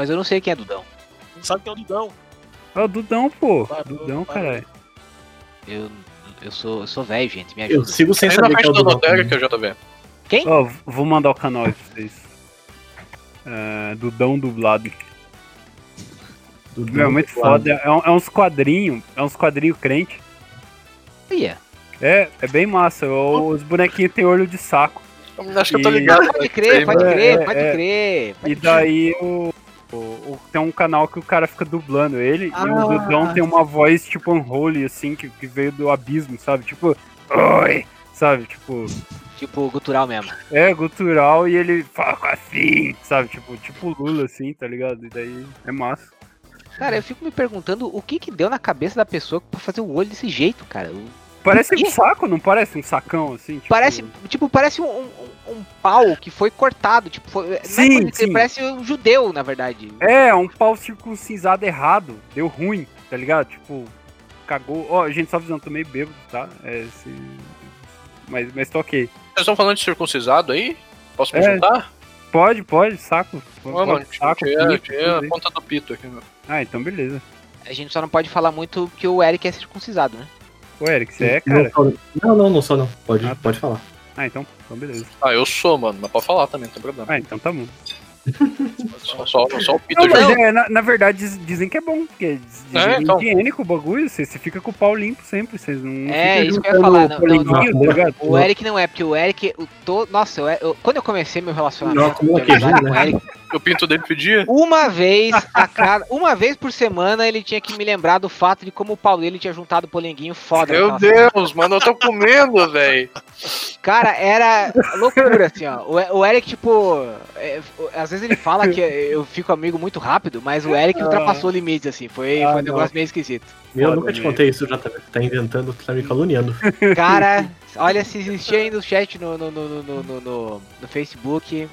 Mas eu não sei quem é Dudão. Não sabe quem é o Dudão. É o Dudão, pô. Parou, Dudão, caralho. Eu, eu sou, eu sou velho, gente. Me Eu ajuda. sigo sem saber quem é o do Dudão. Notério que é o JV. Quem? Ó, v- vou mandar o canal aí pra vocês. É, Dudão dublado. Dudão Meu, é muito dublado. foda. É, um- é uns quadrinhos. É uns quadrinhos crente. Ia. É, é bem massa. Os bonequinhos têm olho de saco. Acho que eu tô E- ligado. Pode crer, pode É, crer, é, pode é. crer. E daí o- o- tem um canal que o cara fica dublando ele. E Ah. o Dudão tem uma voz tipo unholy, assim, que, que veio do abismo, sabe? Tipo, oi! Sabe? Tipo, Tipo, gutural mesmo. é gutural e ele fala assim, sabe? Tipo, tipo Lula, assim, tá ligado? E daí é massa. Cara, eu fico me perguntando o que que deu na cabeça da pessoa pra fazer o olho desse jeito, cara. Parece um saco, não parece um sacão, assim? Tipo... Parece, tipo, parece um, um, um pau que foi cortado. Tipo, foi, não é Sim, dizer, sim. parece um judeu, na verdade. É, um pau circuncisado errado. Deu ruim, tá ligado? Tipo, cagou. Ó, gente, só avisando, tô meio bêbado, tá? É, se... mas, mas tô ok. Vocês estão falando de circuncisado aí? Posso me É. juntar? Pode, pode, saco. Pode, mano, saco, tinha, pinto, tinha a ponta do pito aqui, meu. Ah, então beleza. A gente só não pode falar muito que o Eric é circuncisado, né? Ô, Eric, você é, Não, cara? Não, não, não sou não. Pode, Ah, tá. pode falar. Ah, então, então beleza. Ah, eu sou, mano, mas pode falar também, não tem problema. Ah, então tá bom. Só, só, só o pito Não, mas é, na, na verdade diz- dizem que é bom, porque dizem É, então. higiênico o bagulho, você, você fica com o pau limpo sempre, vocês não É, isso que eu ia falar, não, polinguinho, não, tá? O Eric não é, porque o Eric. O to... Nossa, eu, eu- quando eu comecei meu Não relacionamento amizade queijo, com o né? Eric, O pinto dele pedia. uma vez a cada. Uma vez por semana ele tinha que me lembrar do fato de como o pau dele tinha juntado polenguinho foda. Meu Deus, mano, eu tô comendo, velho. Cara, era loucura, assim, ó. O, o Eric, tipo. é, às vezes ele fala que eu fico amigo muito rápido, mas o Eric ultrapassou limites, assim. Foi, Ah, foi um não. negócio meio esquisito. Eu Foda, nunca te contei isso, já tá, tá inventando, tá me caluniando. Cara, olha, se existia ainda o chat no, no, no, no, no, no- no Facebook.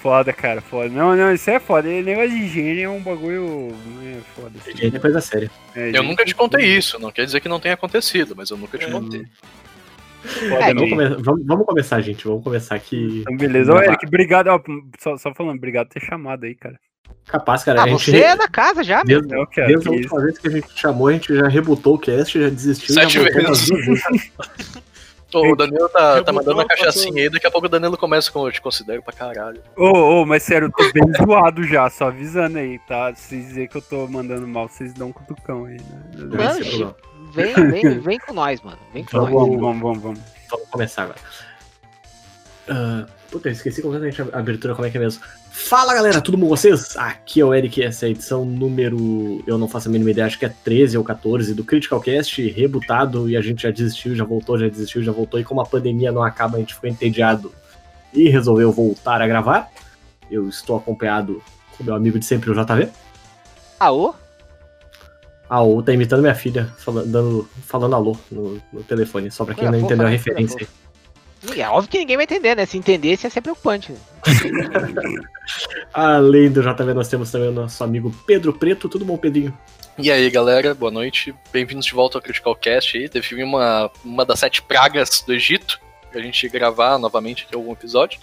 Foda, cara, foda. Não, não, isso é foda. Esse negócio de higiene é um bagulho. É foda. assim. Gente, é coisa séria. É, Eu nunca te contei isso, não quer dizer que não tenha acontecido, mas eu nunca te É. contei. Foda É, Vamos, mesmo. come- vamos- vamos começar, gente. Vamos começar aqui. Então, beleza. Ô, Eric, obrigado. Ó, só, só falando, obrigado por ter chamado aí, cara. Capaz, cara. Ah, a gente. você é da casa já, meu. Desde, Eu quero. desde a última vez que a gente chamou, a gente já rebutou o cast, já desistiu. Sete já vezes. umas duas vezes. Ô, o Danilo tá, tá mandando uma passou. cachaçinha aí, daqui a pouco o Danilo começa com eu te considero pra caralho. Ô, ô, mas sério, eu tô bem zoado já, só avisando aí, tá? Se vocês dizer que eu tô mandando mal, vocês dão um cutucão aí, né? Mano. Vem, vem, vem com nós, mano. Vem com Vamos, nós. Vamos, vamos, vamos, vamos. Vamos começar agora. Ah, puta, eu esqueci completamente a abertura, como é que é mesmo. Fala galera, tudo bom com vocês? Aqui é o Eric, essa é a edição número. Eu não faço a mínima ideia, acho que é 13 ou 14 do Critical Cast, rebutado e a gente já desistiu, já voltou, já desistiu, já voltou. E como a pandemia não acaba, a gente ficou entediado e resolveu voltar a gravar. Eu estou acompanhado com meu amigo de sempre, o JV. Aô? A O tá imitando minha filha, falando, dando, falando alô no, no telefone, só pra quem não entendeu a referência. E é óbvio que ninguém vai entender, né? Se entendesse ia ser preocupante. né? Além do JV, nós temos também o nosso amigo Pedro Preto. Tudo bom, Pedrinho? E aí, galera, boa noite. Bem-vindos de volta ao Critical Cast aí. Teve uma, uma das sete pragas do Egito, pra gente gravar novamente aqui algum episódio.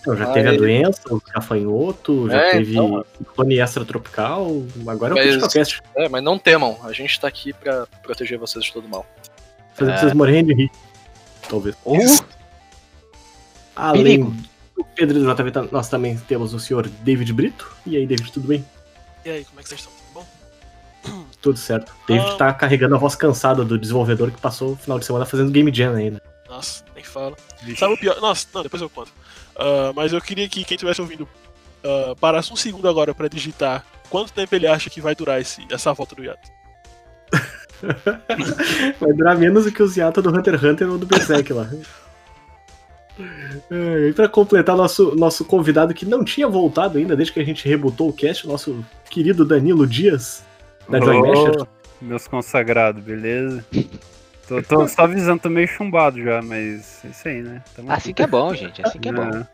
Então, já Ah, teve a doença, o gafanhoto, já É, teve então. clone extratropical, agora é o Mas- Critical Cast. É, mas não temam, a gente tá aqui pra proteger vocês de todo mal. Fazer É. vocês morrerem de rir. Talvez. Ou Além perigo. do Pedro e do JV, nós também temos o senhor David Brito. E aí, David, tudo bem? E aí, como é que vocês estão? Tudo bom? Tudo certo. David Ah. tá carregando a voz cansada do desenvolvedor que passou o final de semana fazendo Game Jam ainda. Nossa, nem fala. Vixe. Sabe o pior? Nossa, não, depois eu conto. Ah, mas eu queria que quem estivesse ouvindo ah, parasse um segundo agora pra digitar quanto tempo ele acha que vai durar esse, essa volta do Yato. Vai durar menos do que os hiatos do Hunter x Hunter ou do Berserk lá. É, E pra completar nosso, nosso convidado que não tinha voltado ainda desde que a gente rebutou o cast, nosso querido Danilo Dias, da Joy. Ô, Meus consagrados, beleza? Tô, tô só avisando, tô meio chumbado já, mas é isso aí, né? Tamo Assim que é bom, gente. Assim que é bom.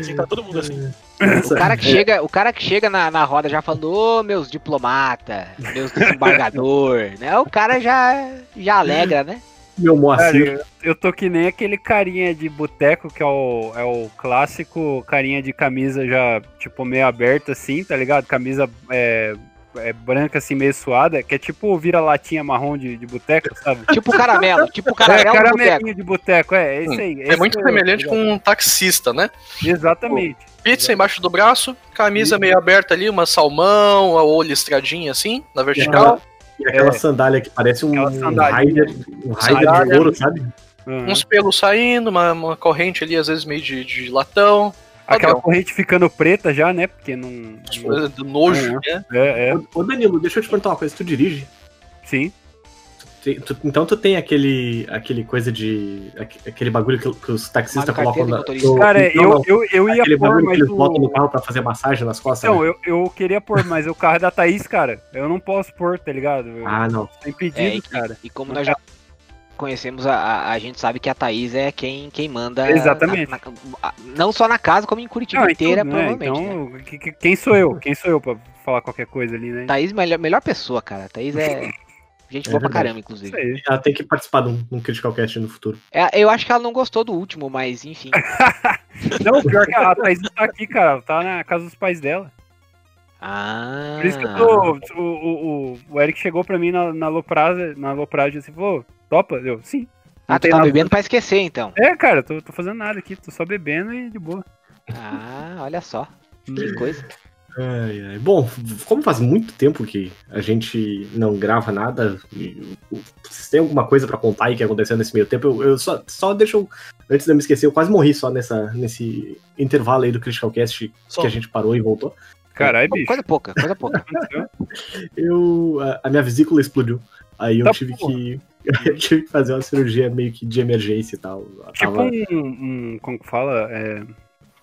Assim, tá todo mundo assim. O cara que chega, o cara que chega na, na roda já falando, ô meus diplomata, meus desembargador, né? O cara já, já alegra, né? Meu Moacir. eu, eu tô que nem aquele carinha de boteco, que é o, é o clássico carinha de camisa já, tipo, meio aberta assim, tá ligado? Camisa é, é branca, assim, meio suada, que é tipo vira-latinha marrom de, de boteco, sabe? Tipo caramelo, tipo É, caramelo boteco. caramelinho de boteco, é, é isso aí. É muito semelhante com um taxista, né? Exatamente. Pizza embaixo do braço, camisa meio aberta ali, uma salmão, ou listradinha assim, na vertical. E aquela É. sandália que parece um, um rider, um rider de ouro, sabe? Uhum. Uns pelos saindo, uma, uma corrente ali, às vezes meio de, de latão. Aquela padrão. corrente ficando preta já, né? Porque não. Do nojo, né? É, é, Ô, Ô Danilo, deixa eu te perguntar uma coisa, tu dirige? sim. Tu- então tu tem aquele, aquele coisa de. aque- aquele bagulho que, que os taxistas colocam na. no- Cara, não, eu, não, eu, eu ia aquele pôr, bagulho que mas eles botam no o... carro pra fazer massagem nas costas. Então, né? eu, eu queria pôr, mas o carro é da Thaís, cara. Eu não posso pôr, tá ligado? Eu Ah, não. tô impedido, É, e, cara. e como nós já conhecemos, a, a, a gente sabe que a Thaís é quem, quem manda. Exatamente. na- na- não só na casa, como em Curitiba Não, inteira, então, né, provavelmente. né? Então, que- que- quem sou eu? Quem sou eu pra falar qualquer coisa ali, né? Thaís, melhor, melhor pessoa, cara. Thaís é. Gente É boa pra verdade. caramba, Isso inclusive. aí. Ela tem que participar de um, de um Critical Cast no futuro. É, eu acho que ela não gostou do último, mas enfim. Não, pior que a Thaís não tá aqui, cara. Ela tá na casa dos pais dela. Ah. Por isso que tô. O, o, o, o Eric chegou pra mim na, na Loprasa, na Lopragem assim, falou, topa? Eu, sim. Ah, tu tá nada- bebendo pra esquecer, então. É, cara, tô, tô fazendo nada aqui, tô só bebendo e de boa. Ah, olha só. Que coisa. Ai, ai. Bom, como faz muito tempo que a gente não grava nada, e vocês têm alguma coisa pra contar aí que aconteceu nesse meio tempo? Eu, eu só, só deixa eu. Antes de eu me esquecer, eu quase morri só nessa, nesse intervalo aí do Critical Cast Só. que a gente parou e voltou. Caralho, bicho. Coisa pouca, coisa pouca. Eu. A, a minha vesícula explodiu. Aí eu Tá tive porra. que. Eu tive que fazer uma cirurgia meio que de emergência e tal. Tipo Tava. um, um. Como que fala? É,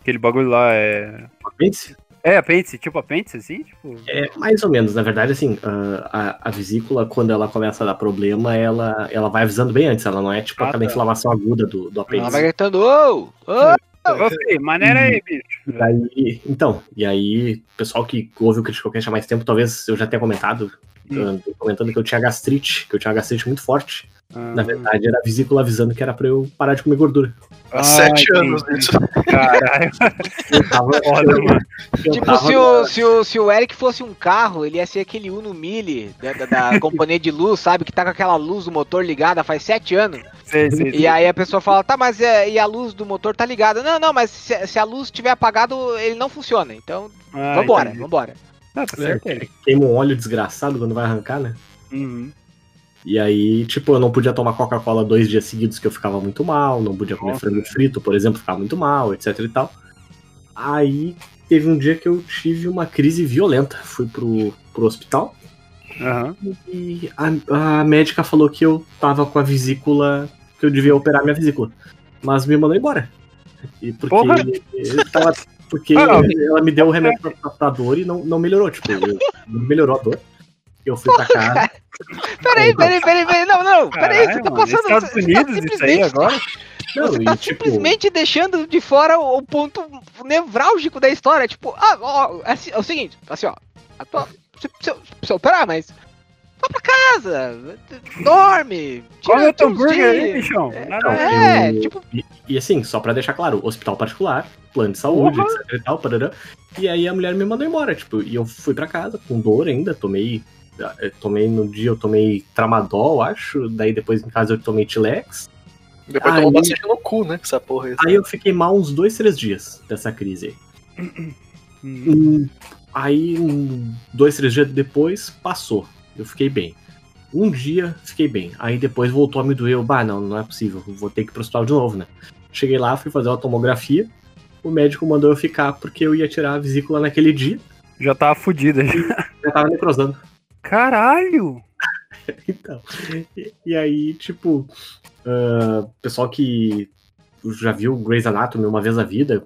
aquele bagulho lá é. apêndice? É, apêndice, tipo apêndice, assim? Tipo. É, mais ou menos, na verdade, assim, a, a, a vesícula, quando ela começa a dar problema, ela, ela vai avisando bem antes, ela não é tipo Ah, aquela tá. inflamação aguda do, do Ela vai apêndice. gritando, ô! Ô! Ô, filho, maneira aí, bicho. E aí, então, e aí, o pessoal que ouve o Critical Cast há mais tempo, talvez eu já tenha comentado, Hum. ah, comentando que eu tinha gastrite, que eu tinha uma gastrite muito forte. Ah, Na verdade, era a vesícula avisando que era pra eu parar de comer gordura. Há ah, sete entendi. anos isso. Caralho, Eu tava, foda, mano. eu Tipo, tava se o, se, o, se o Eric fosse um carro, ele ia ser aquele Uno Mille da, da, da companhia de luz, sabe? Que tá com aquela luz do motor ligada faz sete anos. Sei, sei. E aí a pessoa fala, tá, mas é, e a luz do motor tá ligada? Não, não, mas se, se a luz estiver apagada, ele não funciona. Então, Ah, vambora, entendi. vambora. Ah, tá certo. Queima um óleo desgraçado quando vai arrancar, né? Uhum. E aí, tipo, eu não podia tomar Coca-Cola dois dias seguidos que eu ficava muito mal, não podia comer Nossa. frango frito, por exemplo, ficava muito mal, etc e tal. Aí teve um dia que eu tive uma crise violenta. Fui pro, pro hospital Aham. e a, a médica falou que eu tava com a vesícula, que eu devia operar minha vesícula. Mas me mandou embora. E porque Porra! tava- porque Ah, ela me deu o remédio pra, pra, pra dor e não, não melhorou. Tipo, eu- não melhorou a dor. Eu fui pra casa. Peraí, peraí, peraí, peraí, não, não, peraí, você tá passando. Estados você tá Unidos isso aí simplesmente- agora? Não, Você e, tá tipo, simplesmente deixando de fora o, o ponto nevrálgico da história. Tipo, ah, ó, é, assim- é o seguinte, assim, ó. A tua, você precisa, operar, mas. Vai pra casa, dorme. tira- Come o uns hambúrguer aí, bichão. A ver. É, eu- tipo, E, e assim, só pra deixar claro, hospital particular, plano de saúde, Porra! etc e tal, parará. E aí a mulher me mandou embora, tipo, e eu fui pra casa com dor ainda, tomei. Eh, Tomei no dia, eu tomei tramadol, acho. Daí depois em casa eu tomei Tilex. Depois Aí- tomou bastante no cu, né? Essa porra aí. Aí eu fiquei mal uns dois, três dias dessa crise aí. Hum. Hum, Aí, um, dois, três dias depois, passou. Eu fiquei bem. Um dia fiquei bem. Aí depois voltou a me doer. Eu, bah, não, não é possível. Vou ter que ir pro hospital de novo, né? Cheguei lá, fui fazer uma tomografia. O médico mandou eu ficar porque eu ia tirar a vesícula naquele dia. Já tava fudida. já. Já tava necrosando. Caralho! Então. E, e aí, tipo, ah, pessoal que já viu Grey's Anatomy uma vez na vida,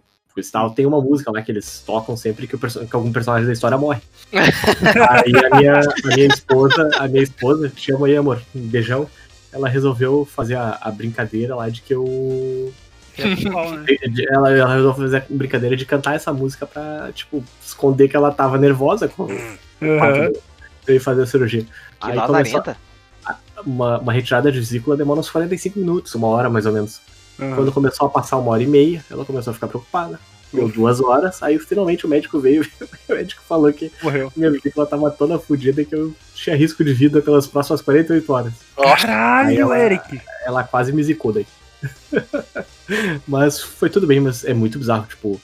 tal, tem uma música lá que eles tocam sempre que, que algum personagem da história morre. aí a minha, a minha esposa, a minha esposa, te amo aí, amor, um beijão. Ela resolveu fazer a, a brincadeira lá de que eu. É né? ela, ela resolveu fazer a brincadeira de cantar essa música pra, tipo, esconder que ela tava nervosa com o Ir fazer a cirurgia. Que Aí começou, lazarenta. uma, uma retirada de vesícula demora uns 45 minutos, uma hora mais ou menos. aham. Quando começou a passar uma hora e meia, ela começou a ficar preocupada. Deu duas horas, aí finalmente o médico veio e o médico falou que Morreu. minha vesícula tava toda fodida e que eu tinha risco de vida pelas próximas 48 horas. Caralho, ela- Eric! Ela quase me zicou daí. mas foi tudo bem, mas é muito bizarro, tipo.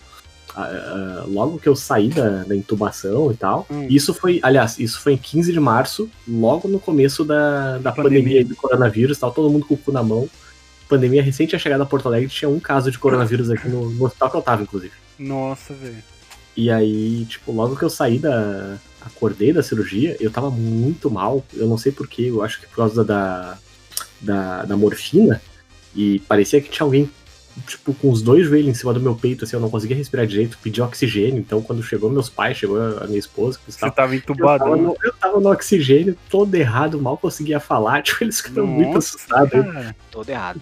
Ah, logo que eu saí da, da intubação e tal. Hum. Isso foi, aliás, isso foi em 15 de março, logo no começo da, da Pandemia. pandemia do coronavírus, tava todo mundo com o cu na mão. Pandemia recente tinha chegado a Porto Alegre, tinha um caso de coronavírus aqui no, no hospital que eu tava, inclusive. Nossa, velho. E aí, tipo, logo que eu saí da. Acordei da cirurgia, eu tava muito mal. Eu não sei porquê, eu acho que por causa da, da, da morfina. E parecia que tinha alguém, tipo, com os dois joelhos em cima do meu peito, assim, eu não conseguia respirar direito, pedi oxigênio. Então, quando chegou meus pais, chegou a minha esposa, que Você estava. tava Eu entubado. tava, né? no, eu tava no oxigênio, todo errado, mal conseguia falar. Tipo, eles ficaram muito Nossa, assustados. cara. Todo errado.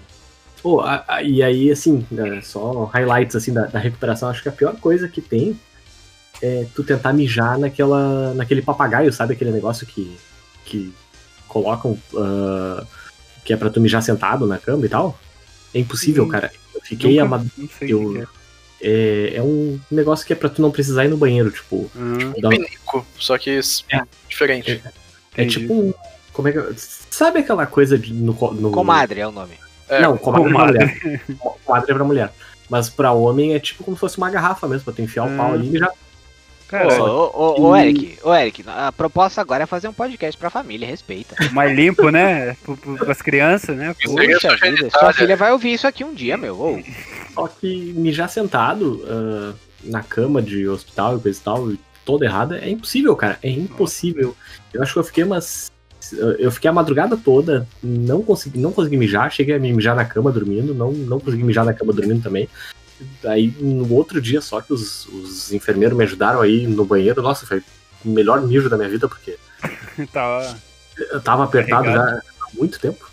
Pô, a- a- e aí, assim, né, só highlights assim da, da recuperação, acho que a pior coisa que tem é tu tentar mijar naquela, naquele papagaio, sabe? Aquele negócio que, que colocam, ah, que é pra tu mijar sentado na cama e tal. É impossível, Hum, cara. Fiquei Nunca- ama- Não sei eu- o é. é, é um negócio que é pra tu não precisar ir no banheiro, tipo. Ah, dá- penico, só que É. diferente. é entendi. tipo um. Como é que. Sabe aquela coisa de. No, no, Comadre é o nome. É, não, comadre, comadre. é pra mulher. Comadre é pra mulher. Mas pra homem é tipo como se fosse uma garrafa mesmo, pra tu enfiar o Hum. pau ali e já. Cara, Ô, ô, ô, ô, Eric, ô, Eric, a proposta agora é fazer um podcast pra família, respeita. mais limpo, né? Pras crianças, né? Puxa sua vida, sua filha vai ouvir isso aqui um dia, meu. Ô, Só que mijar sentado ah, na cama de hospital e coisa e tal, toda errada, é impossível, cara. É impossível. Eu acho que eu fiquei umas. Eu fiquei a madrugada toda, não consegui, não consegui mijar, cheguei a me mijar na cama dormindo, não, não consegui mijar na cama dormindo também. Aí no outro dia só que os, os enfermeiros me ajudaram aí no banheiro, nossa, foi o melhor mijo da minha vida, porque Tava. eu tava apertado já Carregado. há muito tempo.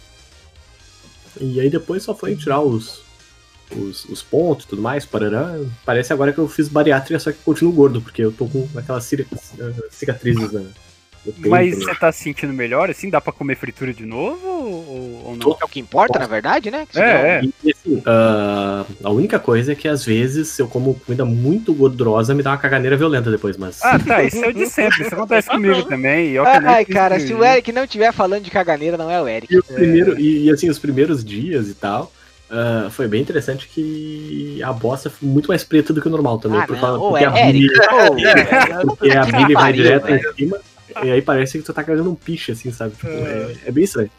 E aí depois só foi tirar os, os, os pontos e tudo mais, parará. Parece agora que eu fiz bariátrica, só que continuo gordo, porque eu tô com aquelas eh, cicatrizes na, peito. Mas né? você tá se sentindo melhor, assim? Dá pra comer fritura de novo ou, ou não? É o que importa, na verdade, né? Que É, E, assim, ah, a única coisa é que às vezes se eu como comida muito gordurosa me dá uma caganeira violenta depois, mas Ah, tá, isso é o de sempre. Isso acontece comigo também. e nem Ai, cara, isso. se o Eric não estiver falando de caganeira, não é o Eric. E, o primeiro, e, e, assim, os primeiros dias e tal, ah, foi bem interessante que a bosta foi muito mais preta do que o normal também. Ah, por não. causa- Ô, porque a Eric, bile, ô, porque a bile vai direto em cima, e aí parece que tu tá cagando um piche, assim, sabe? Tipo, é, é bem estranho.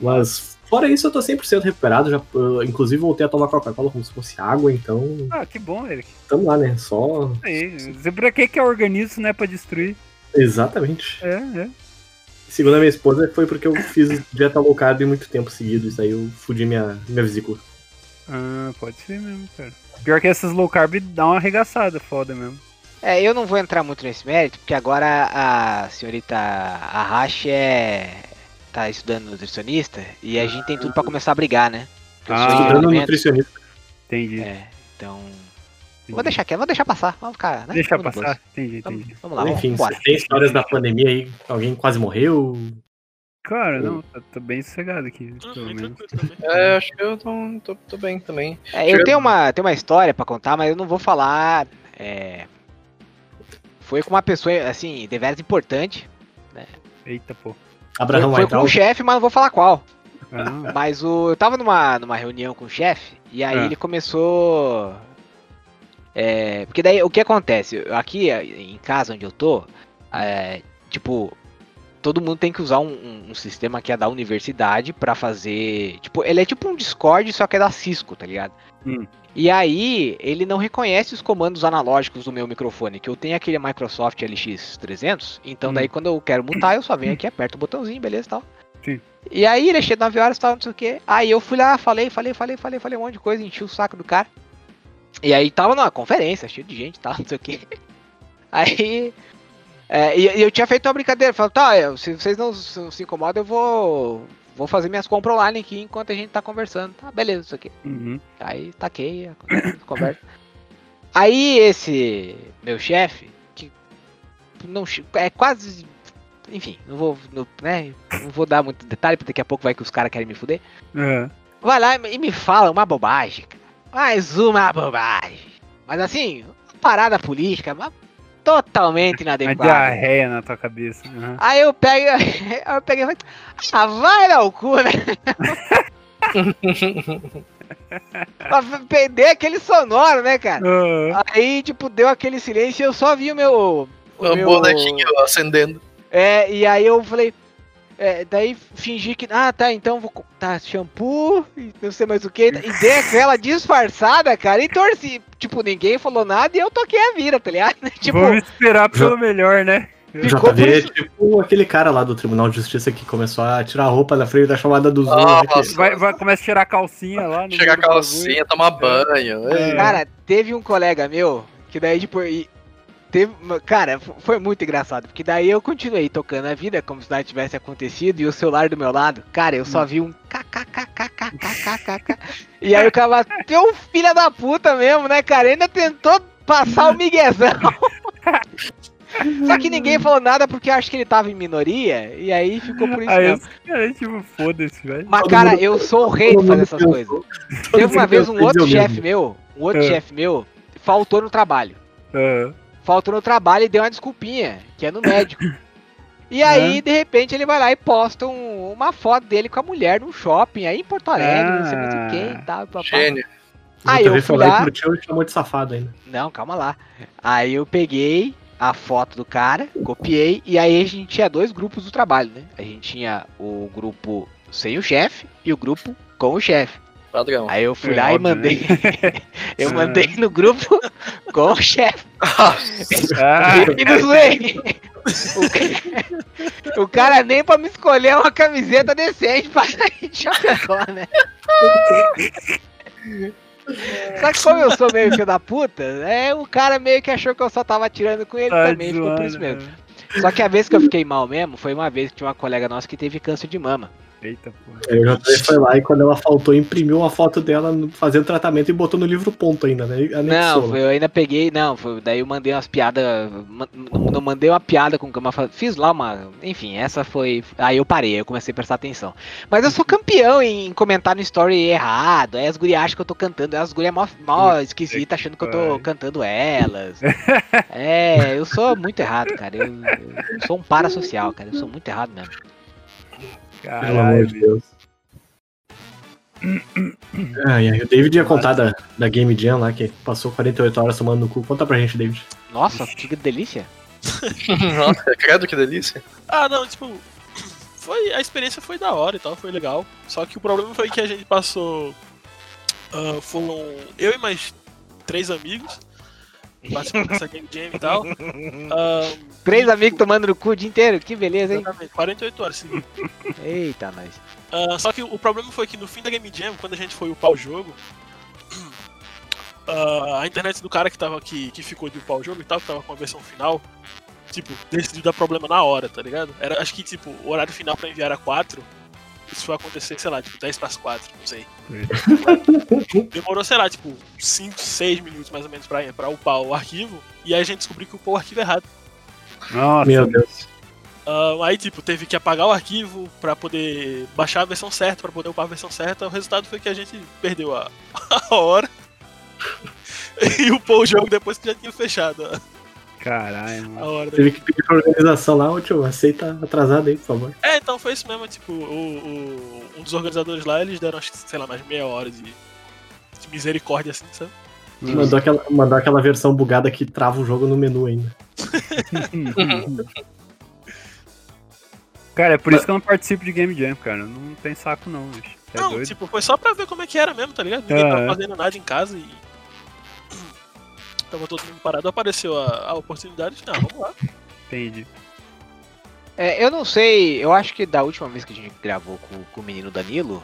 Mas, fora isso, eu tô 100% recuperado, já, ah, inclusive voltei a tomar Coca-Cola como se fosse água, então, Ah, que bom, Eric. tamo lá, né? Só... Aí, pra que que é organismo, né? Pra destruir. Exatamente. É, é. Segundo a minha esposa, foi porque eu fiz dieta low carb muito tempo seguido, isso aí eu fudi minha, minha vesícula. Ah, pode ser mesmo, cara. Pior que essas low carb dá uma arregaçada foda mesmo. É, eu não vou entrar muito nesse mérito, porque agora a senhorita Arrache é. tá estudando nutricionista e a gente tem tudo pra começar a brigar, né? Porque Ah. Estudando nutricionista. Entendi. É, então. Vou deixar aqui, vou deixar passar. Vamos ficar, né? Deixa Vamos passar. Entendi, Vamos, entendi. vamos lá, vamos Enfim, embora. se tem histórias da pandemia aí, alguém quase morreu. Cara, não, tá, tá bem sossegado aqui, Ah, pelo menos. É, acho que eu tô, tô, tô bem também. É, eu tenho uma, tenho uma história pra contar, mas eu não vou falar. é, Foi com uma pessoa, assim, deveras importante. Eita, pô. Foi, Abraão foi com um chefe, mas não vou falar qual. Ah, Mas o, eu tava numa, numa reunião com o chefe, e aí Ah. ele começou. É, porque daí o que acontece? Aqui em casa onde eu tô, é, tipo, todo mundo tem que usar um, um- um sistema que é da universidade pra fazer. Tipo, ele é tipo um Discord, só que é da Cisco, tá ligado? Hum. E aí, ele não reconhece os comandos analógicos do meu microfone, que eu tenho aquele Microsoft LX300, então Hum. daí quando eu quero mutar, eu só venho aqui, aperto o botãozinho, beleza e tal. Sim. E aí, ele chega 9 horas e tal, não sei o que. Aí eu fui lá, falei, falei, falei, falei, falei um monte de coisa, enchi o saco do cara. E aí tava numa conferência, cheio de gente e tal, não sei o que. Aí. É, e, e eu tinha feito uma brincadeira, falei, tá, eu- se vocês não se, se incomodam, eu vou. Vou fazer minhas compras online aqui enquanto a gente tá conversando. Tá, beleza, isso aqui. Uhum. Aí taquei a conversa-. Aí esse meu chefe, que não é quase. Enfim, não vou, não, né, não vou dar muito detalhe, porque daqui a pouco vai que os caras querem me fuder. É. Vai lá e me fala uma bobagem, cara. Mais uma bobagem. Mas assim, uma parada política, mas totalmente Uma inadequada. diarreia na tua cabeça. Uhum. Aí eu pego, aí eu peguei e falei, ah, vai dar o cu, né? pra perder aquele sonoro, né, cara? Ah, Aí, tipo, deu aquele silêncio e eu só vi o meu. O O meu... bonequinho acendendo. É, e aí eu falei. É, daí fingi que. Ah, tá, então vou. Tá, shampoo e não sei mais o que. E dei aquela disfarçada, cara, e torci. Tipo, ninguém falou nada e eu toquei a vira, tá ligado? Tipo, Vamos esperar pelo melhor, né? Ficou JV é isso- tipo aquele cara lá do Tribunal de Justiça que começou a tirar a roupa na frente da chamada do Zoom. né, Nossa, Vai, vai, começa a tirar a calcinha lá. no chegar a calcinha, tomar banho. É. ei. Cara, teve um colega meu que daí, tipo, e teve. Cara, foi muito engraçado, porque daí eu continuei tocando a vida como se nada tivesse acontecido e o celular do meu lado, cara, eu só vi um kkkkkkkkkk. E aí o cara um filho da puta mesmo, né, cara? Ainda tentou passar o miguezão. Só que ninguém falou nada porque eu acho que ele tava em minoria e aí ficou por isso Aí mesmo. os caras, tipo, foda-se, velho. Mas, cara, eu sou o rei de fazer essas coisas. Teve uma vez um outro chefe meu, um outro É. chefe meu, faltou no trabalho. Ah, faltou no trabalho e deu uma desculpinha, que é no médico. E aí, de repente, ele vai lá e posta um- uma foto dele com a mulher num shopping aí em Porto Alegre, não sei mais o que e tal. papá. Gênio. O Aí eu foi fui lá curtiu e chamou de safado ainda. Não, calma lá. Aí eu peguei a foto do cara, copiei, e aí a gente tinha dois grupos do trabalho, né? A gente tinha o grupo sem o chefe e o grupo com o chefe. Padrão. Aí eu fui É lá e óbvio, mandei. eu mandei no grupo com o chefe. ah, E não zoei. O ca- O cara nem pra me escolher uma camiseta decente pra gente jogar, né? Só que como eu sou meio filho da puta, é, o cara meio que achou que eu só tava tirando com ele tá também, ficou por isso mesmo. Só que a vez que eu fiquei mal mesmo, foi uma vez que tinha uma colega nossa que teve câncer de mama. Eita, porra. O JV foi lá e quando ela faltou, imprimiu uma foto dela fazendo tratamento e botou no livro ponto ainda, né? Anexou Não, eu ainda peguei, não, foi, daí eu mandei umas piadas, não não mandei uma piada com uma, fiz lá uma, enfim, essa foi, aí eu parei, eu comecei a prestar atenção. Mas eu sou campeão em comentar no story errado, aí as gurias acham que eu tô cantando, aí as gurias mó, mó esquisitas achando que eu tô cantando elas. É, eu sou muito errado, cara, eu, eu sou um parasocial, cara, eu sou muito errado mesmo. Pelo amor Caralho, de Deus. Ai, ai, o David ia contar da, da Game Jam lá, que passou 48 horas tomando no cu. Conta pra gente, David. Nossa, que delícia. Nossa, credo que delícia. Ah, não, tipo. Foi, a experiência foi da hora e tal, foi legal. Só que o problema foi que a gente passou. ah, foram eu e mais três amigos participando dessa game jam e tal. Três amigos tomando no cu o dia inteiro, que beleza, hein? exatamente, 48 horas seguidas. Eita, nós. Ah, só que o problema foi que no fim da Game Jam, quando a gente foi upar o jogo, ah, a internet do cara que, tava, que, que ficou de upar o jogo e tal, que tava com a versão final, tipo, decidiu dar problema na hora, tá ligado? Era, acho que, tipo, o horário final pra enviar era 4. Isso foi acontecer, sei lá, tipo, 10 para as 4, não sei. Demorou, sei lá, tipo, 5, 6 minutos mais ou menos pra, pra upar o arquivo. E aí a gente descobriu que upou o arquivo errado. Nossa, Meu Deus. Ah, aí, tipo, teve que apagar o arquivo pra poder baixar a versão certa, pra poder upar a versão certa. O resultado foi que a gente perdeu a, a hora. e upou o jogo depois que já tinha fechado caralho, mano. Teve que pedir pra organização lá, ô tio, aceita atrasado aí, por favor. É, então foi isso mesmo. Tipo, o, o- um dos organizadores lá, eles deram, acho que, sei lá, mais meia hora de, de misericórdia, assim, sabe? Mandou aquela, mandou aquela versão bugada que trava o jogo no menu ainda. Cara, é por isso que eu não participo de Game Jam, cara. Não tem saco não, bicho. É não, doido? tipo, foi só pra ver como é que era mesmo, tá ligado? Ninguém Aham. tava fazendo nada em casa e. Tava todo mundo parado, apareceu a, a oportunidade. Não, vamos lá. Entendi. É, eu não sei, eu acho que da última vez que a gente gravou com, com o menino Danilo,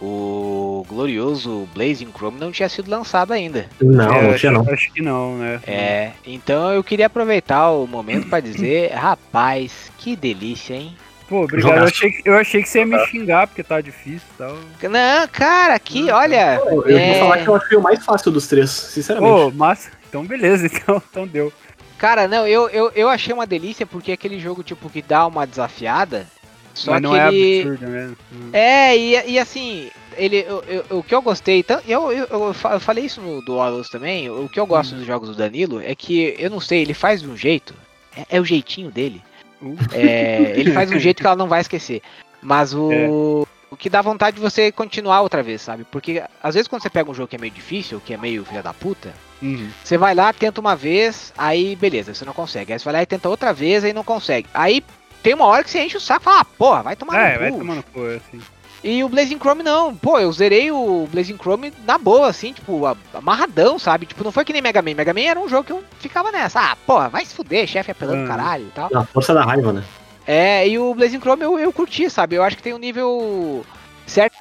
o glorioso Blazing Chrome não tinha sido lançado ainda. Não, É, não acho, tinha não. acho que não, né? É, então eu queria aproveitar o momento pra dizer, rapaz, que delícia, hein? Pô, obrigado. Eu achei, que- eu achei que você ia me xingar porque tá difícil e tal. Não, cara, aqui, olha. Eu vou é, falar que eu achei o mais fácil dos três, sinceramente. Pô, massa. Então beleza, então, então deu. Cara, não, eu, eu, eu achei uma delícia porque é aquele jogo, tipo, que dá uma desafiada. Só Mas que não é ele. absurdo? Hum. É, e, e assim, ele, eu, eu- o que eu gostei, eu, eu, eu fa- eu falei isso no do Horus também, o que eu gosto dos jogos do Danilo é que, eu não sei, ele faz de um jeito, é, é o jeitinho dele, Uh. é, ele faz de um jeito que ela não vai esquecer, mas o, o que dá vontade de você continuar outra vez, sabe, porque às vezes quando você pega um jogo que é meio difícil, que é meio filha da puta, Uhum. você vai lá, tenta uma vez, aí beleza, você não consegue, aí você vai lá e tenta outra vez, aí não consegue, aí tem uma hora que você enche o saco e fala, ah, porra, vai tomar É, no vai cu. tomando cu, assim. E o Blazing Chrome não. Pô, eu zerei o Blazing Chrome na boa, assim, tipo, a- amarradão, sabe? Tipo, não foi que nem Mega Man. Mega Man era um jogo que eu ficava nessa. Ah, porra, vai se fuder, chefe apelando Ah. caralho e tal. Na força da raiva, né? É, e o Blazing Chrome eu, eu curti, sabe? Eu acho que tem um nível certo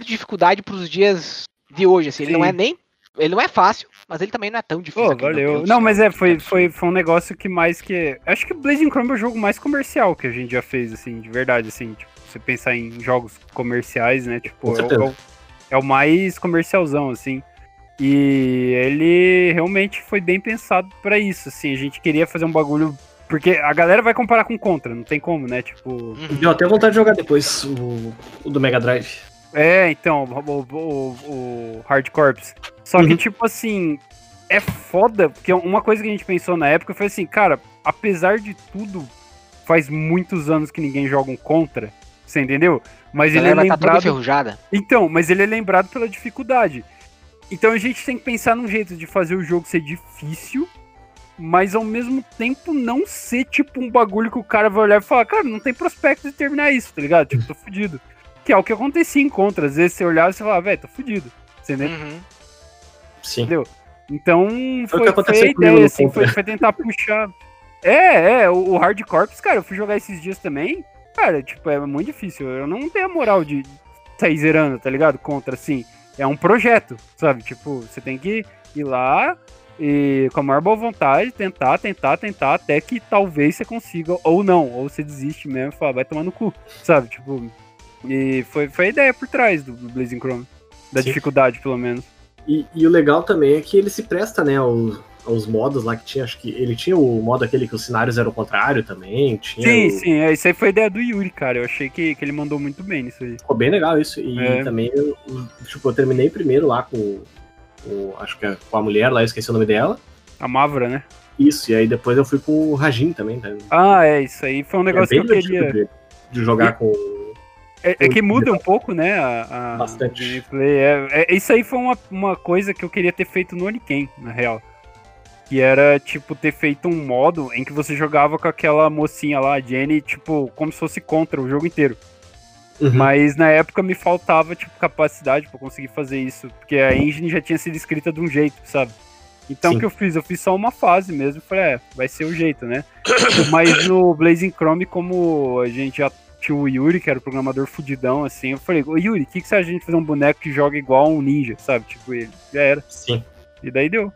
de dificuldade pros dias de hoje, assim. Ele Sim. não é nem. Ele não é fácil, mas ele também não é tão difícil. Pô, valeu. Não, mas é, foi, foi, foi um negócio que mais que. Acho que Blazing Chrome é o jogo mais comercial que a gente já fez, assim, de verdade, assim. Tipo, você pensar em jogos comerciais, né? Tipo, é o, é o- é o mais comercialzão, assim. E ele realmente foi bem pensado pra isso, assim. A gente queria fazer um bagulho. Porque a galera vai comparar com Contra, não tem como, né? Tipo. Uhum. Deu até vontade de jogar depois o, o do Mega Drive. É, então, o, o, o Hard Corps. Só que, Uhum. tipo assim, é foda, porque uma coisa que a gente pensou na época foi assim, cara, apesar de tudo, faz muitos anos que ninguém joga um contra, você entendeu? Mas A ele é toda lembrado. enferrujada. Então, mas ele é lembrado pela dificuldade. Então a gente tem que pensar num jeito de fazer o jogo ser difícil, mas ao mesmo tempo não ser tipo um bagulho que o cara vai olhar e falar, cara, não tem prospecto de terminar isso, tá ligado? Tipo, tô fudido. Que é o que acontecia em contra. Às vezes você olhava e você falava, velho, tô fudido. Você entendeu? Uhum. Sim. Então Foi o foi, que ideia, no assim, foi, foi tentar puxar. É, é, o, o Hard Corps, cara, eu fui jogar esses dias também. Cara, tipo, é muito difícil. Eu não tenho a moral de sair zerando, tá ligado? Contra, assim. É um projeto, sabe? Tipo, você tem que ir lá e com a maior boa vontade, tentar, tentar, tentar, até que talvez você consiga, ou não, ou você desiste mesmo e fala, vai tomar no cu, sabe? Tipo, e foi, foi a ideia por trás do, do Blazing Chrome. Da Sim. dificuldade, pelo menos. E, e o legal também é que ele se presta, né, aos, aos modos lá que tinha. Acho que ele tinha o modo aquele que os cenários eram o contrário também. Tinha Sim, o- sim, é, isso aí foi ideia do Yuri, cara. Eu achei que, que ele mandou muito bem nisso aí. Ficou bem legal isso. E É. também, eu, tipo, eu terminei primeiro lá com, com- Acho que é com a mulher lá, eu esqueci o nome dela. A Mavra, né? Isso, e aí depois eu fui com o Rajin também, tá? Ah, é, isso aí foi um negócio que é eu bem queria. de, de jogar com. É, é que muda um pouco, né? A, a Bastante. gameplay. É, é- isso aí foi uma, uma coisa que eu queria ter feito no Oniken, na real. Que era, tipo, ter feito um modo em que você jogava com aquela mocinha lá, a Jenny, tipo, como se fosse contra o jogo inteiro. Uhum. Mas na época me faltava, tipo, capacidade pra conseguir fazer isso. Porque a engine já tinha sido escrita de um jeito, sabe? Então Sim. o que eu fiz? Eu fiz só uma fase mesmo. Falei, é, vai ser o jeito, né? Mas no Blazing Chrome, como a gente já tinha o Yuri, que era o programador fudidão, assim, eu falei, ô Yuri, o que, que você acha de a gente fazer um boneco que joga igual um ninja, sabe? Tipo ele. Já era. Sim. E daí deu.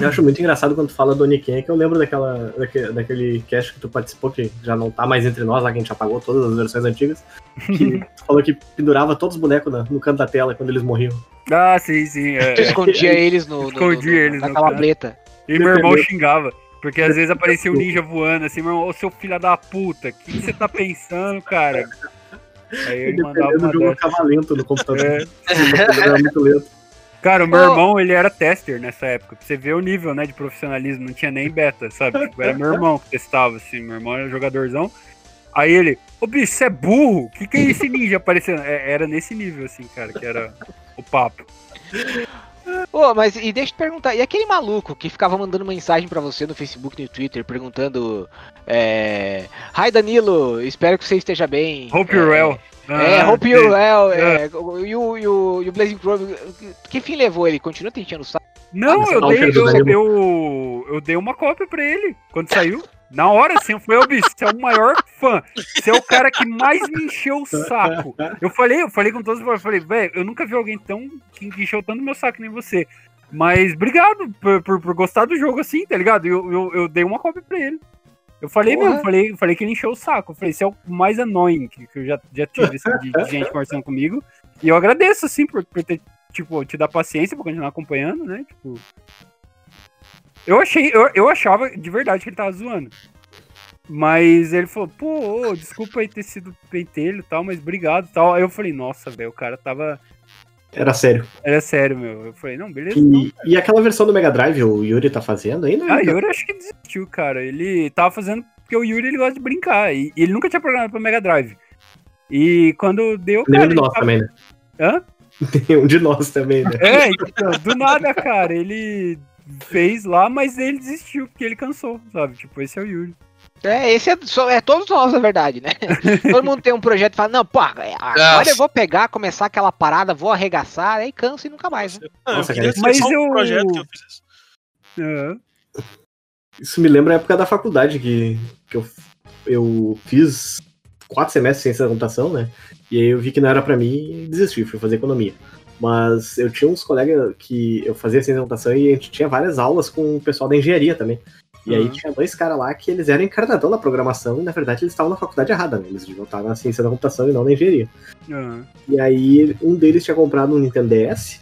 Eu acho muito engraçado quando tu fala do Oniken, que eu lembro daquela, daque- daquele cast que tu participou, que já não tá mais entre nós, lá que a gente apagou todas as versões antigas. Que tu falou que pendurava todos os bonecos na- no canto da tela quando eles morriam. Ah, sim, sim. É. Tu escondia eles no, no, Escondi no, no, eles canto. tableta. E meu irmão xingava. Porque às vezes aparecia um ninja voando assim, meu irmão, ô seu filho da puta, o que você tá pensando, cara? Aí ele mandava uma do jogo ficava lento no computador. É. Era muito lento. Cara, o meu Ô. irmão, ele era tester nessa época. Pra você ver o nível, né, de profissionalismo. Não tinha nem beta, sabe? Tipo, era meu irmão que testava, assim. Meu irmão era jogadorzão. Aí ele, ô bicho, você é burro? O que, que é esse ninja aparecendo? É, era nesse nível, assim, cara, que era o papo. Ô, mas e deixa eu te perguntar, e aquele maluco que ficava mandando mensagem pra você no Facebook e no Twitter perguntando é, Hi Danilo, espero que você esteja bem. Hope é, you're well. É, Ah, Hope you're well. é. É, e, o, e, o, e o Blazing Chrome, que fim levou ele? Continua te enchendo o saco? Não, Ah, eu dei, eu, eu, eu dei uma cópia pra ele quando saiu. Na hora, assim, eu falei, ô bicho, você é o maior fã. Você é o cara que mais me encheu o saco. Eu falei, eu falei com todos, eu falei, velho, eu nunca vi alguém tão que encheu tanto meu saco nem você. Mas obrigado por, por, por gostar do jogo assim, tá ligado? Eu, eu, eu dei uma cópia pra ele. Eu falei Porra. mesmo, falei, falei que ele encheu o saco. Eu falei, você é o mais annoying que, que eu já, já tive assim, de, de gente conversando comigo. E eu agradeço, assim, por, por ter, tipo, te dar paciência pra continuar acompanhando, né? Tipo. Eu achei, eu, eu achava de verdade que ele tava zoando. Mas ele falou, pô, ô, desculpa aí ter sido pentelho e tal, mas obrigado e tal. Aí eu falei, nossa, velho, o cara tava. Era sério. Era sério, meu. Eu falei, não, beleza. E, e aquela versão do Mega Drive, o Yuri tá fazendo ainda? Ah, Yuri acho que desistiu, cara. Ele tava fazendo porque o Yuri ele gosta de brincar. E, ele nunca tinha programado pra Mega Drive. E quando deu. Nenhum de nós tava- também, né? Hã? Nenhum de nós também, né? É, então, do nada, cara. Ele fez lá, mas ele desistiu porque ele cansou, sabe? Tipo, esse é o Yuri. É, esse é, só- é todos nós, na verdade, né? Todo mundo tem um projeto e fala, não, pô, agora eu vou pegar, começar aquela parada, vou arregaçar, aí cansa e nunca mais, né? Nossa, cara. Mas um eu- projeto que eu fiz isso. É. Isso me lembra a época da faculdade que, que eu, eu fiz quatro semestres de ciência da computação, né? E aí eu vi que não era pra mim e desisti, fui fazer economia. Mas eu tinha uns colegas que eu fazia ciência da computação e a gente tinha várias aulas com o pessoal da engenharia também. E aí Uhum. tinha dois caras lá que eles eram encarnadão da programação e na verdade eles estavam na faculdade errada, né? Eles deviam estar na ciência da computação e não na engenharia. Ah. E aí um deles tinha comprado um Nintendo DS,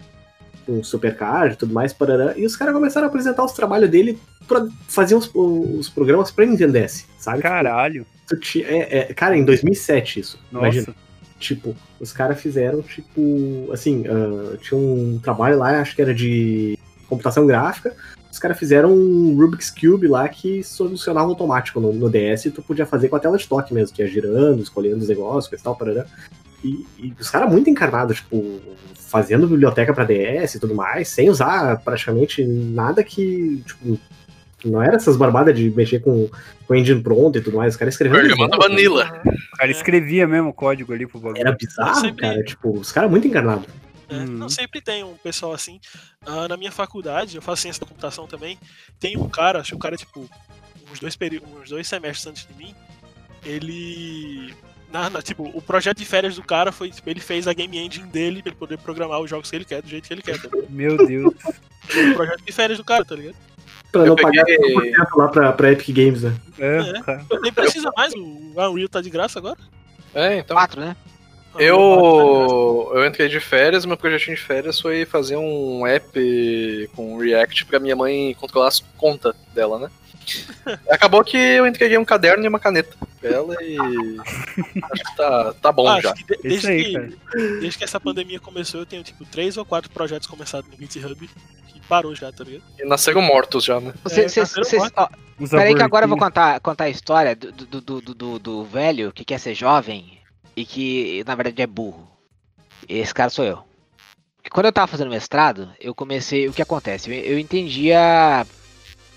um Supercard e tudo mais, parará, e os caras começaram a apresentar os trabalhos dele pra fazer os, os programas pra Nintendo DS, sabe? Caralho. Tu ti- é, é, cara, em 2007 isso, Nossa. imagina. Tipo, os caras fizeram, tipo, assim, ah, tinha um trabalho lá, acho que era de computação gráfica, os caras fizeram um Rubik's Cube lá que solucionava automático no, no DS e tu podia fazer com a tela de toque mesmo, que ia girando, escolhendo os negócios, coisa e tal, parará. E, e os caras muito encarnados, tipo, fazendo biblioteca pra DS e tudo mais, sem usar praticamente nada que, tipo, não era essas barbadas de mexer com, com engine pronto e tudo mais, os caras escrevendo. Programando zero, Vanilla. O cara escrevia mesmo o código ali pro bagulho. Era bizarro, Sempre- cara, tipo, os caras muito encarnados. né? Uhum. Não sempre tem um pessoal assim. Ah, na minha faculdade, eu faço ciência da computação também. Tem um cara, acho que o cara, tipo, uns dois, peri- uns dois semestres antes de mim, ele. na- na- tipo, o projeto de férias do cara foi, tipo, ele fez a game engine dele pra ele poder programar os jogos que ele quer, do jeito que ele quer. Tá? Meu Deus. o projeto de férias do cara, tá ligado? Pra Eu não peguei- pagar 5% lá pra, pra Epic Games, né? É, É. Nem precisa mais, o Unreal tá de graça agora. É, então. Quatro, né? Eu, eu entrei de férias, meu projetinho de férias foi fazer um app com React pra minha mãe controlar as contas dela, né? Acabou que eu entreguei um caderno e uma caneta pra ela e. Acho que tá, tá bom Ah, já. que de- desde, aí, que, desde que essa pandemia começou, eu tenho tipo três ou quatro projetos começados no GitHub que parou já, tá ligado? E nasceram mortos já, né? Você, É, tá ó, Peraí que agora eu vou contar, contar a história do, do, do, do, do- do velho que quer ser jovem e que na verdade é burro. Esse cara sou eu. Porque quando eu tava fazendo mestrado, eu comecei. O que acontece? Eu, eu entendia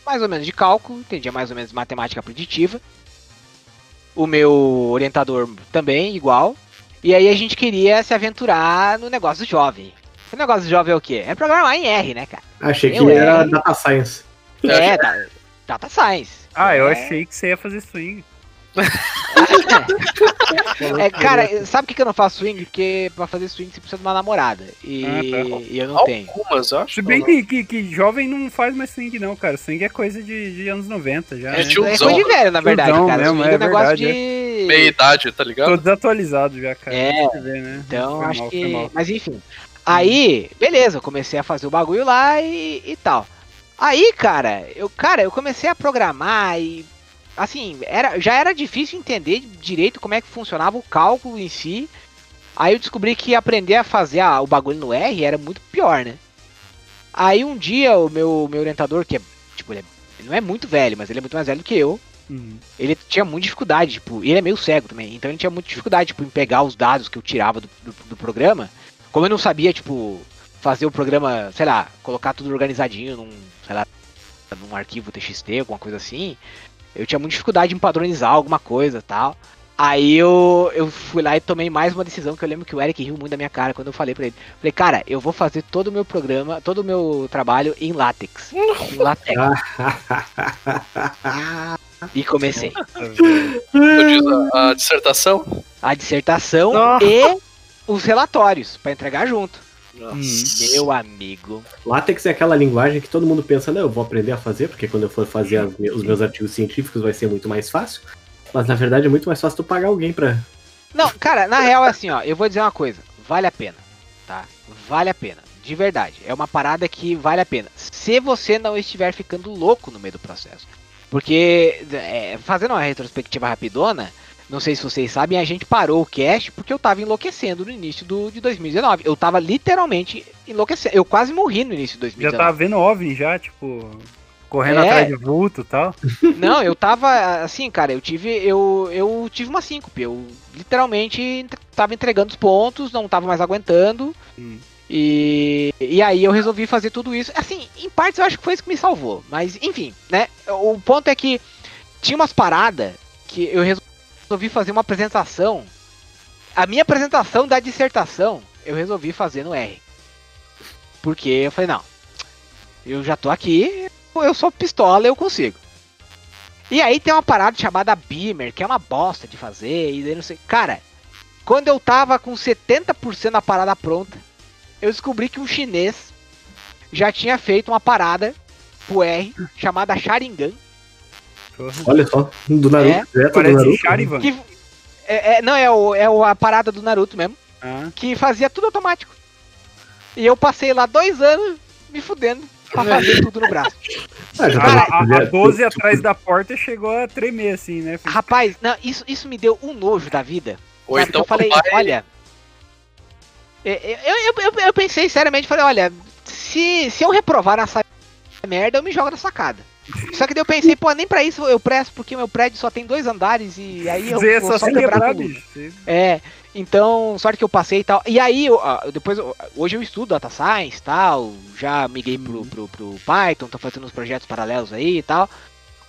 mais ou menos de cálculo, entendia mais ou menos de matemática preditiva. O meu orientador também, igual. E aí a gente queria se aventurar no negócio jovem. O negócio jovem é o quê? É programar em R, né, cara? Achei que era? Data Science. É, da- Data Science. Ah, eu É. achei que você ia fazer swing. É, cara, sabe por que que eu não faço swing? Porque pra fazer swing você precisa de uma namorada. E, Ah, tá. e eu não tenho. Algumas, acho. Se bem que, que, que jovem não faz mais swing, não, cara. Swing é coisa de, de anos 90 já. É né? É coisa de velho, na verdade, Tiozão cara. mesmo, swing é é um negócio verdade, de. Meia idade, tá ligado? Tô desatualizado já, cara. É, vê, né? Então, acho mal, foi que. Mas enfim. Aí, beleza, eu comecei a fazer o bagulho lá e, e tal. Aí, cara, eu, cara, eu comecei a programar e. Assim, era, já era difícil entender direito como é que funcionava o cálculo em si. Aí eu descobri que aprender a fazer o bagulho no R era muito pior, né? Aí um dia o meu, meu orientador, que é, tipo, ele, é- ele não é muito velho, mas ele é muito mais velho do que eu, Uhum. ele tinha muita dificuldade, tipo, ele é meio cego também, então ele tinha muita dificuldade, tipo, em pegar os dados que eu tirava do, do, do programa. Como eu não sabia, tipo, fazer o programa, sei lá, colocar tudo organizadinho num, sei lá, num arquivo TXT, alguma coisa assim, eu tinha muita dificuldade em padronizar alguma coisa tal. Aí eu, eu fui lá e tomei mais uma decisão que eu lembro que o Eric riu muito da minha cara quando eu falei pra ele. Falei, cara, eu vou fazer todo o meu programa, todo o meu trabalho em látex. em látex. e comecei. A, dissertação? A dissertação Nossa. e os relatórios pra entregar junto. Nossa. Meu amigo. Látex é aquela linguagem que todo mundo pensa, não, eu vou aprender a fazer, porque quando eu for fazer as os meus artigos científicos vai ser muito mais fácil. Mas na verdade é muito mais fácil tu pagar alguém pra. Não, cara, na real é assim, ó, eu vou dizer uma coisa, vale a pena, tá? Vale a pena, de verdade. É uma parada que vale a pena. Se você não estiver ficando louco no meio do processo. Porque, é, fazendo uma retrospectiva rapidona, não sei se vocês sabem, a gente parou o cast porque eu tava enlouquecendo no início do, de 2019. Eu tava literalmente enlouquecendo. Eu quase morri no início de Já 2019. tava vendo OVNI já, tipo, correndo É. atrás de vulto e tal. Não, eu tava assim, cara, eu tive eu, eu tive uma síncope. Eu literalmente tava entregando os pontos, não tava mais aguentando. Hum. E, e aí eu resolvi fazer tudo isso. Assim, em partes eu acho que foi isso que me salvou. Mas, enfim, né? O ponto é que tinha umas paradas que eu resolvi fazer uma apresentação. A minha apresentação da dissertação eu resolvi fazer no R. Porque eu falei, não, eu já tô aqui, eu sou pistola, eu consigo. E aí tem uma parada chamada Beamer, que é uma bosta de fazer, e daí não sei. Cara, quando eu tava com 70% da parada pronta, eu descobri que um chinês já tinha feito uma parada pro R chamada Sharingan. Olha só, do Naruto, É, direto do Parece Naruto. Charivan. Que é, é- não, é, o, é o- a parada do Naruto mesmo, Ah, que fazia tudo automático. E eu passei lá dois anos me fudendo pra fazer tudo no braço. Ah, tava- a, a, já- a 12 tu- atrás da porta chegou a tremer assim, né? Rapaz, não, isso, isso me deu um nojo da vida. Ou então eu falei, tu vai- olha. Eu, eu, eu, eu- pensei seriamente, falei, olha, se, se eu reprovar essa merda, eu me jogo da sacada. Só que daí eu pensei, pô, nem pra isso eu presto, porque meu prédio só tem dois andares e aí eu Dizer, vou só quebrar tudo. É, então, sorte que eu passei e tal. E aí, eu, ah, depois, hoje eu estudo Data Science e tal, já migrei pro, pro, pro Python, tô fazendo uns projetos paralelos aí e tal.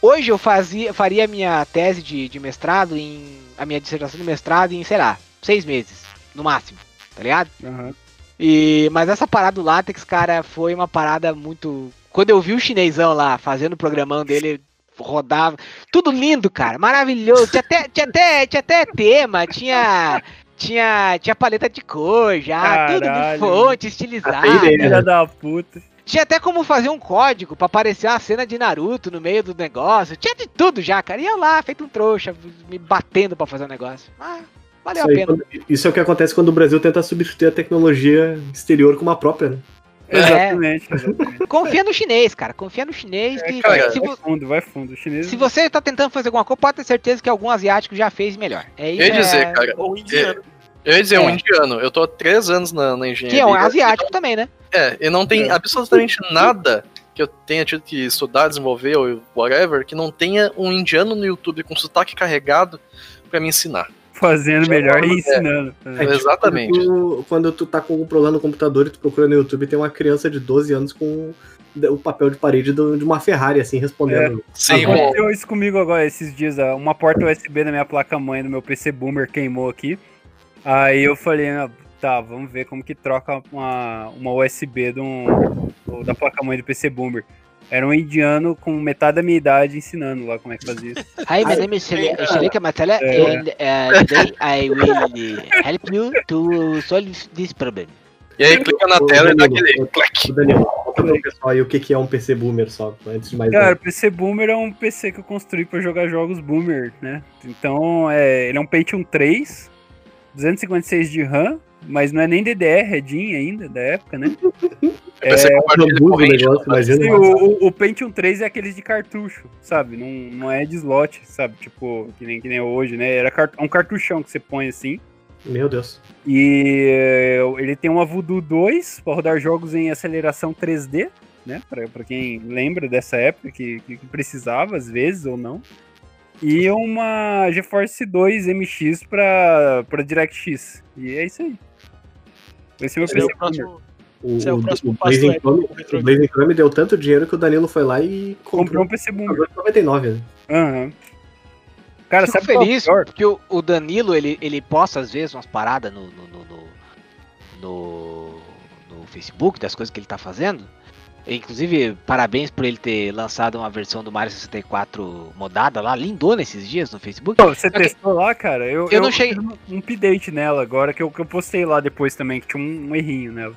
Hoje eu fazia, faria a minha tese de, de mestrado em. a minha dissertação de mestrado em, sei lá, seis meses, no máximo, tá ligado? Aham. E, mas essa parada do látex, cara, foi uma parada muito. Quando eu vi o chinesão lá fazendo o programão dele, rodava. Tudo lindo, cara, maravilhoso. Tinha até, tinha até, tinha até tema, tinha. Tinha, tinha paleta de cor já, tudo Caralho. com fonte Até estilizada. ideia. Filha da puta. Tinha até como fazer um código pra aparecer uma cena de Naruto no meio do negócio. Tinha de tudo já, cara. E eu lá, feito um trouxa, me batendo pra fazer o negócio. Ah, valeu Isso, a aí, pena. quando- isso é o que acontece quando o Brasil tenta substituir a tecnologia exterior com uma própria, né? É. Exatamente. exatamente. Confia no chinês, cara. Confia no chinês que cara, se, Vai vo- fundo, vai fundo. O chinês. se você tá tentando fazer alguma coisa, pode ter certeza que algum asiático já fez melhor. É isso. Eu ia é- dizer, cara, Ou indiano. eu ia dizer um É. indiano. Eu tô há três anos na, na engenharia. Que é um asiático também, né? É, e não tem absolutamente nada que eu tenha tido que estudar, desenvolver ou whatever, que não tenha um indiano no YouTube com sotaque carregado pra me ensinar. Fazendo melhor e É. ensinando. É, tipo, Exatamente. Quando tu, quando tu tá com algum problema no computador e tu procura no YouTube, tem uma criança de 12 anos com o papel de parede do- de uma Ferrari, assim, respondendo. Sim, um- Aconteceu isso comigo agora esses dias. Uma porta USB da minha placa-mãe do meu PC Boomer queimou aqui. Aí eu falei, ah, tá, vamos ver como que troca uma, uma USB de um- da placa-mãe do PC Boomer. Era um indiano com metade da minha idade ensinando lá como é que fazia isso. Hi, my name is Shalika Matala É. and uh, today I will help you to solve this problem. E aí clica na tela e dá Danilo, aquele clack. Danilo, conta pro pessoal aí o que, que é um PC Boomer só, antes de mais Cara, nada. o PC Boomer é um PC que eu construí pra jogar jogos Boomer, né? Então, é, ele é um Pentium 3, 256 de RAM, mas não é nem DDR, é DIN ainda, da época, né? Eu pensei que compartilha Bambu do corrente. negócio, imagina. Sim, o, o, o Pentium 3 é aqueles de cartucho, sabe? Não, não é de slot, sabe? Tipo, que nem, que nem hoje, né? Era cart- um cartuchão que você põe assim. Meu Deus. E eh, ele tem uma Voodoo 2 para rodar jogos em aceleração 3D, né? Pra, pra quem lembra dessa época que, que precisava, às vezes, ou não. E uma GeForce 2 MX para DirectX. E é isso aí. Esse é meu Seria PC o é o o, o Blazing Chrome- Retro o Blazing Chrome deu tanto dinheiro que o Danilo foi lá e Comprou comprou um PC Boomer. computador de 99, né? Aham. Cara, Fico sabe qual é o feliz pior? porque o, o Danilo ele, ele posta às vezes umas paradas no no, no, no, no- no Facebook das coisas que ele tá fazendo. Inclusive, parabéns por ele ter lançado uma versão do Mario 64 modada lá, lindona esses dias no Facebook. Pô, Você testou lá, cara? Eu, Eu não cheguei- fiz um- um update nela agora, que eu, que eu postei lá depois também, que tinha um, um errinho nela.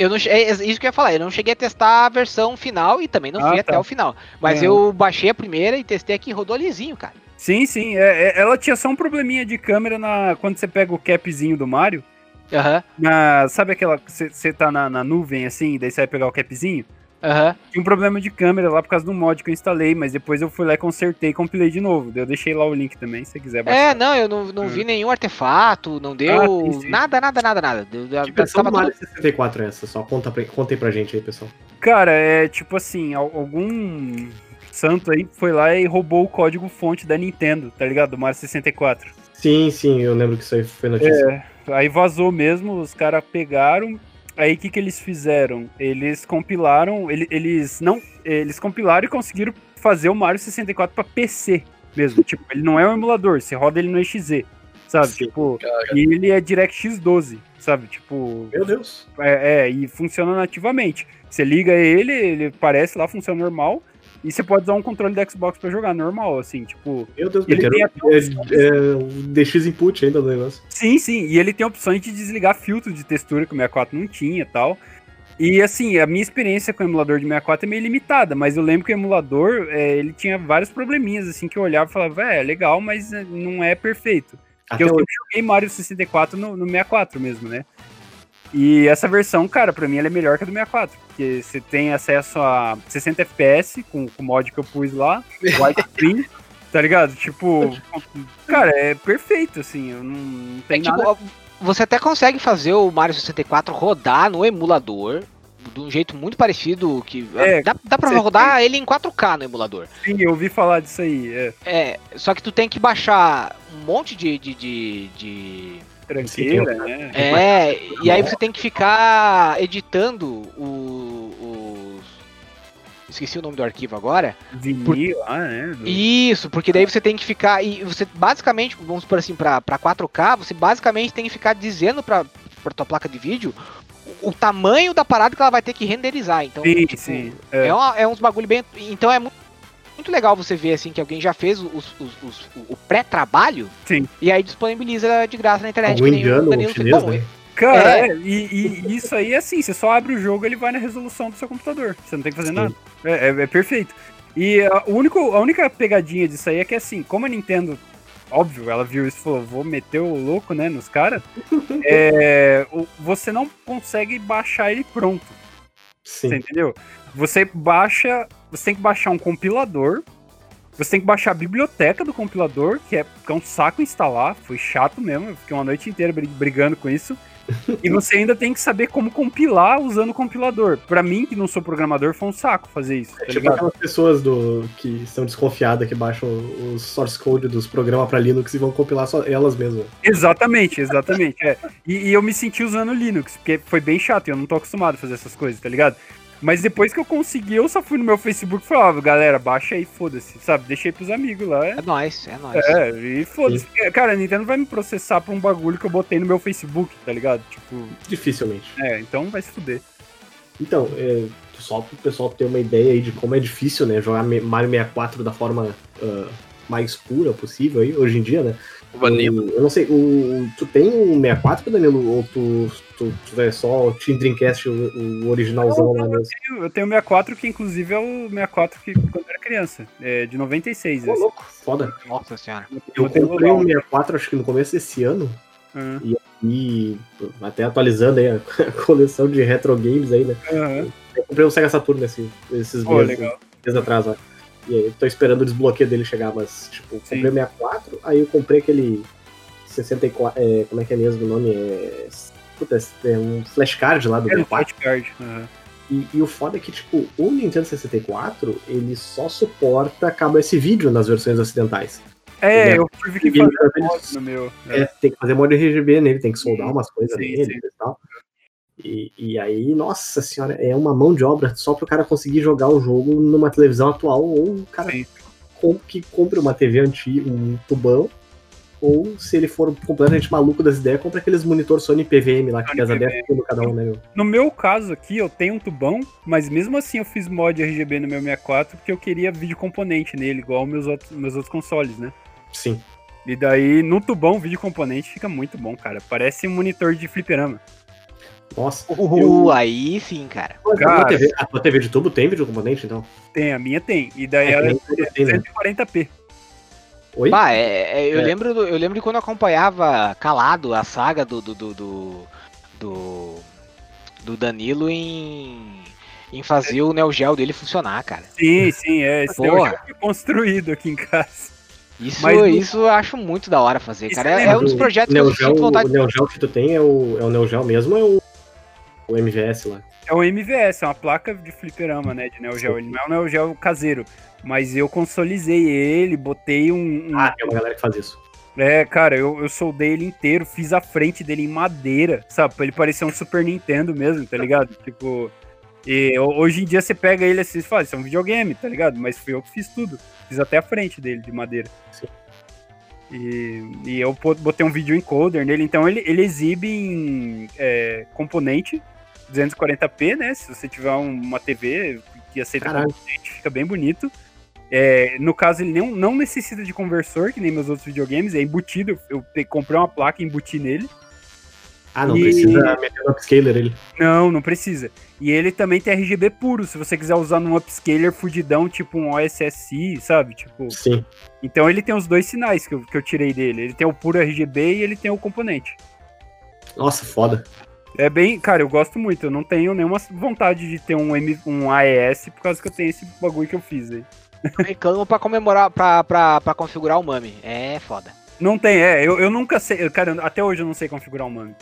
Eu não, che- é isso que eu ia falar, eu não cheguei a testar a versão final e também não Ah, fui tá. até o final. Mas É. eu baixei a primeira e testei aqui, rodou lisinho, cara. Sim, sim. é- é- ela tinha só um probleminha de câmera na, quando você pega o capzinho do Mario. Aham, Na, sabe aquela que você- você tá na, na nuvem assim, daí você vai pegar o capzinho? Aham. Tinha um problema de câmera lá por causa do mod que eu instalei, mas depois eu fui lá e consertei e compilei de novo. Eu deixei lá o link também, se você quiser É, baixar. não, eu não, não vi nenhum artefato, não deu Ah, sim, sim. nada, nada, nada, nada. Deu- Que tava versão do tudo- Mario 64 é essa? Só conta, pra, conta aí pra gente aí, pessoal. Cara, é tipo assim, al- algum santo aí foi lá e roubou o código fonte da Nintendo, tá ligado? Do Mario 64. Sim, sim, eu lembro que isso aí foi notícia. É, aí vazou mesmo, os caras pegaram. Aí o que, que eles fizeram? Eles compilaram, ele- eles não, eles compilaram e conseguiram fazer o Mario 64 pra PC mesmo. tipo, ele não é um emulador, você roda ele no EXE, sabe? Sim. Tipo, Caraca. e ele é DirectX 12, sabe? Tipo, Meu Deus. é, é, e funciona nativamente. Você liga ele, ele aparece lá, funciona normal. E você pode usar um controle da Xbox pra jogar normal, assim, tipo. Meu Deus, Ele tem opções. é, é, DX input ainda do negócio. Sim, sim. E ele tem opções de desligar filtro de textura que o 64 não tinha e tal. E assim, a minha experiência com o emulador de 64 é meio limitada, mas eu lembro que o emulador, é, ele tinha vários probleminhas, assim, que eu olhava e falava, é, legal, mas é, não é perfeito. Porque Até eu hoje. sempre joguei Mario 64 no, no 64 mesmo, né? E essa versão, cara, pra mim ela é melhor que a do 64, porque você tem acesso a 60 FPS com, com o mod que eu pus lá, widescreen, tá ligado? Tipo, cara, é perfeito, assim, eu não, não É, tem tipo, nada... você até consegue fazer o Mario 64 rodar no emulador de um jeito muito parecido que É, dá, dá pra rodar ele em 4K no emulador. Sim, eu ouvi falar disso aí, é. É, só que tu tem que baixar um monte de, de, de, de- Tranqueira, né? é, e aí você tem que ficar editando o- os esqueci o nome do arquivo agora. Vinil lá, né? do- Isso, porque daí você tem que ficar. E você basicamente, vamos por assim, pra, pra 4K, você basicamente tem que ficar dizendo pra, pra tua placa de vídeo o, o tamanho da parada que ela vai ter que renderizar. Então, Sim, tipo, sim. É, É. uma- é uns bagulho bem. Então é muito, muito legal você ver assim que alguém já fez os, os- os- o pré-trabalho Sim. e aí disponibiliza de graça na internet. Algum que nem o Danilo fez. chinês, Bom, né? Cara, É. é, e, e isso aí, assim, você só abre o jogo ele vai na resolução do seu computador. Você não tem que fazer Sim. nada. É, é- é perfeito. E a, o único, a única pegadinha disso aí é que, assim, como a Nintendo, óbvio, ela viu isso e falou, vou meter o louco, né, nos caras, é, você não consegue baixar ele pronto. Você Sim. entendeu? Você baixa. Você tem que baixar um compilador. Você tem que baixar a biblioteca do compilador, que é, que é um saco instalar. Foi chato mesmo. Eu fiquei uma noite inteira bri- brigando com isso. e você ainda tem que saber como compilar usando o compilador. Pra mim, que não sou programador, foi um saco fazer isso. Tá É tipo aquelas pessoas do, que estão desconfiadas que baixam os source code dos programas pra Linux e vão compilar só elas mesmas. Exatamente, exatamente. é. E, e eu me senti usando Linux, porque foi bem chato, e eu não tô acostumado a fazer essas coisas, tá ligado? Mas depois que eu consegui, eu só fui no meu Facebook e falava, galera, baixa aí, foda-se, sabe? Deixei pros amigos lá. É nóis, é nóis. É, e foda-se. Cara, a Nintendo vai me processar por um bagulho que eu botei no meu Facebook, tá ligado? Tipo, Dificilmente. é, então vai se fuder. Então, é, só pro pessoal ter uma ideia aí de como é difícil, né, jogar Me- Mario 64 da forma ah, mais pura possível aí, hoje em dia, né? O. O- eu não sei, o, tu tem um 64, Danilo, ou tu, tu, tu é só o Team Dreamcast, o, o originalzão lá mesmo? Eu- Eu tenho o 64, que inclusive é o 64 que quando eu era criança, é de 96. Pô, louco, foda. Nossa senhora. Eu tenho comprei um global. 64, acho que no começo desse ano, Aham, e até atualizando aí a coleção de retro games aí, né? aham. Eu comprei um Sega Saturn esse, esses Pô, meses, legal. meses atrás, ó. E aí, tô esperando o desbloqueio dele chegar, mas, tipo, Sim. comprei o 64, aí eu comprei aquele 64, é, como é que é mesmo o nome? É, puta, é um flashcard lá do um 64. flashcard. aham. E, e o foda é que, tipo, o Nintendo 64, ele só suporta cabo esse vídeo nas versões ocidentais. É, Ele é- eu tive que fazer é- mod no meu. É, tem que fazer mod RGB nele, tem que soldar umas coisas Sim, nele sim. e tal. E, e aí, nossa senhora, é uma mão de obra só pro cara conseguir jogar o jogo numa televisão atual, ou o cara Sim. com- que compre uma TV antiga, um tubão, ou se ele for completamente maluco das ideias, compra aqueles monitor Sony PVM lá que pesa PVM. 10 quilos cada um, né, meu? No meu caso aqui, eu tenho um tubão, mas mesmo assim eu fiz mod RGB no meu 64 porque eu queria vídeo componente nele, igual meus outros, meus outros consoles, né? Sim. E daí, no tubão, vídeo componente fica muito bom, cara. Parece um monitor de fliperama. Nossa. Uh, aí sim, cara. A, Cara. tua TV, a tua TV de tubo tem vídeo componente, então? Tem, a minha tem. E daí É, ela que é tem, né? 140p. Oi? Bah, é, é, eu, É. Lembro do- eu lembro de quando eu acompanhava calado a saga do. do. do. do, do, do Danilo em. em fazer o Neo Geo dele funcionar, cara. Sim, sim, é. Esse Porra. Neo Geo foi construído aqui em casa. Isso, Mas isso eu acho muito da hora fazer, cara. é É, é um dos projetos que Neo eu Geo, sinto vontade O Neo Geo que tu tem é o, é o Neo Geo mesmo ou é o, o MVS lá? É o MVS, é uma placa de fliperama, né? De Neo Geo. Ele não é um Neo Geo caseiro. Mas eu consolizei ele, botei um. um- Ah, tem uma galera que faz isso. É, cara, eu, eu soldei ele inteiro, fiz a frente dele em madeira, sabe? Pra ele parecer um Super Nintendo mesmo, tá ligado? Tipo. E ho- hoje em dia você pega ele assim e fala, isso é um videogame, tá ligado? Mas fui eu que fiz tudo. Fiz até a frente dele de madeira. Sim. E, e eu botei um vídeo encoder nele, então ele, ele exibe em é, componente 240p, né? Se você tiver um- uma TV que aceita Caralho. componente, fica bem bonito. É, no caso, ele não, não necessita de conversor, que nem meus outros videogames, é embutido. Eu comprei uma placa e embuti nele. Ah, não E- precisa meter no upscaler ele. Não, não precisa. E ele também tem RGB puro, se você quiser usar num upscaler fudidão, tipo um OSSI, sabe? Tipo, Sim. então ele tem os dois sinais que eu, que eu tirei dele. Ele tem o puro RGB e ele tem o componente. Nossa, foda. É bem, cara, eu gosto muito. Eu não tenho nenhuma vontade de ter um, M, um AES por causa que eu tenho esse bagulho que eu fiz aí. reclamo pra comemorar, pra, pra, pra configurar o Mami. É foda. Não tem, é. Eu, eu nunca sei. eu- Cara, até hoje eu não sei configurar um MAME.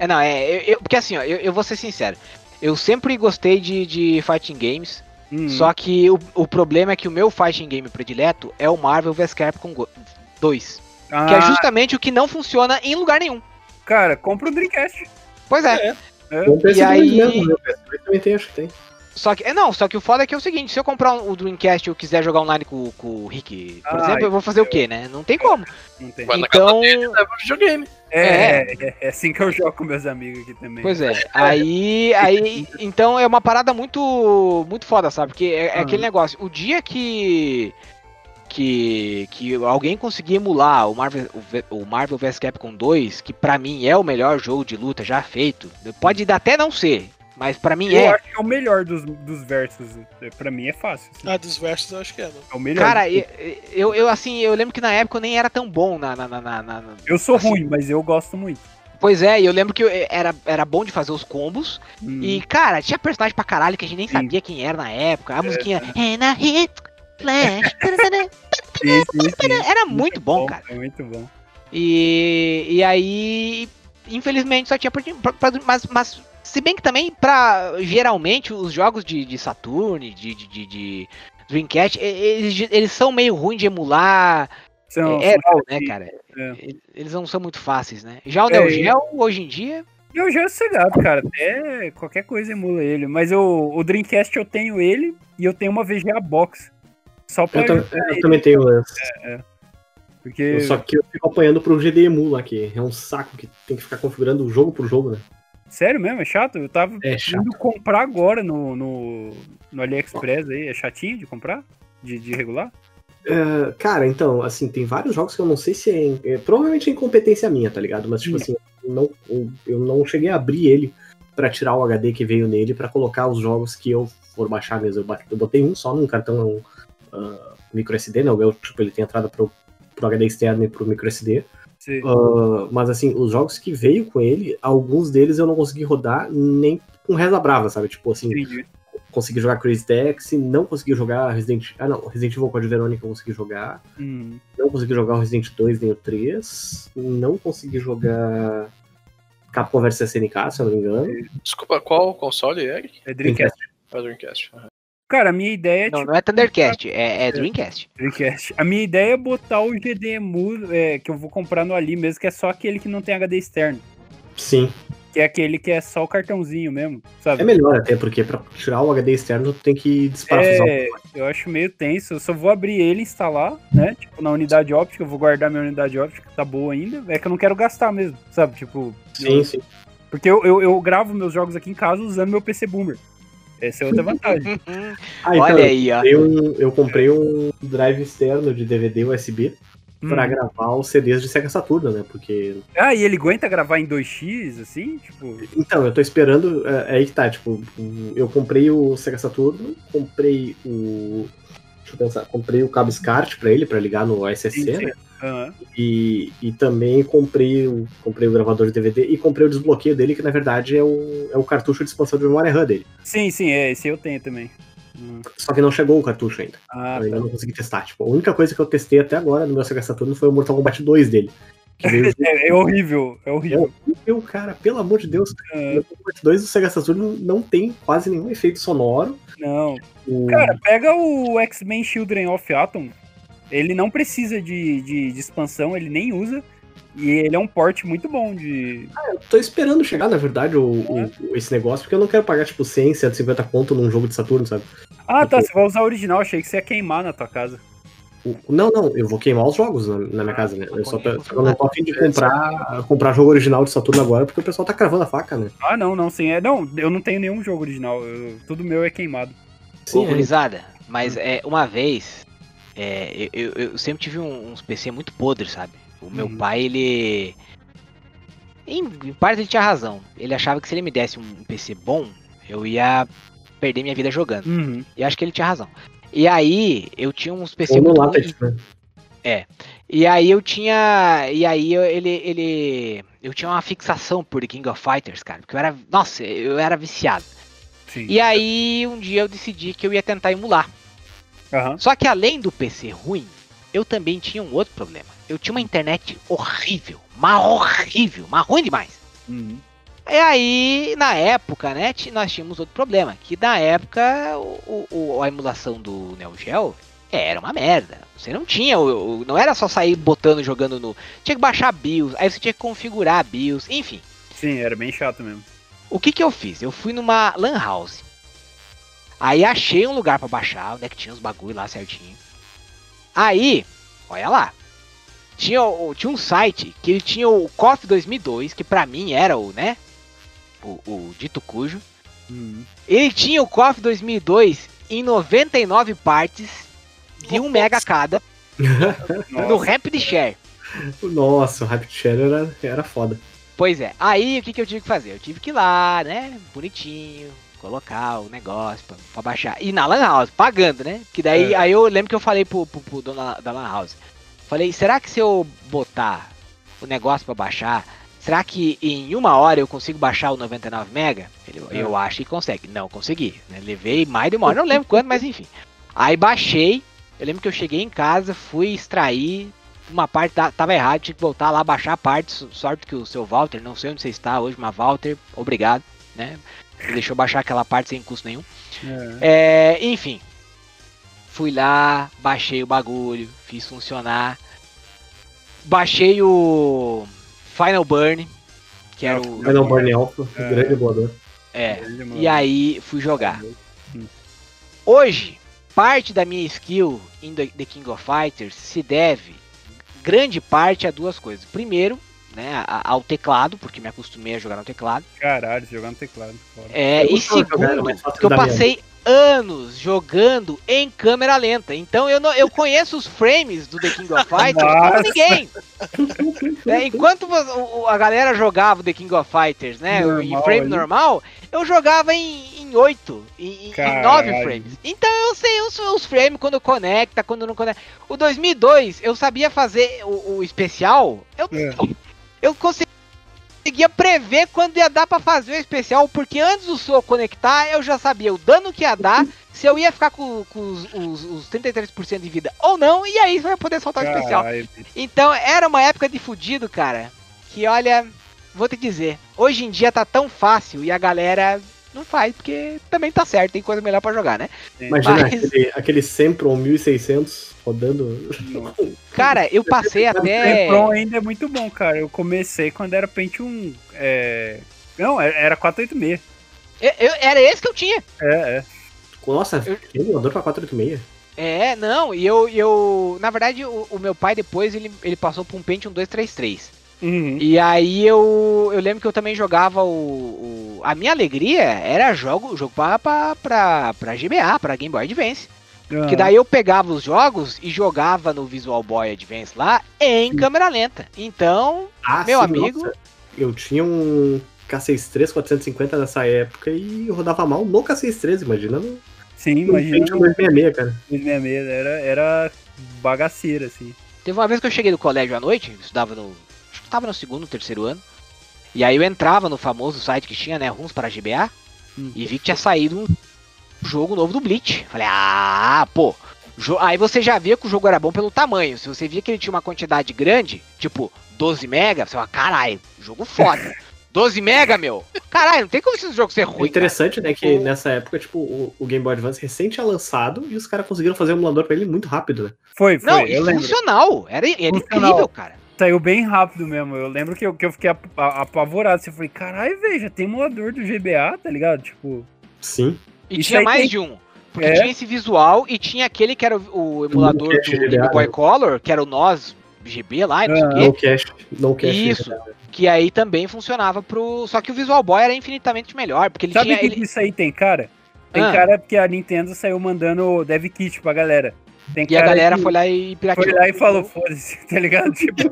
É, não, é. Eu, eu- porque assim, ó, eu, eu vou ser sincero. Eu sempre gostei de, de fighting games. Hum, Só que o, o problema é que o meu fighting game predileto é o Marvel vs Capcom 2. ah, Que é justamente o que não funciona em lugar nenhum. Cara, compra o Dreamcast. Pois é. É. É. PS2 aí- mesmo, PS2 também tem, acho que tem. Só que. É, não, só que o foda é que é o seguinte, se eu comprar um- o Dreamcast e eu quiser jogar online com, com o Rick, por Ah, exemplo, eu vou fazer o quê, né? Não tem como. Não tem. Então. dele, leva o videogame. É, é, é assim que eu jogo com meus amigos aqui também. Pois é. Aí. aí então é uma parada muito. Muito foda, sabe? Porque é, é Ah. aquele negócio. O dia que. Que, que alguém conseguir emular o Marvel, o Marvel vs Capcom 2, que pra mim é o melhor jogo de luta já feito, pode até não ser, mas pra mim Eu é. acho que é o melhor dos, dos versos. É, Pra mim é fácil. assim. Ah, dos versos eu acho que é. É o melhor. Cara, eu, eu, eu, assim, eu lembro que na época eu nem era tão bom na. na, na, na- na- eu sou assim, ruim, mas eu gosto muito. Pois é, e eu lembro que eu- era, era bom de fazer os combos. Hum, E, cara, tinha personagem pra caralho que a gente nem Sim. sabia quem era na época. A musiquinha. And I hit flash. sim, sim, sim. Era muito bom, cara. É muito bom. E, e aí, infelizmente, só tinha pra, pra- mas, mas se bem que também pra geralmente os jogos de, de Saturn, de, de, de- de Dreamcast, eles, eles são meio ruins de emular. São, é, são né, cara? É. Eles não são muito fáceis, né? Já o É, Neo e- Geo, hoje em dia, Eu já é sossegado, cara. Até qualquer coisa emula ele. Mas eu, o Dreamcast eu tenho ele e eu tenho uma VGA Box. Só pra Eu, tam- eu também tenho esse. Porque Só que eu fico apanhando pro GDEMU lá, que é um saco que tem que ficar configurando jogo por jogo, né? Sério mesmo, é chato? Eu tava É chato. indo comprar agora no, no, no AliExpress aí. É chatinho de comprar? De, de regular? É, cara, então, assim, tem vários jogos que eu não sei se é, é, provavelmente é incompetência minha, tá ligado? Mas, tipo assim, eu não, eu- eu não cheguei a abrir ele pra tirar o HD que veio nele pra colocar os jogos que eu for baixar mesmo. Eu, eu botei um só num cartão ah, micro SD, né? O meu, tipo, ele tem entrada pro, pro HD externo e pro micro SD. Ah, mas assim, os jogos que veio com ele, alguns deles eu não consegui rodar nem com reza brava, sabe? Tipo assim, Entendi. consegui jogar Crazy Taxi, não consegui jogar Resident... Ah não, Resident Evil Code Verônica eu consegui jogar. Hum. Não consegui jogar o Resident 2 nem o 3. Não consegui jogar Capcom vs SNK, se eu não me engano. Desculpa, qual console, Eric? É Dreamcast. É o Dreamcast. aham. Cara, a minha ideia é não, tipo, não é Thundercast, é, é Dreamcast. Dreamcast. A minha ideia é botar o GDEMU é, que eu vou comprar no Ali mesmo, que é só aquele que não tem HD externo. Sim. que é aquele que é só o cartãozinho mesmo, sabe? É melhor até, porque pra tirar o HD externo tu tem que desparafusar. É, eu acho meio tenso. Eu só vou abrir ele e instalar, né? Tipo, na unidade óptica, eu vou guardar minha unidade óptica, que tá boa ainda. É que eu não quero gastar mesmo, sabe? Tipo, Sim, sim. porque eu, eu, eu gravo meus jogos aqui em casa usando meu PC Boomer. Essa é outra vantagem. Ah, Olha aí, ó. Eu, comprei um- eu comprei um drive externo de DVD USB pra Hum. gravar os CDs de Sega Saturno, né? Porque. Ah, e ele aguenta gravar em 2x, assim? Tipo. Então, eu tô esperando. É, é aí que tá, tipo, eu comprei o Sega Saturno, comprei o. Deixa eu pensar, comprei o cabo SCART pra ele, pra ligar no SSC, Sim, sim. né? Aham. E, e também comprei o, comprei o gravador de DVD e comprei o desbloqueio dele, que na verdade é o, é o cartucho de expansão de memória RAM dele. Sim, sim, é, esse eu tenho também. Hum. Só que não chegou o cartucho ainda. Ah, eu ainda tá. não consegui testar. Tipo, a única coisa que eu testei até agora no meu Sega Saturno foi o Mortal Kombat 2 dele. É, é horrível, é horrível. eu, cara, pelo amor de Deus, o Mortal Kombat 2 do Sega Saturno não tem quase nenhum efeito sonoro. não. O- Cara, pega o X-Men Children of Atom. Ele não precisa de, de, de expansão, ele nem usa. E ele é um porte muito bom de. eu tô esperando chegar, na verdade, o, o- esse negócio, porque eu não quero pagar, tipo, 100, 150 conto num jogo de Saturno, sabe? Ah, tá, você vai usar o original, achei que você ia queimar na tua casa. Não, não, eu vou queimar os jogos na, na minha casa, né? Eu só, tô- só não tô a fim de comprar, comprar jogo original de Saturno agora, porque o pessoal tá cravando a faca, né? Ah, não, não, sim. É, não, eu não tenho nenhum jogo original. eu- tudo meu é queimado. Ô, é. mas é, uma vez, é, eu, eu- sempre tive uns PC muito podres, sabe? O meu Uhum. pai, ele. Em, em parte ele tinha razão. Ele achava que se ele me desse um PC bom, eu ia perder minha vida jogando. Uhum. E acho que ele tinha razão. E aí, eu tinha uns PC Ou no muito látex, ruins. né? E aí eu tinha. E aí eu- ele, ele. Eu tinha uma fixação por King of Fighters, cara. Porque eu era. Nossa, eu era viciado. Sim. E aí um dia eu decidi que eu ia tentar emular. Aham. Só que além do PC ruim, eu também tinha um outro problema. Eu tinha uma internet horrível, mas horrível, mas ruim demais. Uhum. E aí, na época, né, nós tínhamos outro problema, que na época o, o- a emulação do Neo Geo era uma merda. Você não tinha, não era só sair botando jogando no, tinha que baixar BIOS, aí você tinha que configurar BIOS, enfim. Sim, era bem chato mesmo. O que que eu fiz? Eu fui numa lan house. Aí achei um lugar pra baixar, onde é que tinha os bagulho lá certinho. Aí, olha lá. Tinha, tinha um site que ele tinha o KOF 2002, que pra mim era o, né? O, o dito cujo. Uhum. Ele tinha o KOF 2002 em 99 partes de 1 mega cada no. Rapid Share. Nossa, o Rapid Share era, era foda. Pois é, aí o que, que eu tive que fazer? Eu tive que ir lá, né? Bonitinho, colocar o negócio pra, pra baixar. E na Lan House, pagando, né? Que daí É. aí eu lembro que eu falei pro, pro, pro dono da- da Lan House. Falei, será que se eu botar o negócio pra baixar, será que em uma hora eu consigo baixar o 99 mega? Ele, É. Eu acho que consegue. Não, consegui. né? Levei mais de uma hora, não lembro quanto, mas enfim. Aí baixei, eu lembro que eu cheguei em casa, fui extrair, uma parte ta- tava errado, tinha que voltar lá, baixar a parte, so- sorte que o seu Walter, não sei onde você está hoje, mas Walter, obrigado, né? Me deixou baixar aquela parte sem custo nenhum. É. É, enfim. Fui lá, baixei o bagulho, fiz funcionar. Baixei o Final Burn, que era o. Final Burn Alpha, É. grande voador. É. E aí fui jogar. Hum. Hoje, parte da minha skill em The The King of Fighters se deve, grande parte, a duas coisas. Primeiro, né, ao teclado, porque me acostumei a jogar no teclado. Caralho, jogar no teclado. Fora. É, Eu e segundo, que eu passei anos jogando em câmera lenta. Então eu, não, eu conheço os frames do The King of Fighters como ninguém. É, enquanto a galera jogava o The King of Fighters, né? em Normal frame ali. normal, eu jogava em, em 8, em, em Caralho. 9 frames. Então eu sei os, os frames quando conecta, quando não conecta. O 2002, eu sabia fazer o, o especial. Eu, É. eu conseguia prever quando ia dar pra fazer o especial, porque antes do Soul conectar, eu já sabia o dano que ia dar, se eu ia ficar com, com os, os, os 33% de vida ou não, e aí você vai poder soltar o especial. Caralho. Então era uma época de fudido, cara, que olha, vou te dizer, hoje em dia tá tão fácil e a galera não faz, porque também tá certo, tem coisa melhor pra jogar, né? Imagina Mas- aquele, aquele Sempron 1600 rodando. Cara, eu passei até... Tempron ainda é muito bom, cara. Eu comecei quando era Pentium é, Não, era era 486. Eu- eu- era esse que eu tinha. É, é. Nossa, Eu- que emulador pra 486? É, não, e eu, eu na verdade, o, o meu pai depois, ele, ele passou por um Pentium 233. Uhum. E aí eu, eu lembro que eu também jogava o, o- a minha alegria era jogo, jogo pra, pra, pra, pra GBA, pra Game Boy Advance. Ah. Que daí eu pegava os jogos e jogava no Visual Boy Advance lá em câmera lenta. Então, Ah, Meu sim, amigo. nossa. eu tinha um K63 450 nessa época e rodava mal no K63, imagina no, Sim, no imagina. Pentium 266, cara. 266 era, era bagaceira, assim. Teve uma vez que eu cheguei do colégio à noite, eu estudava no. Acho que estava no segundo, terceiro ano. E aí eu entrava no famoso site que tinha, né, Runs para GBA, Hum. e vi que tinha saído um jogo novo do Bleach. Falei, ah, pô. Aí você já via que o jogo era bom pelo tamanho. Se você via que ele tinha uma quantidade grande, tipo 12 mega, você fala, caralho, jogo foda. 12 mega, meu. Caralho, não tem como esse jogo ser É ruim. cara. interessante, né, que O- nessa época, tipo, o, o Game Boy Advance recém tinha lançado e os caras conseguiram fazer um emulador pra ele muito rápido, né? Foi, foi, Não, e eu lembro. funcional. Era, era Funcional. incrível, cara. Saiu bem rápido mesmo. Eu lembro que eu, que eu fiquei apavorado. Assim, eu falei, caralho, velho, já tem emulador do GBA, tá ligado? Tipo, Sim. E Isso tinha aí mais tem- de um. Porque É. tinha esse visual e tinha aquele que era o, o emulador do Game Boy né? Color, que era o NOS GB lá, não Ah, sei o quê. cache. Isso. Que aí também funcionava pro. Só que o Visual Boy era infinitamente melhor, porque ele sabe tinha. o que Ele... isso aí tem, cara? Tem Ah. cara que a Nintendo saiu mandando dev kit pra galera. Tem E a galera foi lá e pirateou. foi lá e falou, foda-se, tá ligado? Tipo,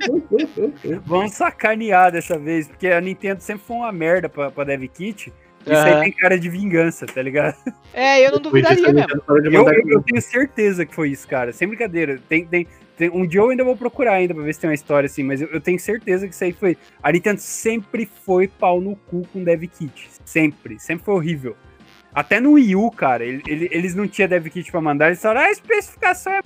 vamos sacanear dessa vez, porque a Nintendo sempre foi uma merda pra, pra dev kit. Isso aí tem cara de vingança, tá ligado? É, eu não duvidaria mesmo. Eu, eu- eu tenho certeza que foi isso, cara. Sem brincadeira. Tem, tem, tem- um dia eu ainda vou procurar ainda pra ver se tem uma história assim, mas eu, eu tenho certeza que isso aí foi. A Nintendo sempre foi pau no cu com Dev Kit. Sempre. Sempre foi horrível. Até no Wii U, cara, ele- ele- eles não tinham Dev Kit pra mandar, eles falaram, ah, a especificação é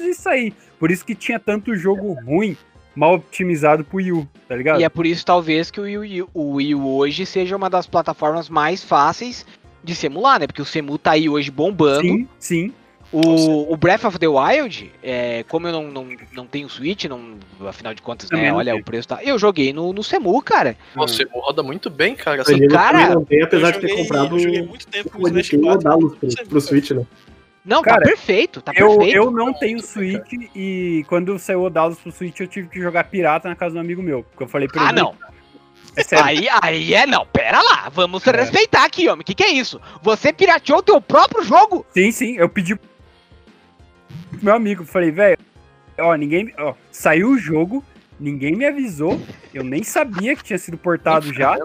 isso aí. Por isso que tinha tanto jogo ruim, mal otimizado pro Wii U, tá ligado? E é por isso, talvez, que o Wii, U- o Wii U hoje seja uma das plataformas mais fáceis de se emular, né? Porque o Semu tá aí hoje bombando. Sim, sim. O, o Breath of the Wild, é, como eu não, não, não tenho Switch, não, afinal de contas, né, não olha o preço tá. Eu joguei no, no Semu, cara. Nossa, você roda muito bem, cara. Sim, cara, apesar eu de ter joguei- comprado eu joguei muito tempo o com o Smash Nintendo 4. rodá-los pro, pro Switch, né? Não, Cara, tá perfeito, tá Eu, perfeito. eu não tenho Switch e quando saiu o Dallas pro Switch eu tive que jogar pirata na casa de um amigo meu. Porque eu falei pra Ah, ele. não. É. Aí, aí é não, pera lá, vamos É. respeitar aqui, homem. Que que é isso? Você pirateou o teu próprio jogo? Sim, sim, eu pedi pro meu amigo, falei, velho, ó, ninguém, ó, saiu o jogo, ninguém me avisou, eu nem sabia que tinha sido portado já,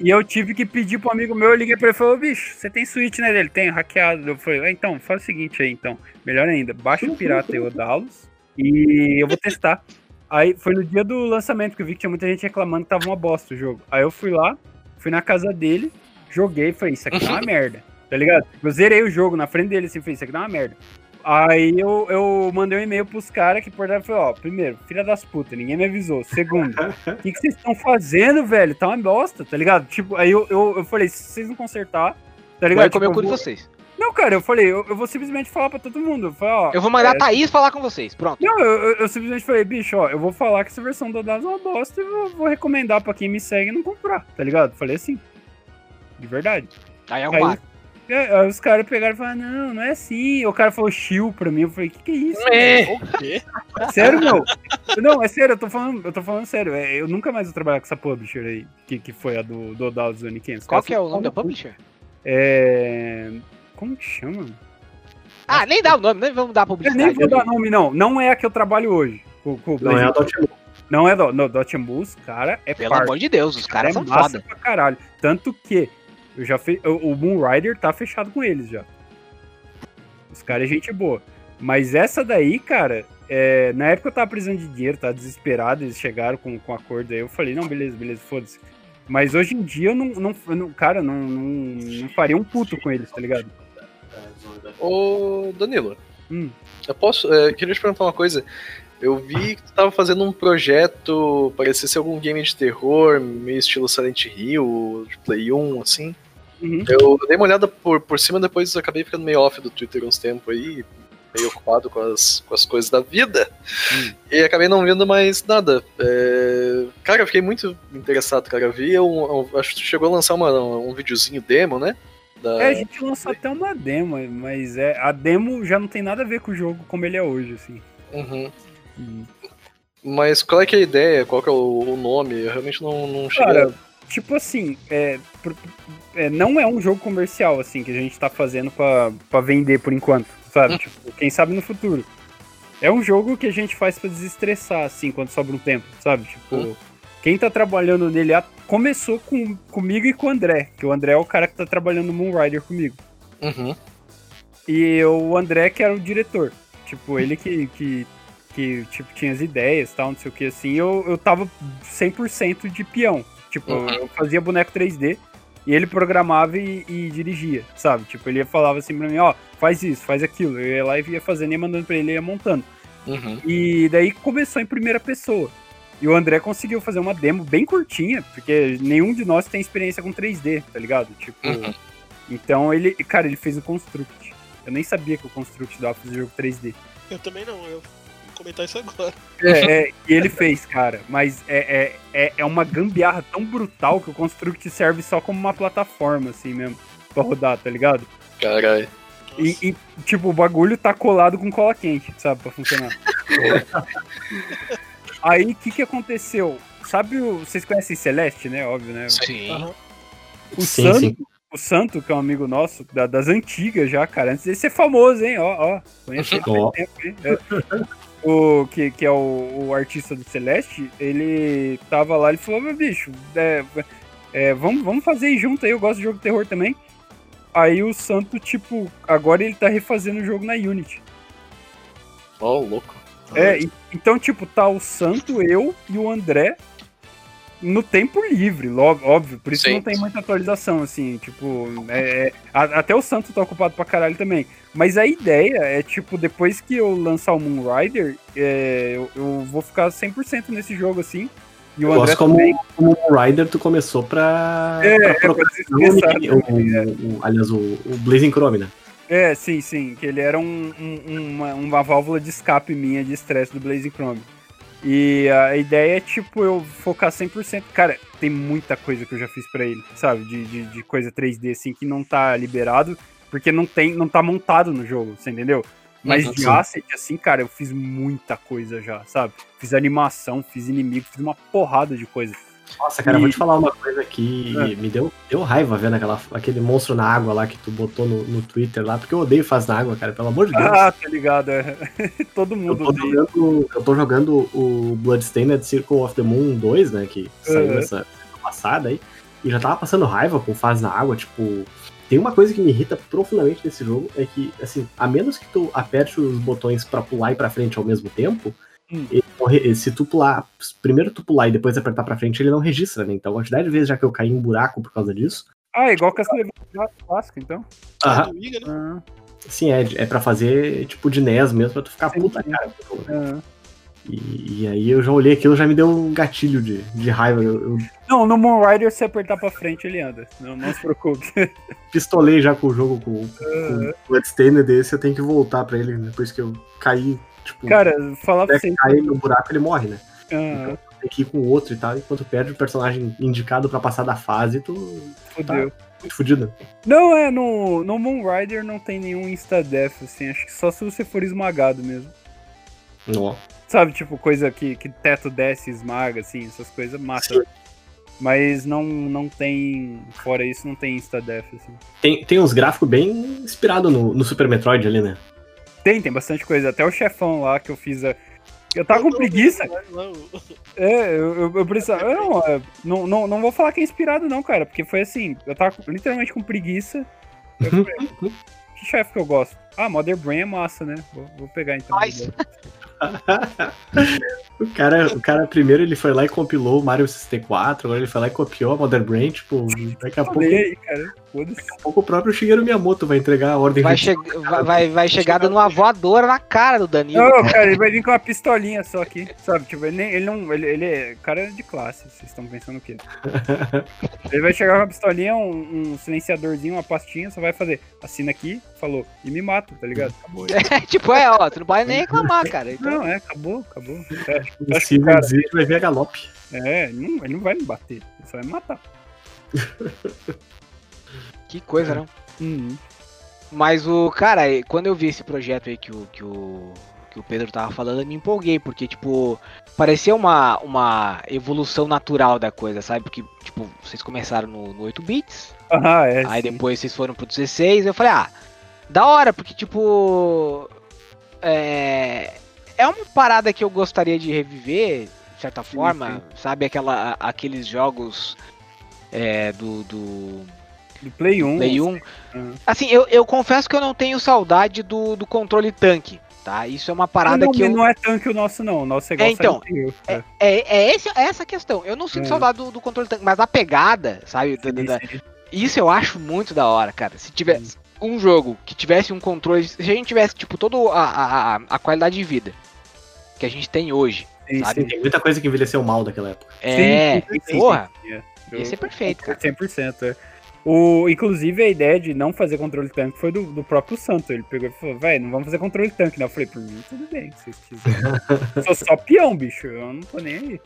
e eu tive que pedir pro amigo meu, eu liguei pra ele e falei, bicho, você tem Switch, né, dele? Tem, hackeado. Eu falei, ah, então, faz o seguinte aí, então, melhor ainda, baixa o pirata aí, o Dallas, e eu vou testar. Aí foi no dia do lançamento que eu vi que tinha muita gente reclamando que tava uma bosta o jogo. Aí eu fui lá, fui na casa dele, joguei, falei, isso aqui tá uma merda, tá ligado? Eu zerei o jogo na frente dele, assim, falei, isso aqui tá uma merda. Aí eu, eu mandei um e-mail pros caras que portaram e falei, ó, primeiro, filha das putas, ninguém me avisou. Segundo, o que, que vocês estão fazendo, velho? Tá uma bosta, tá ligado? Tipo, aí eu, eu, eu falei, se vocês não consertar, tá ligado? Vai comer Tipo, o cu eu de vou- vocês. Não, cara, eu falei, eu, eu vou simplesmente falar pra todo mundo. Eu falei, ó. Eu vou mandar é, a Thaís falar com vocês, pronto. Não, eu, eu- eu simplesmente falei, bicho, ó, eu vou falar que essa versão do Dados é uma bosta e vou, vou recomendar pra quem me segue não comprar, tá ligado? Falei assim. De verdade. Aí arrumaram. É, aí os caras pegaram e falaram, não, não é assim. O cara falou chill pra mim. Eu falei, que que é isso? É. O quê? Sério, meu? Não, é sério, eu tô falando, eu tô falando sério. É, eu nunca mais vou trabalhar com essa publisher aí, que, que foi a do, do Dallas dos Aniquins. Qual que é o nome da publisher? É. Como que chama? Ah, nem dá o nome, nem vamos dar Eu publicidade. nem vou dar nome, não. Não é a que eu trabalho hoje. Com, com Não é a. Dot Não é do, no, Dot Bus, cara, é Pelo parça. amor de Deus, os caras é são massa foda. pra caralho. Tanto que eu já fe... o Moon Rider tá fechado com eles já. Os caras é gente boa. Mas essa daí, cara, é, na época eu tava precisando de dinheiro, tava desesperado, eles chegaram com, com acordo aí. Eu falei, não, beleza, beleza, foda-se. Mas hoje em dia eu não, não, eu não- cara, não, não, não faria um puto com eles, tá ligado? Ô, Danilo, Hum. eu posso. é, queria te perguntar uma coisa. Eu vi que tu tava fazendo um projeto, parecia ser algum game de terror, meio estilo Silent Hill, de Play 1, assim. Uhum. Eu dei uma olhada por, por cima, depois acabei ficando meio off do Twitter uns tempos aí. meio ocupado com as, com as coisas da vida. Hum. E acabei não vendo mais nada. É, Cara, eu fiquei muito interessado, cara. Eu vi, um, um- acho que chegou a lançar uma, um videozinho demo, né? Da... É, a gente lançou até uma demo, mas é, a demo já não tem nada a ver com o jogo como ele é hoje, assim. Uhum. Hum. Mas qual é que é a ideia? Qual que é o, o nome? Eu realmente não, não cheguei Cara, tipo assim, é, não é um jogo comercial, assim, que a gente tá fazendo pra, pra vender por enquanto, sabe? Tipo, quem sabe no futuro. É um jogo que a gente faz pra desestressar, assim, quando sobra um tempo, sabe? Tipo, Hum. quem tá trabalhando nele a- começou com, comigo e com o André, que o André é o cara que tá trabalhando no Moonrider comigo. Uhum. E o André que era o diretor. Tipo, ele que, que, que tipo, tinha as ideias tal, não sei o que assim. Eu, eu tava 100% de peão. Tipo, Uhum. eu fazia boneco 3D e ele programava e, e dirigia, sabe? Tipo, ele falava assim pra mim, ó, faz isso, faz aquilo. Eu ia lá e ia fazendo, ia mandando pra ele, ia montando. Uhum. E daí começou em primeira pessoa. E o André conseguiu fazer uma demo bem curtinha, porque nenhum de nós tem experiência com 3D, tá ligado? Tipo, Uhum. então ele, cara, ele fez o Construct. Eu nem sabia que o Construct dava pra fazer jogo 3D. Eu também não, eu comentar isso agora. É, é, e ele fez, cara, mas é, é, é, é uma gambiarra tão brutal que o Construct serve só como uma plataforma, assim mesmo, pra rodar, tá ligado? Caralho. E, e, tipo, o bagulho tá colado com cola quente, sabe, pra funcionar. Aí, o que que aconteceu? Sabe o... Vocês conhecem Celeste, né? Óbvio, né? Sim. Aham. O Sim, Santo, sim. o Santo, que é um amigo nosso, da- das antigas já, cara, antes de ser famoso, hein? Ó, ó, conheci ele tempo, hein? O, que, que é o, o artista do Celeste, ele tava lá, ele falou, meu bicho, é, é, vamos, vamos fazer junto aí, eu gosto de jogo de terror também. Aí o Santo, tipo, agora ele tá refazendo o jogo na Unity. Ó, louco. É, então, tipo, tá o Santo, eu e o André no tempo livre, óbvio, por isso Sim. não tem muita atualização, assim, tipo, é, é, a- até o Santo tá ocupado pra caralho também. Mas a ideia é, tipo, depois que eu lançar o Moonrider, é, eu, eu vou ficar 100% nesse jogo, assim, e o Eu André gosto como, também. como o Rider tu começou pra, É, pra é, pra o, é. o- o- aliás, o, o Blazing Chrome, né? É, sim, sim, que ele era um- um- uma, uma válvula de escape minha de estresse do Blazing Chrome. E a ideia é, tipo, eu focar 100%. Cara, tem muita coisa que eu já fiz pra ele, sabe? De, de, de coisa 3D, assim, que não tá liberado, porque não tem, não tá montado no jogo, você entendeu? Mas Uhum, de asset, assim, cara, eu fiz muita coisa já, sabe? Fiz animação, fiz inimigo, fiz uma porrada de coisa. Nossa, cara, E- eu vou te falar uma coisa que É. me deu, deu raiva vendo aquela, aquele monstro na água lá que tu botou no, no Twitter lá, porque eu odeio faz na água, cara, pelo amor de Deus. Ah, tá ligado? é. Todo eu, mundo tô odeia. jogando, eu tô jogando o Bloodstained Circle of the Moon 2, né, que saiu Uhum. essa semana passada aí, e já tava passando raiva com faz na água, tipo... Tem uma coisa que me irrita profundamente nesse jogo, é que, assim, a menos que tu aperte os botões pra pular e pra frente ao mesmo tempo, Hum. ele se tu pular, primeiro tu pular e depois apertar pra frente, ele não registra, né? Então a quantidade de vezes já que eu caí em um buraco por causa disso, Ah, igual Castlevania clássico, então. Aham. Né? Ah, Sim, é, é pra fazer tipo de NES mesmo, pra tu ficar Sim, puta cara. ah. E, e aí eu já olhei aquilo, já me deu um gatilho de, de raiva. Eu, eu Não, no Moonrider, se apertar pra frente, ele anda. Não, não se preocupe. pistolei já com o jogo com, com Ah. o Bloodstained desse, eu tenho que voltar pra ele depois que eu caí. Tipo, Cara, falar pra até vocês. cair no buraco, ele morre, né? Ah, Tem que ir com o outro e tal. E quando perde o personagem indicado pra passar da fase, tu fodeu. muito fudido. Não, é, no, no Moonrider não tem nenhum insta-death, assim. Acho que só se você for esmagado mesmo. Nó. Sabe, tipo, coisa que, que teto desce e esmaga, assim, essas coisas mata. Sim. Mas não, não tem. Fora isso, não tem insta-death, assim. Tem, tem uns gráficos bem inspirados no, no Super Metroid ali, né? Tem, tem bastante coisa. Até o chefão lá que eu fiz. A... Eu tava com preguiça. Não, É, eu, eu, eu precisava. eu Não, é, não, não, não vou falar que é inspirado, não, cara. Porque foi assim, eu tava com- literalmente com preguiça. Eu falei, que chefe que eu gosto? Ah, Mother Brain é massa, né? Vou, vou pegar então. Nice. o, cara, o cara primeiro ele foi lá e compilou o Mario 64, agora ele foi lá e copiou a Mother Brain, tipo, daqui a pouco Falei aí, cara. Foda-se. Daqui a pouco o próprio Shigeru Miyamoto vai entregar a ordem Vai, de- che vai, vai, vai chegar dando uma voadora na cara do Danilo. Não, cara, ele vai vir com uma pistolinha só aqui, sabe? Tipo, ele, nem- ele não. Ele, ele é cara de classe, vocês estão pensando o quê? Ele vai chegar com uma pistolinha, um, um silenciadorzinho, uma pastinha, só vai fazer. Assina aqui, falou, e me mata, tá ligado? Acabou. É, tipo, é, ó, você não pode nem reclamar, cara. Então, Não, é, acabou, acabou. É, acho que Se o cara- vai ver a galope. é ele, não, ele não vai me bater, ele só vai me matar. Que coisa, não? Uhum. Mas o, cara, quando eu vi esse projeto aí que o, que o, que o Pedro tava falando, eu me empolguei, porque, tipo, parecia uma, uma evolução natural da coisa, sabe? Porque, tipo, vocês começaram no, no 8 bits, Ah, é. aí sim. depois vocês foram pro 16, eu falei, ah, da hora, porque, tipo, é, é uma parada que eu gostaria de reviver, de certa forma, sabe? Aquela, aqueles jogos é, do, do Do Play 1. Play 1. Uhum. Assim, eu, eu confesso que eu não tenho saudade do, do controle tanque, tá? Isso é uma parada não, que eu. não é tanque o nosso, não. O nosso é igual É, então, Silent Hill, É, é, é esse, é essa a questão. Eu não sinto É. saudade do, do controle tanque, mas a pegada, sabe? da- da- da- Sim, sim. Isso eu acho muito da hora, cara. Se tivesse um jogo que tivesse um controle. Se a gente tivesse, tipo, toda a, a, a qualidade de vida que a gente tem hoje. Sim, sabe? sim. Tem muita coisa que envelheceu mal daquela época. É, sim, sim, porra, sim, é. ia ser perfeito, cara. 100%. É. O, inclusive, a ideia de não fazer controle tanque foi do, do próprio Santo. Ele pegou e falou, velho, não vamos fazer controle tanque, né? Eu falei, por mim, tudo bem, se vocês quiserem. Sou só peão, bicho, eu não tô nem aí.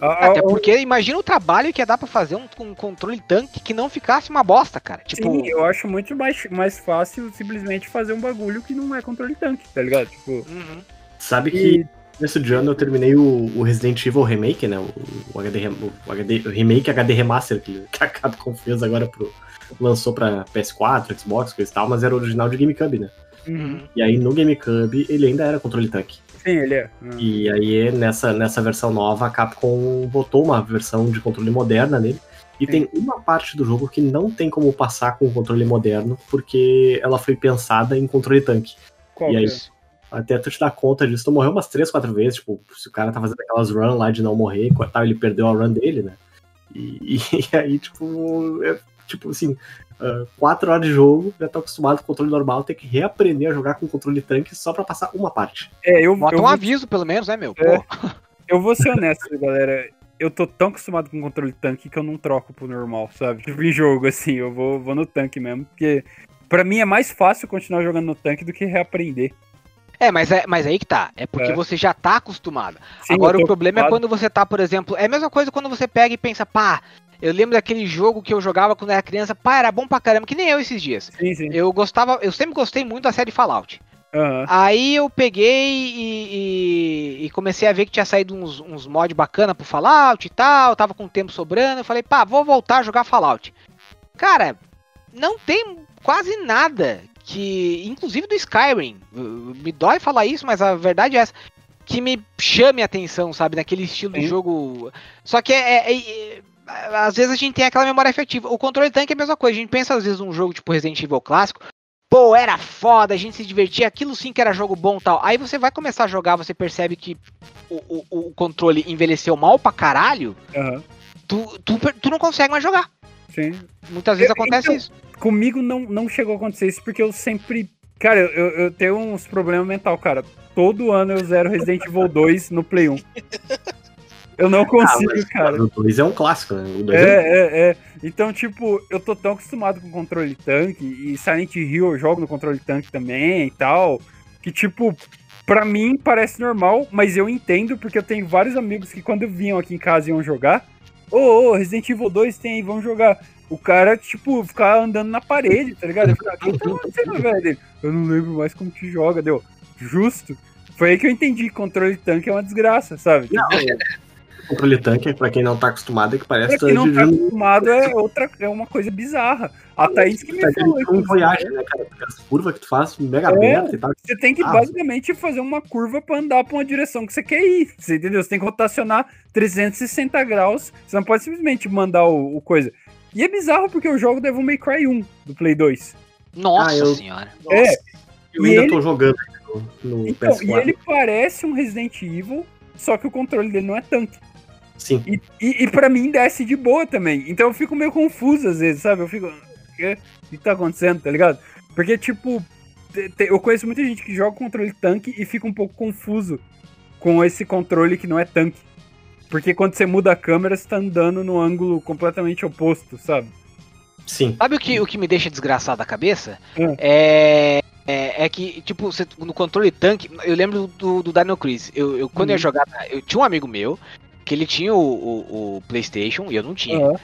Até porque imagina o trabalho que ia dar pra fazer um, um controle tanque que não ficasse uma bosta, cara. Tipo, Sim, eu acho muito mais, mais fácil simplesmente fazer um bagulho que não é controle tanque, tá ligado? Tipo, uhum. Sabe E- nesse de ano eu terminei o, o Resident Evil Remake, né? O, o HD, o HD o Remake HD Remaster que, que a Capcom fez agora pro. Lançou pra PS4, Xbox, coisa e tal, mas era original de GameCube, né? uhum. E aí no GameCube ele ainda era controle tanque. sim, ele é. Uhum. E aí nessa, nessa versão nova a Capcom botou uma versão de controle moderna nele. E Sim. tem uma parte do jogo que não tem como passar com o controle moderno, porque ela foi pensada em controle tanque. Qual e aí, é? Até tu te dar conta disso, tu morreu umas 3, 4 vezes, tipo, se o cara tá fazendo aquelas run lá de não morrer, e tal, ele perdeu a run dele, né? E, e aí, tipo, é, tipo assim, 4 horas de jogo, já tô acostumado com o controle normal, tem que reaprender a jogar com controle tanque só pra passar uma parte. É, eu, Bota eu, um vou, aviso, pelo menos, né, meu? É. Pô. eu vou ser honesto, galera. Eu tô tão acostumado com controle tanque que eu não troco pro normal, sabe? Tipo, em jogo, assim, eu vou, vou no tanque mesmo, porque pra mim é mais fácil continuar jogando no tanque do que reaprender. É, mas, é, mas aí que tá. É porque É. você já tá acostumado. Sim, Agora o problema é quando você tá, por exemplo. É a mesma coisa quando você pega e pensa, pá, eu lembro daquele jogo que eu jogava quando era criança, pá, era bom pra caramba, que nem eu esses dias. Sim, sim. Eu gostava, eu sempre gostei muito da série Fallout. Aham. Aí eu peguei e, e- e comecei a ver que tinha saído uns, uns mods bacana pro Fallout e tal, tava com tempo sobrando, eu falei, pá, vou voltar a jogar Fallout. Cara, não tem quase nada que, inclusive do Skyrim, me dói falar isso, mas a verdade é essa, que me chame a atenção, sabe, naquele estilo de Sim. jogo. Só que é, é- é- às vezes a gente tem aquela memória afetiva. O controle tanque é a mesma coisa, a gente pensa às vezes num jogo tipo Resident Evil clássico, pô, era foda, a gente se divertia, aquilo sim que era jogo bom e tal. Aí você vai começar a jogar, você percebe que o, o- o controle envelheceu mal pra caralho, Aham. tu, tu, tu não consegue mais jogar. Sim. Muitas vezes acontece então, isso. Comigo não, não chegou a acontecer isso porque eu sempre. Cara, eu, eu tenho uns problemas mental, cara. Todo ano eu zero Resident Evil 2 no Play 1. Eu não consigo, mas, cara. O 2 é um clássico, né? O 2 é... É, é, é. Então, tipo, eu tô tão acostumado com controle tanque e Silent Hill eu jogo no controle tanque também e tal, que, tipo, pra mim parece normal, mas eu entendo porque eu tenho vários amigos que quando vinham aqui em casa iam jogar, ô, ô, Resident Evil 2 tem aí, vamos jogar. O cara, tipo, ficava andando na parede, tá ligado? Eu ficava, que tá acontecendo, velho? Eu não lembro mais como que joga, deu. Justo. Foi aí que eu entendi que controle tanque é uma desgraça, sabe? Não, Tipo, Controle tanque, pra quem não tá acostumado, é que parece Pra quem não tá acostumado é outra, é uma coisa bizarra. A Thaís que me tá falou. dirigindo um Voyage, né, cara? As curvas que tu faz mega É. aberta e tal. Você tem que Ah. basicamente fazer uma curva pra andar pra uma direção que você quer ir. Você entendeu? Você tem que rotacionar 360 graus. Você não pode simplesmente mandar o, o coisa. E é bizarro porque eu jogo Devil May Cry 1 do Play 2. Nossa Ah, eu- senhora. É, Eu E ainda ele- tô jogando no, no então, PS4. e ele parece um Resident Evil, só que o controle dele não é tanque. Sim. E, e, e pra mim desce de boa também. Então eu fico meio confuso às vezes, sabe? Eu fico. quê? O que tá acontecendo, tá ligado? Porque, tipo, eu conheço muita gente que joga controle tanque e fica um pouco confuso com esse controle que não é tanque. Porque quando você muda a câmera, você tá andando no ângulo completamente oposto, sabe? Sim. Sabe o que, o que me deixa desgraçado da cabeça? Hum. É, é. é que, tipo, você- no controle tanque, eu lembro do, do Dino Crisis. Eu, eu, quando eu ia Uhum. jogar, eu tinha um amigo meu que ele tinha o, o- o PlayStation e eu não tinha. Aham.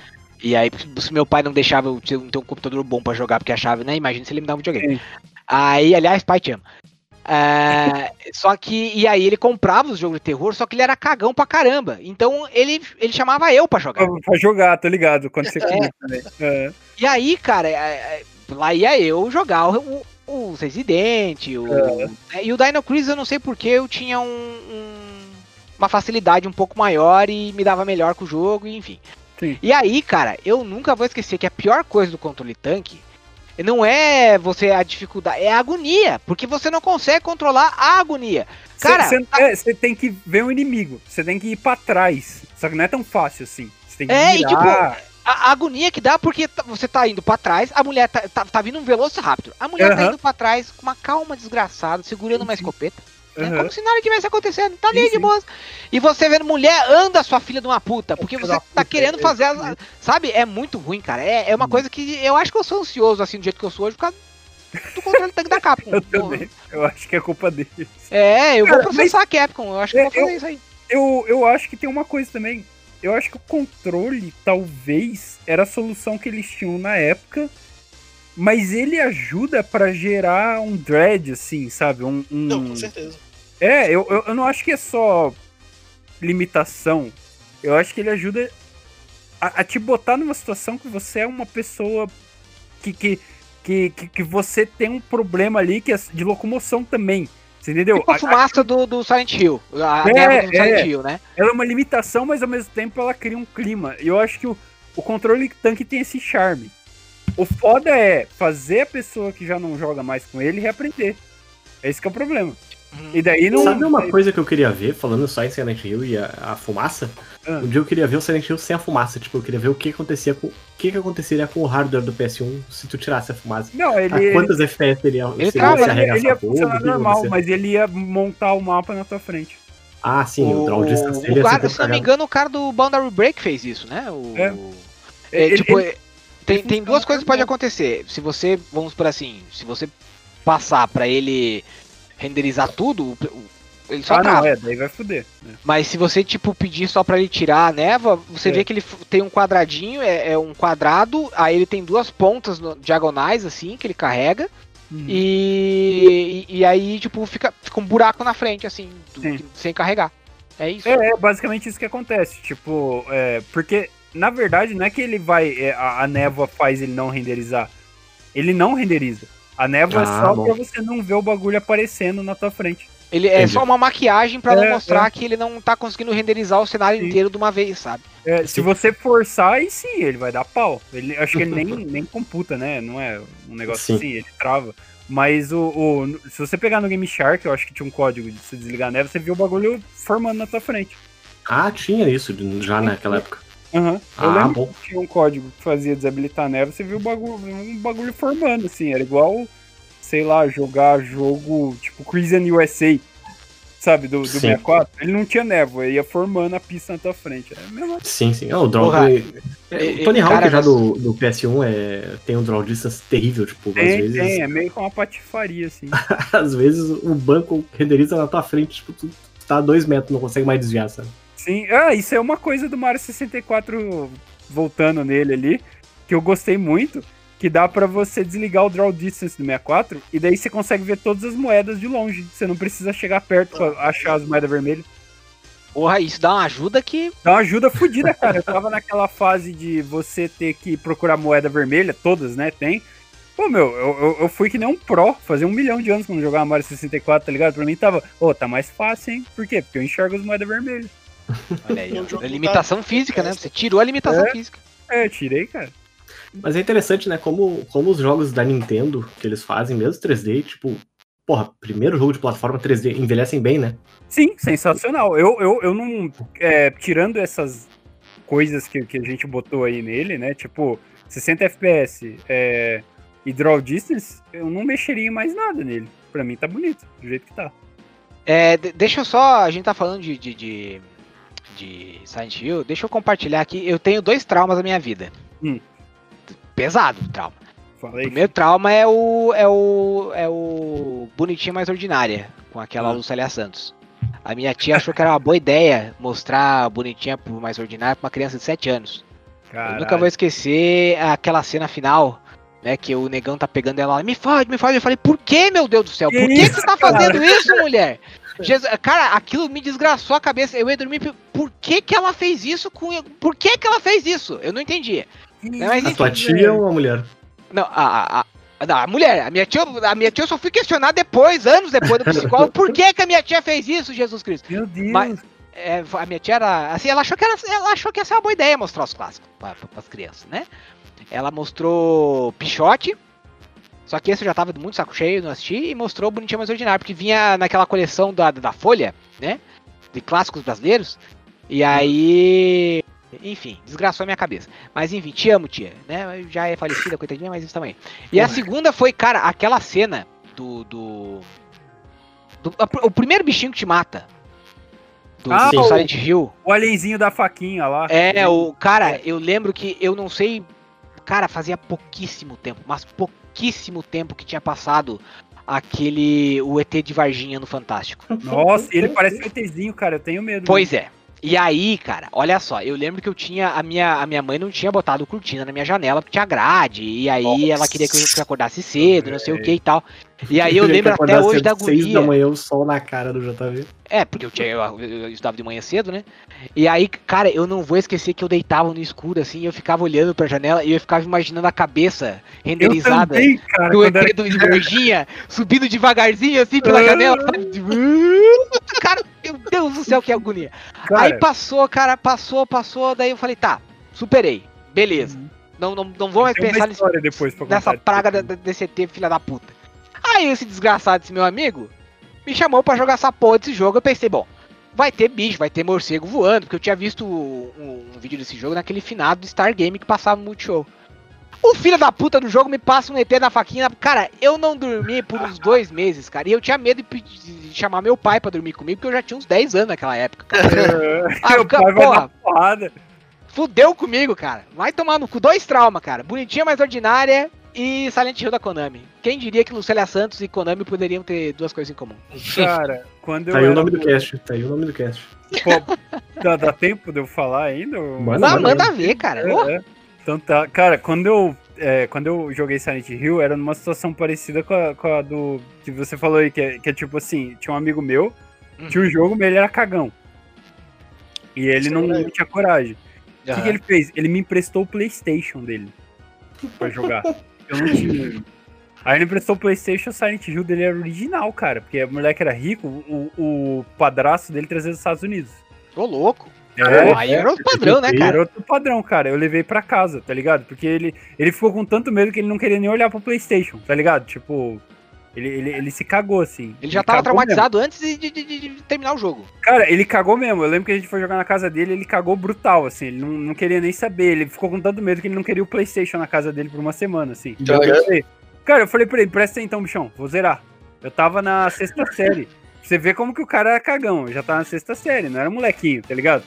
E aí, se meu pai não deixava eu ter, um computador bom pra jogar, porque achava, né? Imagina se ele me dava um videogame. Sim. Aí, aliás, pai te ama. Ah, só que, e aí ele comprava os jogos de terror, só que ele era cagão pra caramba. Então ele, ele chamava eu pra jogar. Pra, jogar, tô ligado, quando você também. É. E aí, cara, é, é, lá ia eu jogar o, o, Resident, o, é, e o Dino Crisis eu não sei porque eu tinha um, um- uma facilidade um pouco maior e me dava melhor com o jogo, enfim. Sim. E aí, cara, eu nunca vou esquecer que a pior coisa do controle tanque não é você a dificuldade, é a agonia, porque você não consegue controlar a agonia. Cara, Você tem que ver o inimigo, você tem que ir pra trás. Só que não é tão fácil assim. Você tem que É, e virar. A, agonia que dá porque tá- você tá indo pra trás, a mulher tá, tá, tá vindo um Velociraptor. A mulher tá Aham. indo pra trás com uma calma desgraçada, segurando uma escopeta. Né? Aham. Como se nada tivesse acontecendo, tá Sim, ali de boas. E você vendo mulher, anda sua filha de uma puta, porque você tá querendo é, fazer as. Sabe? É muito ruim, cara. É, é uma coisa que eu acho que eu sou ansioso, assim, do jeito que eu sou hoje, por causa do controle tanque da Capcom. Eu também. Eu acho que é culpa deles. É, eu vou processar a Capcom, eu acho que eu vou É, eu- fazer isso aí. Eu, eu acho que tem uma coisa também. Eu acho que o controle, talvez, era a solução que eles tinham na época. Mas ele ajuda pra gerar um dread, assim, sabe? Um, um- Não, com certeza. É, eu, eu, eu não acho que é só limitação. Eu acho que ele ajuda a, a te botar numa situação que você é uma pessoa que, que, que, que, você tem um problema ali que é de locomoção também. Você entendeu? Tipo a A- a- fumaça do, do Silent Hill. A É, do Silent é. Hill, né? ela é uma limitação, mas ao mesmo tempo ela cria um clima. E eu acho que o, o controle tanque tem esse charme. O foda é fazer a pessoa que já não joga mais com ele reaprender. Esse que é o problema. E daí não. Sabe uma coisa que eu queria ver, falando só em Silent Hill e a, a fumaça? Ah. Um dia eu queria ver o Silent Hill sem a fumaça. Tipo, eu queria ver o que acontecia com. O que, que aconteceria com o hardware do PS1 se tu tirasse a fumaça. Não, ele. A ele- quantas FPS teria, Ele seria trava, se ele, arregaçar ele ia funcionar o ia normal, mas ele ia montar o mapa na tua frente. Ah, sim, o, draw distance o ia ser cara, se não me engano, o cara do Boundary Break fez isso, né? O, É. é, Ele- tipo, ele- tem, ele tem duas coisas que podem normal. acontecer. Se você, vamos por assim, se você passar pra ele renderizar tudo, ele só ah, trava. não, é, daí vai fuder. né? Mas se você, tipo, pedir só pra ele tirar a névoa, você É. vê que ele tem um quadradinho, é, é um quadrado, aí ele tem duas pontas no- diagonais, assim, que ele carrega. Uhum. E, e, e aí, tipo, fica, fica um buraco na frente, assim, do- sem carregar. É isso. É, é basicamente isso que acontece. Tipo, é, porque na verdade não é que ele vai. é, a, a névoa faz ele não renderizar. Ele não renderiza. A névoa é Ah, só bom. pra você não ver o bagulho aparecendo na tua frente. Ele é Entendi. só uma maquiagem pra não É, mostrar que ele não tá conseguindo renderizar o cenário Sim. inteiro de uma vez, sabe? É, se Sim. você forçar, aí sim, ele vai dar pau. Ele, acho que ele nem, nem computa, né? Não é um negócio Sim. assim, ele trava. Mas o, o- se você pegar no Game Shark, eu acho que tinha um código de se desligar a névoa, você viu o bagulho formando na tua frente. Ah, tinha isso já naquela época. Aham. Eu Ah, lembro bom. que tinha um código que fazia desabilitar a névoa, você viu o bagulho, um bagulho formando, assim. Era igual, sei lá, jogar jogo tipo Crimson USA, sabe, do, do Sim. 64. Ele não tinha névoa, ia formando a pista na tua frente. É a mesma Sim, sim. Ah, o draw. Porra, é- é, o Tony Hawk cara, já do, do PS1 é, tem um draw distance terrível, tipo, às Tem, vezes. tem, é meio que uma patifaria, assim. Às vezes o banco renderiza na tua frente, tipo, tu tá a dois metros, não consegue mais desviar, sabe? Sim, ah, isso é uma coisa do Mario 64 voltando nele ali, que eu gostei muito, que dá pra você desligar o draw distance do 64 e daí você consegue ver todas as moedas de longe. Você não precisa chegar perto pra achar as moedas vermelhas. Porra, isso dá uma ajuda que. Dá uma ajuda fodida, cara. Eu tava naquela fase de você ter que procurar moeda vermelha, todas, né? Tem. Pô, meu, eu, eu, fui que nem um pro, fazia um milhão de anos quando jogava Mario 64, tá ligado? Pra mim tava, ô, tá mais fácil, hein? Por quê? Porque eu enxergo as moedas vermelhas. Olha aí, é limitação tá- física, né? Você tirou a limitação É. física. É, tirei, cara. Mas é interessante, né? Como, como os jogos da Nintendo que eles fazem, mesmo 3D, tipo, porra, primeiro jogo de plataforma 3D, envelhecem bem, né? Sim, sensacional. Eu, eu, eu não. é, tirando essas coisas que, que a gente botou aí nele, né? Tipo, 60 FPS é, e draw distance, eu não mexeria em mais nada nele. Pra mim tá bonito, do jeito que tá. É, de- deixa eu só. A gente tá falando de, de, de, de Silent Hill. Deixa eu compartilhar aqui. Eu tenho dois traumas na minha vida. Hum. Pesado o trauma. Fala O primeiro trauma é o. é o. é o Bonitinha Mais Ordinária, com aquela Ah. Lucélia Santos. A minha tia achou que era uma boa ideia mostrar Bonitinha pro Mais Ordinária pra uma criança de 7 anos. Eu Caralho. nunca vou esquecer aquela cena final, né? Que o negão tá pegando ela lá, me fode, me fode. Eu falei, por que, meu Deus do céu? Que Por que, que você tá cara? fazendo isso, mulher? Jesus, cara, aquilo me desgraçou a cabeça. Eu ia dormir. Por que, que ela fez isso com. Por que, que ela fez isso? Eu não entendia. Não, mas A enfim, tua tia ou a mulher? Não, a, a, a, não, a mulher, a minha tia, a minha tia eu só fui questionar depois, anos depois do psicólogo, por que, que a minha tia fez isso, Jesus Cristo? Meu Deus. Mas- É, a minha tia era. Assim, ela achou que era, ela achou que ia ser uma boa ideia mostrar os clássicos para as crianças, né? Ela mostrou Pichote. Só que esse eu já tava muito saco cheio, não assisti, e mostrou Bonitinho Mais Ordinário, porque vinha naquela coleção da, da Folha, né? De clássicos brasileiros. E aí. Enfim, desgraçou a minha cabeça. Mas enfim, te amo, tia. Né? Já é falecida, coitadinha, mas isso também. E a segunda foi, cara, aquela cena do. do, do- a- o primeiro bichinho que te mata. Do, Ah, do Silent Hill. O alienzinho da faquinha lá. É, o. Cara, eu lembro que eu não sei. Cara, fazia pouquíssimo tempo, mas pouquíssimo tempo que tinha passado aquele. O ET de Varginha no Fantástico. Nossa, ele parece um ETzinho, cara. Eu tenho medo. Pois é. E aí, cara, olha só, eu lembro que eu tinha. A minha, a minha mãe não tinha botado cortina na minha janela porque tinha grade. E aí Nossa. ela queria que eu acacordasse cedo, não sei o que e tal. E aí eu lembro até hoje da seis guria. da manhã, o sol na cara do JV. É, porque eu, tinha, eu, eu estudava de manhã cedo, né? E aí, cara, eu não vou esquecer que eu deitava no escuro, assim, e eu ficava olhando pra janela e eu ficava imaginando a cabeça renderizada também, cara. do quando era- ET do Varginha subindo devagarzinho, assim, pela Ah. janela. sabe? Cara, meu Deus do céu, que agonia. cara, Aí passou, cara, passou, passou, daí eu falei, tá, superei, beleza. Não, não, não vou mais pensar nesse depois nessa praga disso. da- desse ET, filha da puta. Aí esse desgraçado, esse meu amigo, me chamou pra jogar essa porra desse jogo. Eu pensei, bom, vai ter bicho, vai ter morcego voando, porque eu tinha visto um, um vídeo desse jogo naquele finado do Star Game que passava no Multishow. O filho da puta do jogo me passa um ET na faquinha. Cara, eu não dormi por uns dois meses, cara. E eu tinha medo de, chamar meu pai pra dormir comigo, porque eu já tinha uns 10 anos naquela época. Cara. Ah, Meu pai vai porra, porrada. Fudeu comigo, cara. Vai tomar no cu. Dois traumas, cara. Bonitinha, mais ordinária e Silent Hill da Konami. Quem diria que Lucélia Santos e Konami poderiam ter duas coisas em comum? Cara, quando eu Tá aí o nome do cast. Tá aí o nome do cast. Pô, dá, dá tempo de eu falar ainda? Manda, manda, manda ver, cara. É, é. Então tá. Cara, quando eu, é, quando eu joguei Silent Hill, era numa situação parecida com a, com a do. que você falou aí, que é, que é tipo assim: tinha um amigo meu, Uhum. tinha um jogo, mas ele era cagão. E ele não, não tinha coragem. O que, que ele fez? Ele me emprestou o PlayStation dele pra jogar. Eu não tinha. Aí ele emprestou o PlayStation, o Silent Hill dele era original, cara. Porque o moleque era rico, o, o padrasto dele trazia dos Estados Unidos. Ô, louco. É, aí era outro padrão, né, cara? era outro padrão, cara. Eu levei pra casa, tá ligado? Porque ele, ele ficou com tanto medo que ele não queria nem olhar pro PlayStation, tá ligado? Tipo, ele, ele, ele se cagou, assim. Ele já tava cagou mesmo. traumatizado antes de, de- de- de terminar o jogo. Cara, ele cagou mesmo. Eu lembro que a gente foi jogar na casa dele, ele cagou brutal, assim. Ele não, não queria nem saber. Ele ficou com tanto medo que ele não queria o PlayStation na casa dele por uma semana, assim. Tá ligado? Eu falei- Cara, eu falei pra ele, presta então, bichão, vou zerar. Eu tava na sexta série. Você vê como que o cara era cagão. Eu já tava na sexta série, não era molequinho, tá ligado?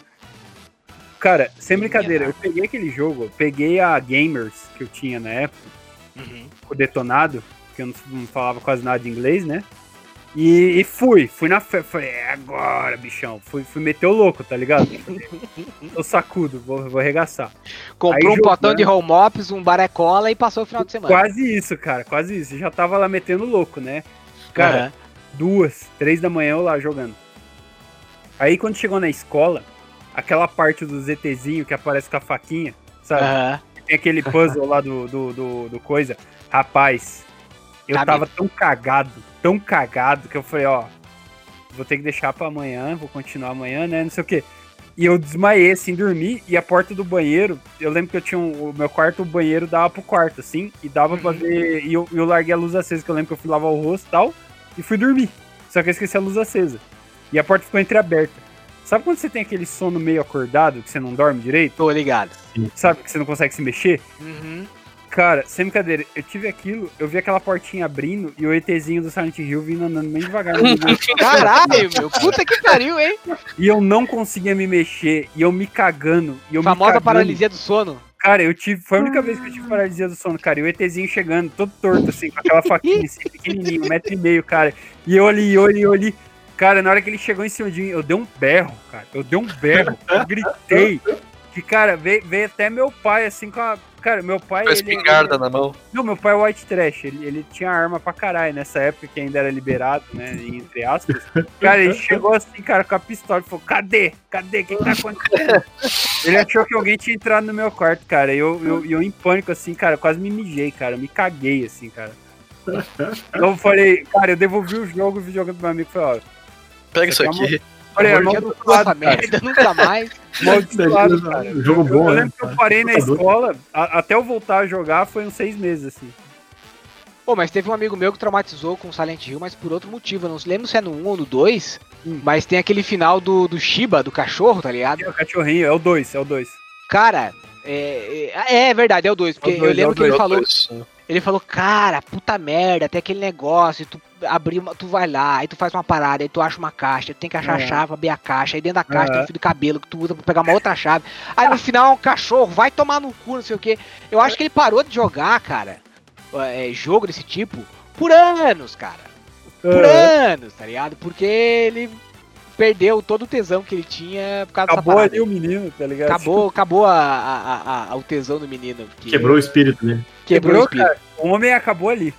Cara, sem brincadeira, eu peguei aquele jogo, peguei a Gamers que eu tinha na época, o detonado, que eu não, não falava quase nada de inglês, né? E, e fui, fui na fé, falei, é agora, bichão. Fui, fui meter o louco, tá ligado? Tô sacudo, vou, vou arregaçar. Comprou Aí um jogando. potão de home ops, um barecola e passou o final de semana. Quase isso, cara, quase isso. Já tava lá metendo louco, né? Cara, Aham. duas, três da manhã eu lá jogando. Aí quando chegou na escola, aquela parte do ZTzinho que aparece com a faquinha, sabe? Aham. Tem aquele puzzle lá do, do, do, do coisa. Rapaz, eu Dá tava tão cagado, tão cagado, que eu falei, ó, vou ter que deixar pra amanhã, vou continuar amanhã, né? Não sei o quê. E eu desmaiei, assim, dormi, e a porta do banheiro, eu lembro que eu tinha um, o meu quarto, o banheiro dava pro quarto, assim, e dava pra ver, e eu, eu larguei a luz acesa, que eu lembro que eu fui lavar o rosto e tal, e fui dormir. Só que eu esqueci a luz acesa. E a porta ficou entreaberta. Sabe quando você tem aquele sono meio acordado, que você não dorme direito? Tô ligado. Sabe que você não consegue se mexer? Uhum. Cara, sem brincadeira, eu tive aquilo, eu vi aquela portinha abrindo e o ETzinho do Silent Hill vindo andando bem devagar. Caralho, meu. Puta que pariu, hein? e eu não conseguia me mexer, e eu me cagando. E eu me Famosa cagando. paralisia do sono. Cara, eu tive. Foi a única vez que eu tive paralisia do sono, cara. E o ETzinho chegando, todo torto, assim, com aquela faquinha assim, pequenininho, um metro e meio, cara. E eu ali, eu ali, eu ali. Cara, na hora que ele chegou em cima de mim, eu dei um berro, cara. Eu dei um berro, eu gritei. Que, cara, veio, veio até meu pai, assim, com a. Cara, meu pai. Com a ele- espingarda na mão. Não, meu pai é white trash. Ele, ele tinha arma pra caralho nessa época que ainda era liberado, né? Entre aspas. Cara, ele chegou assim, cara, com a pistola e falou: cadê? Cadê? O que, tá acontecendo? Ele achou que alguém tinha entrado no meu quarto, cara. E eu, eu, eu em pânico, assim, cara, quase me mijei, cara. Eu me caguei, assim, cara. Eu falei, cara, eu devolvi o jogo, o videogame do meu amigo foi, ó. Pega isso Isso aqui é é Amor, já não amaldiçoado, essa merda nunca mais. Amaldiçoado, cara. Jogo Eu bom, né? lembro que eu parei na escola, a- até eu voltar a jogar foi uns seis meses, assim. Pô, mas teve um amigo meu que traumatizou com Silent Hill, mas por outro motivo. Eu não lembro se é no 1 ou no 2, Hum. mas tem aquele final do, do Shiba, do cachorro, tá ligado? É o cachorrinho, é o dois, é o dois. Cara, é, é, é verdade, é o 2, porque É o dois, eu lembro é que ele Meu falou, ele falou, cara, puta merda, tem aquele negócio, tu abrir uma, tu vai lá, aí tu faz uma parada, aí tu acha uma caixa, tu tem que achar a É. chave, pra abrir a caixa, aí dentro da caixa tem É. um fio de cabelo que tu usa pra pegar uma outra chave. Aí no final é um cachorro, vai tomar no cu, não sei o que. Eu acho que ele parou de jogar, cara, é, jogo desse tipo, por anos, cara. Por É. anos, tá ligado? Porque ele perdeu todo o tesão que ele tinha por causa Acabou dessa ali o menino, tá ligado? Acabou, acabou a, a- a- a- o tesão do menino. que- Quebrou o espírito dele. quebrou o Quebrou, espírito. O homem acabou ali.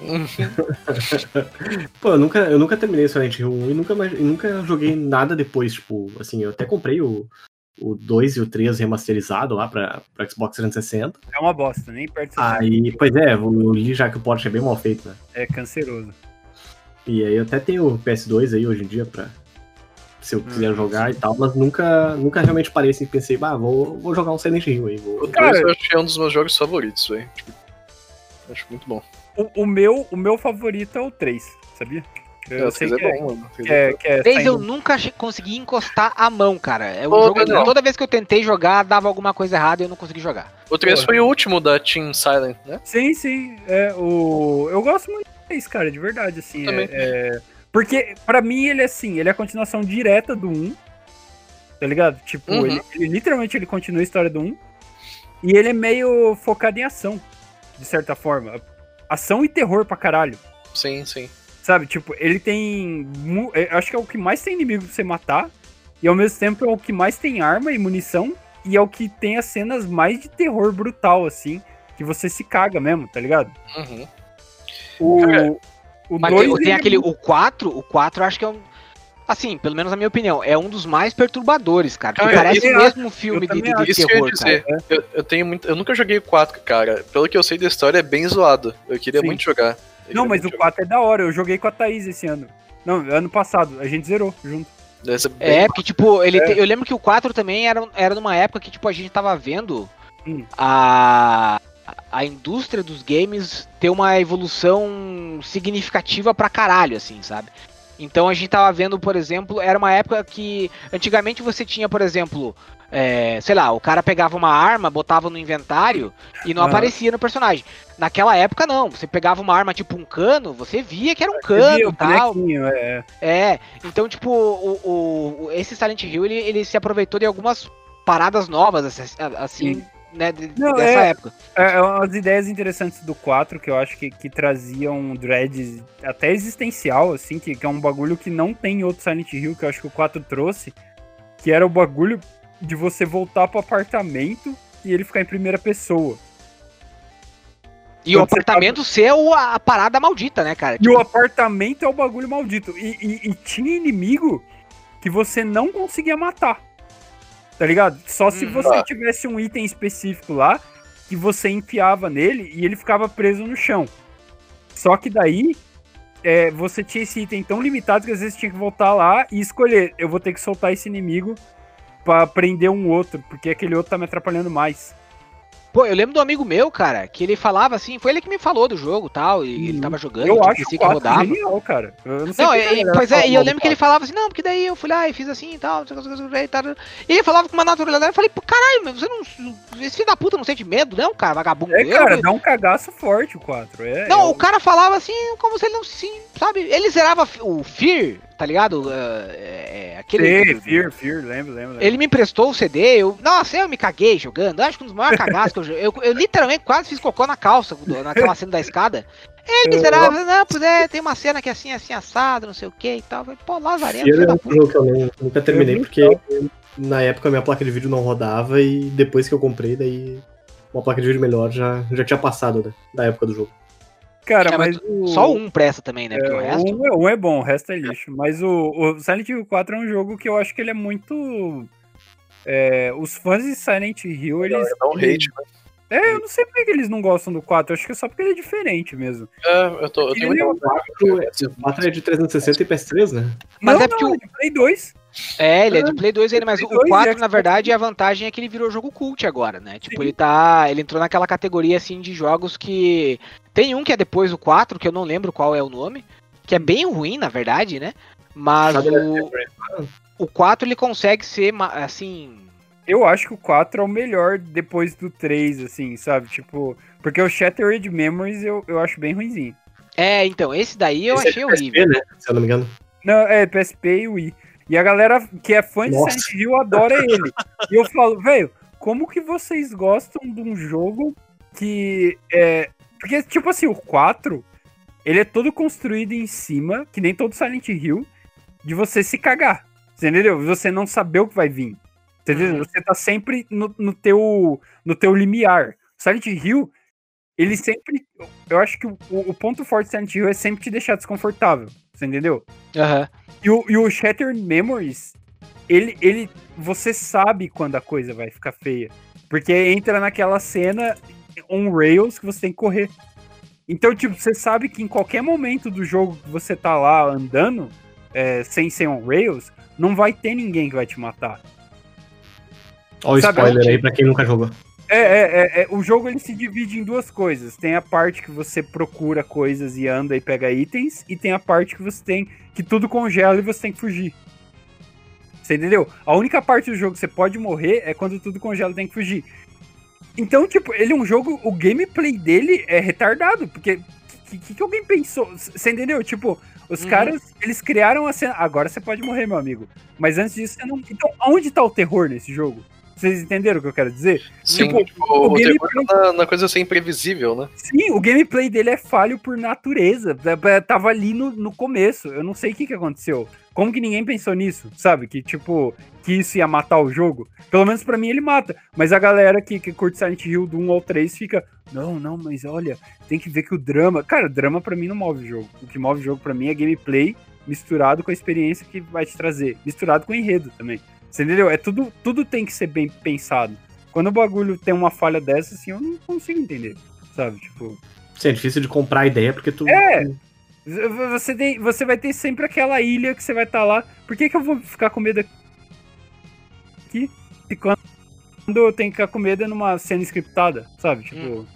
Pô, eu nunca, eu nunca terminei Silent Hill 1 e nunca, mais- e nunca joguei nada depois, tipo, assim, eu até comprei o, o 2 e o 3 remasterizado lá pra, pra Xbox 360. É uma bosta, nem perto de Aí, pois é, eu li já que o port é bem mal feito, né? É canceroso. E aí eu até tenho o PS2 aí hoje em dia pra se eu quiser jogar e tal, mas nunca, nunca realmente parei assim e pensei, bah, vou, vou jogar um Silent Hill aí. Vou... O Cara- 2 eu acho que é um dos meus jogos favoritos, velho. Tipo, acho muito bom. O, o meu, o meu favorito é o 3, sabia? Eu É, sei é que é, bom, mano. que é, que é Três eu saindo- nunca che- consegui encostar a mão, cara. É um Pô, jogo que não. toda vez que eu tentei jogar, dava alguma coisa errada e eu não consegui jogar. O 3 Porra. foi o último da Team Silent, né? Sim, sim. É, o... Eu gosto muito do 3, cara, de verdade, assim. Também. é- é- Porque, pra mim, ele é assim, ele é a continuação direta do 1. Tá ligado? Tipo, Uhum. ele, ele- literalmente ele continua a história do 1. E ele é meio focado em ação, de certa forma. Ação e terror pra caralho. Sim, sim. Sabe, tipo, ele tem. eu Acho que é o que mais tem inimigo pra você matar. E ao mesmo tempo é o que mais tem arma e munição. E é o que tem as cenas mais de terror brutal, assim. Que você se caga mesmo, tá ligado? Uhum. O, Cara, o Mas dois, tem, tem é aquele. O 4, o 4 eu acho que é um. Assim, pelo menos na minha opinião, é um dos mais perturbadores, cara. Cara, parece eu- mesmo um filme de, de- de que eu terror, cara. dizer. Eu, eu tenho muito. Eu nunca joguei o 4, cara. Pelo que eu sei da história, é bem zoado. Eu queria Sim. muito jogar. Queria Não, mas muito o jogar. 4 é da hora. Eu joguei com a Thaís esse ano. Não, ano passado. A gente zerou junto. Bem- É, porque, tipo, ele É. te- eu lembro que o 4 também era, era numa época que, tipo, a gente tava vendo Hum. a, a indústria dos games ter uma evolução significativa pra caralho, assim, sabe? Então a gente tava vendo, por exemplo, era uma época que antigamente você tinha, por exemplo, é, sei lá, o cara pegava uma arma, botava no inventário e não Aham. aparecia no personagem. Naquela época não, você pegava uma arma tipo um cano, você via que era um cano e tal. é. É, então, tipo, o, o- esse Silent Hill, ele, ele se aproveitou de algumas paradas novas, assim, assim, Sim. Né, de- Não, dessa é- época. É, é umas ideias interessantes do 4 que eu acho que, que traziam um dread até existencial, assim, que, que é um bagulho que não tem em outro Silent Hill, que eu acho que o 4 trouxe, que era o bagulho de você voltar pro apartamento e ele ficar em primeira pessoa. E o Quando você apartamento ser o- a, a parada maldita, né, cara? E o apartamento é o bagulho maldito. E, e- e tinha inimigo que você não conseguia matar. Tá ligado? Só se Uhum. você tivesse um item específico lá que você enfiava nele e ele ficava preso no chão. Só que daí é, você tinha esse item tão limitado que às vezes tinha que voltar lá e escolher. Eu vou ter que soltar esse inimigo pra prender um outro, porque aquele outro tá me atrapalhando mais. Pô, eu lembro do amigo meu, cara, que ele falava assim, foi ele que me falou do jogo tal, e ele Uhum. tava jogando, Eu tipo, acho que 4 rodava. genial, cara. Eu não sei Não, e- galera pois é, e eu lembro que ele 4. falava assim, não, porque daí eu fui lá e fiz assim e tal, e tal. E ele falava com uma naturalidade, eu falei, pô, caralho, você não. Esse filho da puta não sente medo, não, cara, vagabundo. É, Eu- cara, dá um cagaço forte o 4. É, Não, eu- o cara falava assim, como se ele não se. Sabe? Ele zerava o Fear, tá ligado? É, é, aquele. Sei, Fear, Fear, lembro, lembro. lembro. Ele me emprestou o CD, eu. Nossa, eu me caguei jogando. Acho que um dos maiores cagaços que eu joguei. Eu, eu literalmente quase fiz cocô na calça, naquela cena da escada. Ele miserável, não, pois é, tem uma cena que é assim, assim, assado, não sei o que e tal. Eu falei, Pô, lazarento, é um eu não- nunca terminei, porque na época minha placa de vídeo não rodava e depois que eu comprei, daí uma placa de vídeo melhor já, já tinha passado né, da época do jogo. Cara, É, mas, mas o... Só um presta também, né? Porque o É, resto. um, é- um é bom, o resto é lixo. Mas o, o Silent Hill 4 é um jogo que eu acho que ele é muito. é, os fãs de Silent Hill, eles. Dá um hate, né? É, eu não sei por que eles não gostam do 4. Eu acho que é só porque ele é diferente mesmo. É, eu, tô, eu tenho Ele é muita um vontade. O 4 é de 360 e PS3, né? Mas não, é porque não, o- é de Play 2. É, ele é de Play 2 ele, mas Play o 2 e 4, na verdade, a vantagem é que ele virou jogo cult agora, né? Tipo, ele tá. Ele entrou naquela categoria assim de jogos que. Tem um que é depois do 4, que eu não lembro qual é o nome. Que é bem ruim, na verdade, né? Mas o, o 4 ele consegue ser assim. Eu acho que o 4 é o melhor depois do 3, assim, sabe? Tipo, porque o Shattered Memories eu, eu acho bem ruimzinho. É, então, esse daí eu Esse é achei de PSP, horrível. né? Se eu não me engano. Não, é PSP e Wii. E a galera que é fã de Nossa. Silent Hill adora ele. e eu falo, velho, como que vocês gostam de um jogo que é. Porque, tipo assim, o 4, ele é todo construído em cima, que nem todo Silent Hill, de você se cagar. Você entendeu? Você não saber o que vai vir. Entendeu? Uhum. Você tá sempre no, no, teu, no teu limiar. Silent Hill, ele sempre. Eu acho que o, o ponto forte do Silent Hill é sempre te deixar desconfortável. Você entendeu? Aham. E o, e o Shattered Memories, ele, ele. Você sabe quando a coisa vai ficar feia. Porque entra naquela cena on rails que você tem que correr. Então, tipo, você sabe que em qualquer momento do jogo que você tá lá andando, é, sem ser on rails, não vai ter ninguém que vai te matar. Olha o spoiler aí pra quem nunca jogou. É, é, é, é, o jogo ele se divide em duas coisas. Tem a parte que você procura coisas e anda e pega itens, e tem a parte que você tem que tudo congela e você tem que fugir. Você entendeu? A única parte do jogo que você pode morrer é quando tudo congela e tem que fugir. Então, tipo, ele é um jogo. O gameplay dele é retardado, porque. O que, que alguém pensou? Você entendeu? Tipo, os Uhum. caras, eles criaram a cena. Agora você pode morrer, meu amigo. Mas antes disso, você não. Então, aonde tá o terror nesse jogo? Vocês entenderam o que eu quero dizer? Sim, Tipo, tipo, o, o gameplay- na, na coisa ser imprevisível, né? Sim, o gameplay dele é falho por natureza. É, é, Tava ali no, no começo. Eu não sei o que, que aconteceu. Como que ninguém pensou nisso, sabe? Que, tipo, que isso ia matar o jogo. Pelo menos pra mim ele mata. Mas a galera que, que curte Silent Hill do 1 ao 3 fica. Não, não, mas olha, tem que ver que o drama. Cara, drama pra mim não move o jogo. O que move o jogo pra mim é gameplay misturado com a experiência que vai te trazer. Misturado com o enredo também. Você entendeu? É tudo, tudo tem que ser bem pensado. Quando o bagulho tem uma falha dessa, assim, eu não consigo entender. Sabe? Tipo. Sim, é difícil de comprar a ideia porque tu. É. Você, tem, você vai ter sempre aquela ilha que você vai estar lá. Por que, que eu vou ficar com medo aqui? E quando eu tenho que ficar com medo é numa cena scriptada, sabe? Tipo.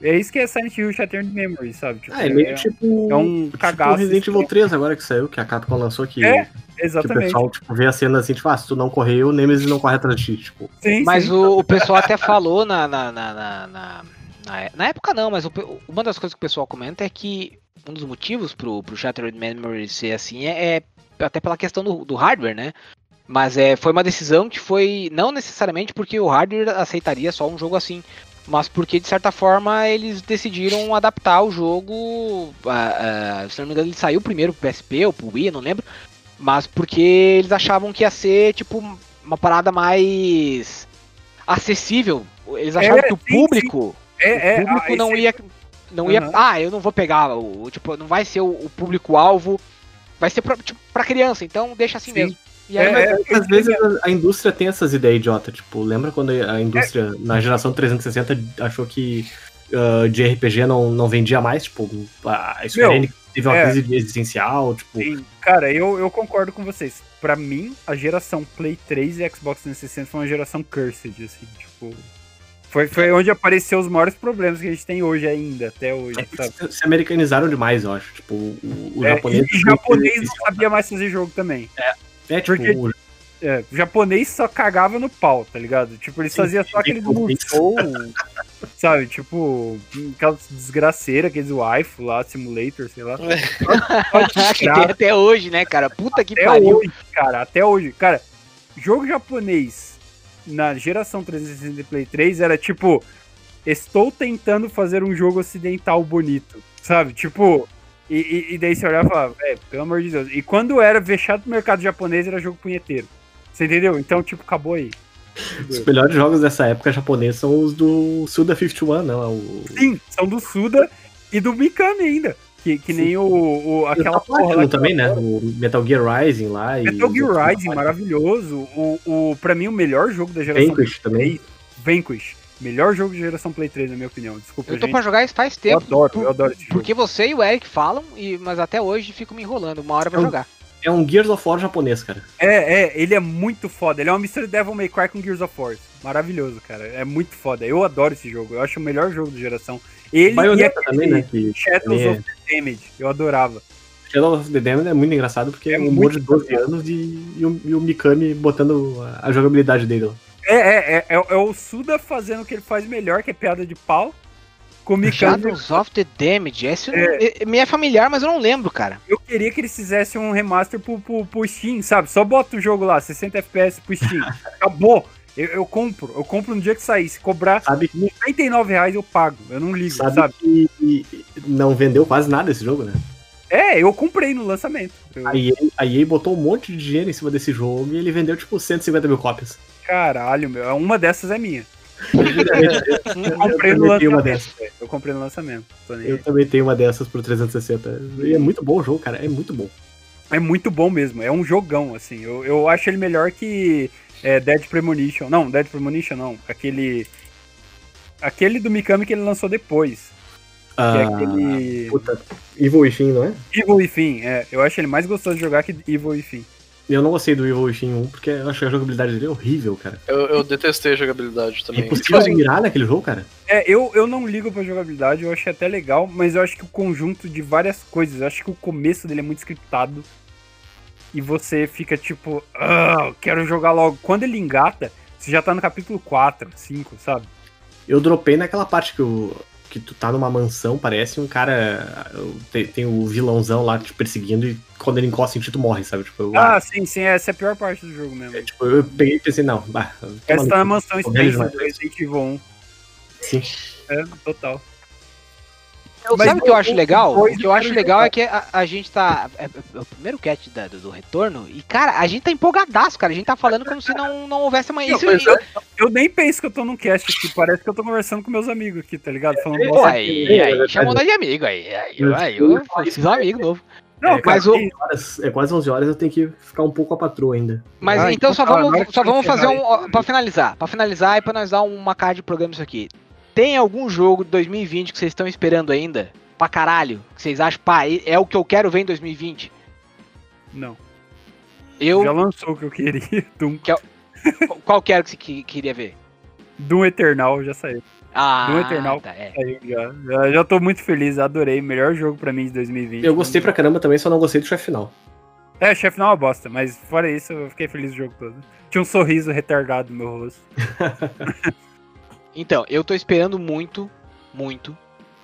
É isso que é Silent Hill Shattered Memory, sabe? Tipo, Ah, é meio tipo. é um tipo cagaço. Resident Evil 3 agora que saiu, que a Capcom lançou que, É, que o Exatamente. pessoal tipo, vê a cena assim, tipo, ah, se tu não correr, o Nemesis não corre atrás de ti. Tipo, Sim, Mas sim. o, o pessoal até falou na, na, na, na, na, é- época não, mas o uma das coisas que o pessoal comenta é que um dos motivos pro, pro Shattered Memory ser assim é, é até pela questão do, do hardware, né? Mas é, foi uma decisão que foi não necessariamente porque o hardware aceitaria só um jogo assim, mas porque de certa forma eles decidiram adaptar o jogo. ah, ah, se não me engano, ele saiu primeiro pro PSP ou pro Wii, não lembro. Mas porque eles achavam que ia ser tipo uma parada mais acessível. Eles achavam É, que o sim, público, É, é, o público ah, não ia não ia, Aham. ah, eu não vou pegar o, tipo, não vai ser o, o público alvo, vai ser pra, tipo, pra criança, então deixa assim Sim. mesmo. E aí, É, mas- é, às vezes a, indústria tem essas ideias idiota. Tipo, lembra quando a indústria, na geração 360, achou que ah, de RPG não, não vendia mais? Tipo, a Square Enix teve uma é. crise existencial, tipo... Sim, cara, eu, eu concordo com vocês. Pra mim, a geração Play 3 e Xbox 360 foi uma geração cursed, assim, tipo. Foi, foi onde apareceu os maiores problemas que a gente tem hoje ainda, até hoje, É se, americanizaram demais, eu acho. Tipo, o, o É, japonês. e, e japonês não sabia mais fazer jogo também. É, tipo, porque- o- É, o japonês só cagava no pau, tá ligado? Tipo, eles faziam só sim. Musou, sabe? Tipo, aquelas desgraceiras, aqueles waifu lá, simulator, sei lá. Só que tem até hoje, né, cara? Puta que até pariu. hoje, cara, até hoje. Cara, jogo japonês na geração 360 e Play 3 era tipo, estou tentando fazer um jogo ocidental bonito, sabe? Tipo, e, e- e daí você olhava e falava, é, pelo amor de Deus. E quando era fechado no mercado japonês, era jogo punheteiro. Você entendeu? Então, tipo, acabou aí. os melhores jogos dessa época japonês são os do Suda 51, né? O, Sim, são do Suda e do Mikami ainda. Que, que nem o, o- aquela porra lá. também, né? O Metal Gear Rising lá. e- Metal Gear Rising, maravilhoso. O, o, pra mim, o melhor jogo da geração Vanquish também. Vanquish. Melhor jogo de geração Play 3, na minha opinião. Desculpa, Eu tô gente. pra jogar isso faz Eu tempo. adoro, por- eu adoro esse jogo. Porque você e o Eric falam, e, mas até hoje fico me enrolando. Uma hora pra Eu- jogar. É um Gears of War japonês, cara. É, é, ele é muito foda. Ele é uma mistura de Devil May Cry com Gears of War. Maravilhoso, cara. É muito foda. Eu adoro esse jogo. Eu acho o melhor jogo da geração. Ele e Bayonetta aquele também, né? Que Shadows é- of the Damage. Eu adorava. Shadow of the Damned é muito engraçado porque É é um humor de 12 anos e, e, o, e o Mikami botando a, a jogabilidade dele lá. É, é, é, é, é o Suda fazendo o que ele faz melhor, que é piada de pau. Com. Shadows of the Damage. Esse é- me é familiar, mas eu não lembro, cara. Eu queria que eles fizessem um remaster pro, pro, pro Steam, sabe? Só bota o jogo lá, 60 FPS pro Steam. Acabou. Eu, eu compro. Eu compro no dia que sair. Se cobrar Sabe, 99 reais, eu pago. Eu não ligo, sabe, sabe? que não vendeu quase nada esse jogo, né? É, eu comprei no lançamento. Eu- A EA, a EA botou um monte de dinheiro em cima desse jogo e ele vendeu tipo 150 mil cópias. Caralho, meu. Uma dessas é minha. Eu Eu comprei no lançamento. Eu comprei no lançamento. Eu também tenho uma dessas pro 360. E é muito bom o jogo, cara. É muito bom. É muito bom mesmo. É um jogão, assim. Eu, eu acho ele melhor que é, Dead Premonition. Não, Dead Premonition não. Aquele. Aquele do Mikami que ele lançou depois. Que é Ah, aquele. puta, Evil Within, não é? Evil Within, é. Eu acho ele mais gostoso de jogar que Evil Within. Eu não gostei do Evil Within 1 porque eu acho que a jogabilidade dele é horrível, cara. Eu, eu detestei a jogabilidade É também. impossível Tipo assim, mirar naquele jogo, cara. É, eu, eu não ligo pra jogabilidade, eu achei até legal, mas eu acho que o conjunto de várias coisas, eu acho que o começo dele é muito scriptado. E você fica tipo, ah, eu quero jogar logo. Quando ele engata, você já tá no capítulo 4, 5, sabe? Eu dropei naquela parte que, o, que tu tá numa mansão, parece um cara. Tem, tem o vilãozão lá te perseguindo e quando ele encosta em ti, tu morre, sabe? Tipo, eu, Ah, sim, sim, essa é a pior parte do jogo mesmo. é, tipo, eu peguei e pensei, não, bah, Essa tá na mansão velho Spencer demais. do Resident Evil 1. Sim. É, total. Eu, Mas sabe o que eu acho legal? O que eu acho legal é que a, a gente tá. É, é o primeiro catch da- do, do retorno. E, cara, a gente tá empolgadaço, cara. A gente tá falando como se não, não houvesse uma. Isso, eu, eu nem penso que eu tô num cast aqui, parece que eu tô conversando com meus amigos aqui, tá ligado? Falando Pô, bosta. aí, é aí, verdade. chamou nós de amigo aí. Aí, Eu- aí eu fiz um amigo novo. Não, É, cara, mas o- Horas- é quase 11 horas, eu tenho que ficar um pouco a patroa ainda. Mas Ah, então então só tá, vamos, só vamos fazer um. Pra finalizar. Pra finalizar e pra nós dar uma cara de programa isso aqui. Tem algum jogo de 2020 que vocês estão esperando ainda? Pra caralho? Que vocês acham, pá, é o que eu quero ver em 2020? Não. Eu. Já lançou o que eu queria. Doom, Qual que era que você que- queria ver? Doom Eternal já saiu. Ah, Doom Eternal. tá, é. Saiu já. já. Já tô muito feliz, adorei. Melhor jogo pra mim de 2020. Eu gostei pra caramba também, só não gostei do chefe final. É, chefe não é uma bosta, mas fora isso, eu fiquei feliz o jogo todo. Tinha um sorriso retardado no meu rosto. Então, eu tô esperando muito, muito,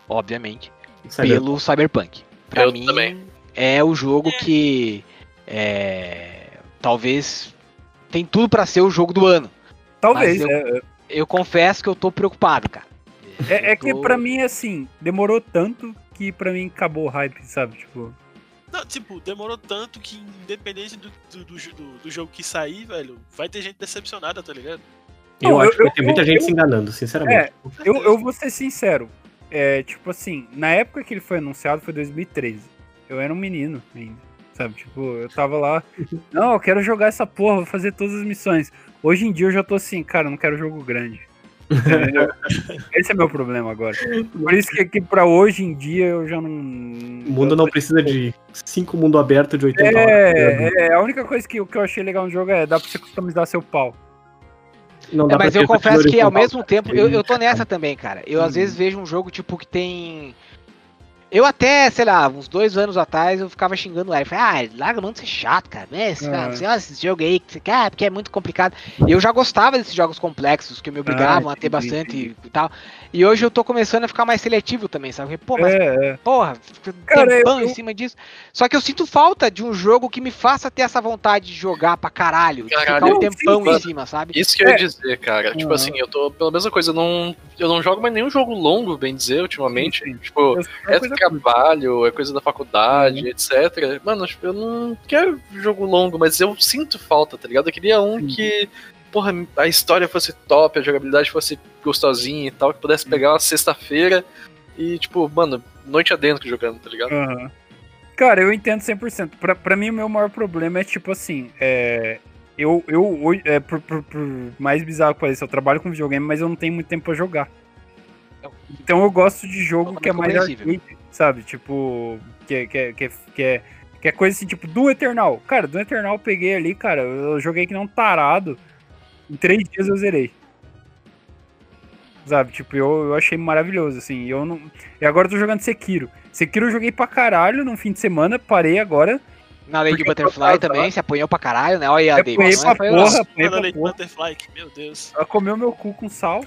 obviamente, Cyber- pelo Cyberpunk. Pra Eu mim, também. é o jogo que é, talvez tem tudo pra ser o jogo do ano. Talvez, eu- é, Eu confesso que eu tô preocupado, cara. é, é que pra mim, assim, demorou tanto que pra mim acabou o hype, sabe? Tipo, Não, tipo, demorou tanto que independente do, do, do, do- do jogo que sair, velho, vai ter gente decepcionada, tá ligado? Eu Não, acho eu- que vai ter eu- muita gente eu- se enganando, sinceramente. É, eu, eu vou ser sincero. É, tipo assim, na época que ele foi anunciado foi 2013. Eu era um menino ainda. Sabe, tipo, eu tava lá. Não, eu quero jogar essa porra, vou fazer todas as missões. Hoje em dia eu já tô assim, cara, eu não quero jogo grande. Esse é meu problema agora. Por isso que, que pra hoje em dia eu já não. O mundo não precisa de cinco mundo aberto de 80 horas. É, é, a única coisa que, que eu achei legal no jogo é dá pra você customizar seu pau. Não É, dá pra mas eu confesso que ao mesmo tempo, eu, eu tô nessa também, cara. Eu às vezes vejo um jogo tipo que tem. Eu até, sei lá, uns dois anos atrás eu ficava xingando o Eric. Falei, ah, larga mão de ser chato, cara. Né? Esse, Ah. você olha esse jogo aí que você quer, porque é muito complicado. E eu já gostava desses jogos complexos que me obrigavam a ter bastante e tal. E hoje eu tô começando a ficar mais seletivo também, sabe? Porque, Pô, mas É, é. porra, fica Cara, tempão eu- em cima disso. Só que eu sinto falta de um jogo que me faça ter essa vontade de jogar pra caralho. De Caralho, ficar um sim, tempão mano. em cima, sabe? Isso que eu ia É. dizer, cara. Tipo Uhum. assim, eu tô pela mesma coisa, eu não, eu não jogo mais nenhum jogo longo, bem dizer, ultimamente. Sim, sim. Tipo, Eu- é coisa- trabalho, é coisa da faculdade, etc. Mano, tipo, eu não quero jogo longo, mas eu sinto falta, tá ligado? Eu queria um Sim. que, porra, a história fosse top, a jogabilidade fosse gostosinha e tal, que pudesse pegar uma sexta-feira e, tipo, mano, noite adentro jogando, tá ligado? Aham. Cara, eu entendo 100%. Pra, pra mim, o meu maior problema é, tipo assim, é... Eu, eu hoje- é, por, por- por mais bizarro que pareça, eu trabalho com videogame, mas eu não tenho muito tempo pra jogar. Então eu gosto de jogo que é mais compreensível. arcade, sabe? Tipo, que, é- que, que, é- que, é, que é coisa assim, tipo, do Eternal. Cara, do Eternal eu peguei ali, cara, eu joguei que não tarado. Em três dias eu zerei. Sabe, tipo, eu, eu achei maravilhoso, assim. Eu não... E agora eu tô jogando Sekiro. Sekiro eu joguei pra caralho no fim de semana, parei agora. Na Lady Butterfly também, se apanhou pra caralho, né? Olha aí, Eu David. apanhei pra foi porra, apanhei pra Lady porra. Butterfly, que, meu Deus. Ela comeu meu cu com sal.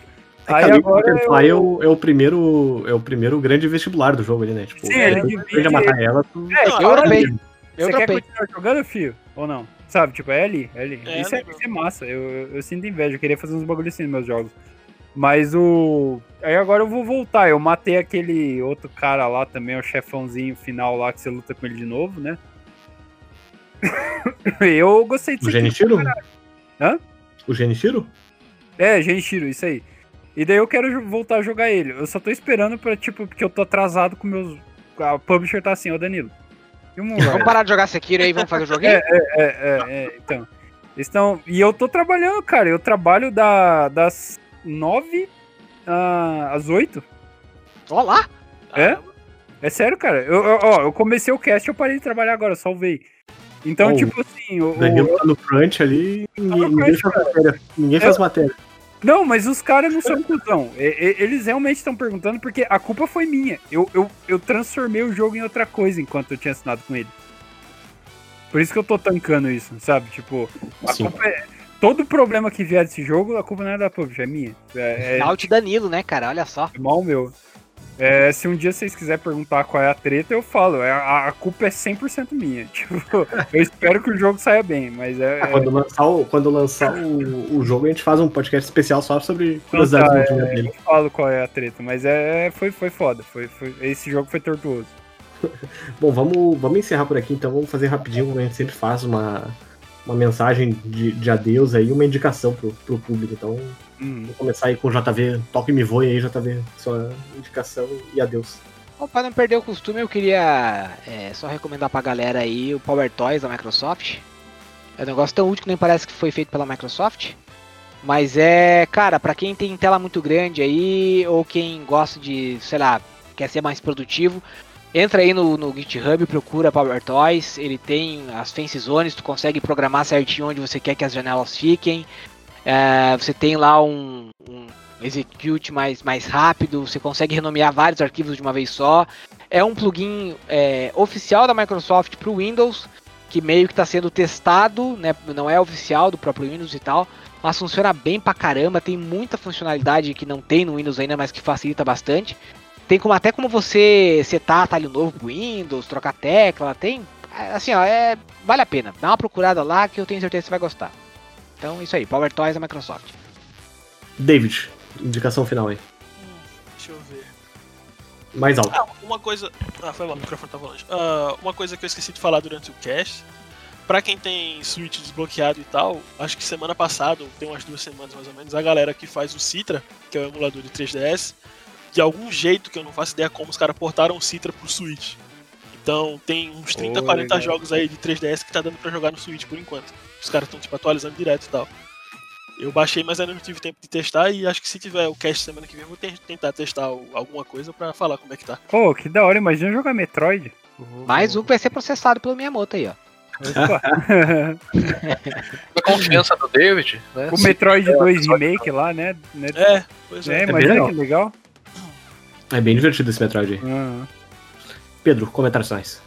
É Aí agora Butterfly é, eu- o, é o primeiro é o primeiro grande vestibular do jogo ali, né? Tipo, Sim, ele tu divide- matar ela, tu... É, Não, Eu dropei. Você Eu quer dropei. continuar jogando, filho? Ou não? Sabe, tipo, é ali, é ali. É, isso, é, não. isso é massa. Eu, eu, eu sinto inveja, eu queria fazer uns bagulho assim nos meus jogos. Mas o. Aí agora eu vou voltar. Eu matei aquele outro cara lá também, o chefãozinho final lá que você luta com ele de novo, né? eu gostei O disso. aqui. Genichiro? Hã? O Genichiro? É, Genichiro, isso aí. E daí eu quero voltar a jogar ele. Eu só tô esperando pra, tipo, porque eu tô atrasado com meus. A publisher tá assim, ô Danilo. Vamos parar de jogar Sekiro aí, vamos fazer o joguinho? É, é, é, então. Eles estão. E eu tô trabalhando, cara. Eu trabalho da, das nove ah, às oito. Ó lá. É? É sério, cara. Eu, eu- ó, eu comecei o cast e eu parei de trabalhar agora, salvei. Então, Oh, tipo assim, o, Danilo o- tá no front ali, ninguém, no ninguém faz matéria. Ninguém faz matéria. Não, mas os caras não são cuzão. Eles realmente estão perguntando porque a culpa foi minha. Eu, eu, eu transformei o jogo em outra coisa enquanto eu tinha assinado com ele. Por isso que eu tô tancando isso, sabe? Tipo, a Sim. culpa é. Todo problema que vier desse jogo, a culpa não é da publisher, é minha. É, é, Out Danilo, né, cara? Olha só. é mal meu. É, se um dia vocês quiserem perguntar qual é a treta, eu falo. É, a, a culpa é 100% minha. Tipo, eu espero que o jogo saia bem, mas é. Ah, quando lançar, o, quando lançar o, o jogo, a gente faz um podcast especial só sobre curiosidades tá, do jogo dele. Eu falo qual é a treta, mas é, foi, foi foda. Foi, foi, esse jogo foi tortuoso. Bom, vamos, vamos encerrar por aqui então. Vamos fazer rapidinho, como a gente sempre faz, uma, uma mensagem de, de adeus aí, uma indicação pro, pro público. Então, Hum. vamos começar aí com o JV. Toque me voe aí, JV. Sua indicação e adeus. Bom, pra não perder o costume, eu queria é, só recomendar pra galera aí o Power Toys da Microsoft. É um negócio tão útil que nem parece que foi feito pela Microsoft. Mas é, cara, pra quem tem tela muito grande aí, ou quem gosta de, sei lá, quer ser mais produtivo, entra aí no, no GitHub, procura Power Toys. Ele tem as fancy zones, tu consegue programar certinho onde você quer que as janelas fiquem. É, você tem lá um, um execute mais, mais rápido, você consegue renomear vários arquivos de uma vez só. É um plugin é, oficial da Microsoft para o Windows, que meio que está sendo testado, né, não é oficial do próprio Windows e tal, mas funciona bem pra caramba, tem muita funcionalidade que não tem no Windows ainda, mas que facilita bastante. Tem como até como você setar atalho novo pro Windows, trocar tecla, tem assim, ó, é vale a pena. Dá uma procurada lá que eu tenho certeza que você vai gostar. Então, isso aí, Power Toys da Microsoft. David, indicação final aí. Hum, deixa eu ver. Mais alto. Ah, uma coisa. Ah, foi mal, o microfone tava longe. Ah, uma coisa que eu esqueci de falar durante o cast. Pra quem tem Switch desbloqueado e tal, acho que semana passada, ou tem umas duas semanas mais ou menos, a galera que faz o Citra, que é o emulador de 3DS, de algum jeito que eu não faço ideia como os caras portaram o Citra pro Switch. Então tem uns 30, Oh, 40 legal. jogos aí de 3DS que tá dando pra jogar no Switch por enquanto. Os caras estão tipo atualizando direto e tal. Eu baixei, mas ainda não tive tempo de testar e acho que se tiver o cast semana que vem, eu vou te- tentar testar alguma coisa pra falar como é que tá. Pô, que da hora, imagina jogar Metroid. Mais um que vai ser processado pelo Miyamoto aí, ó. Opa. Mas confiança do David, né? O Metroid 2 episódio Remake lá, né? né? É, pois é. É, imagina legal. que legal. É bem divertido esse Metroid aí. Ah, Pedro, comentários finais.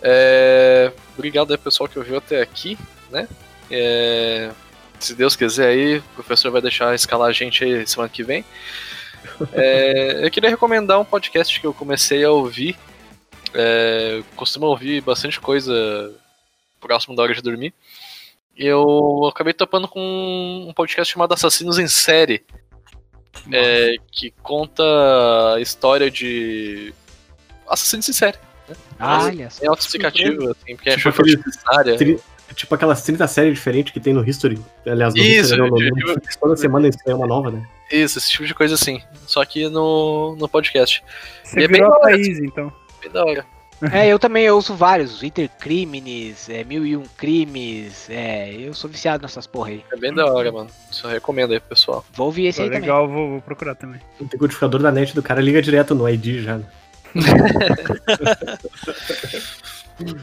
É, obrigado aí, pessoal, que ouviu até aqui, né? É, se Deus quiser aí, o professor vai deixar escalar a gente aí semana que vem. É, eu queria recomendar um podcast que eu comecei a ouvir. É, costumo ouvir bastante coisa próximo da hora de dormir. E eu acabei topando com um podcast chamado Assassinos em Série. É, que conta a história de assassinos em série. Olha só. É autoexplicativo, assim, porque é Tipo tipo aquele- necessária. Tri- Tipo aquelas 30 séries diferentes que tem no History. Aliás, no Isso, History, não, no- eu- no- toda semana isso é uma nova, né? Isso, esse tipo de coisa assim. Só que no, no podcast. Você E é bem virou a da hora, Thaís, então. Bem da hora. É, eu também ouço vários. Intercrimes, é, Mil e Um Crimes. É, eu sou viciado nessas porra aí. É bem da hora, mano. Só recomendo aí, pro pessoal. Vou ouvir esse Pô, aí também. legal, vou, vou procurar também. O decodificador da net do cara liga direto no ID já. né?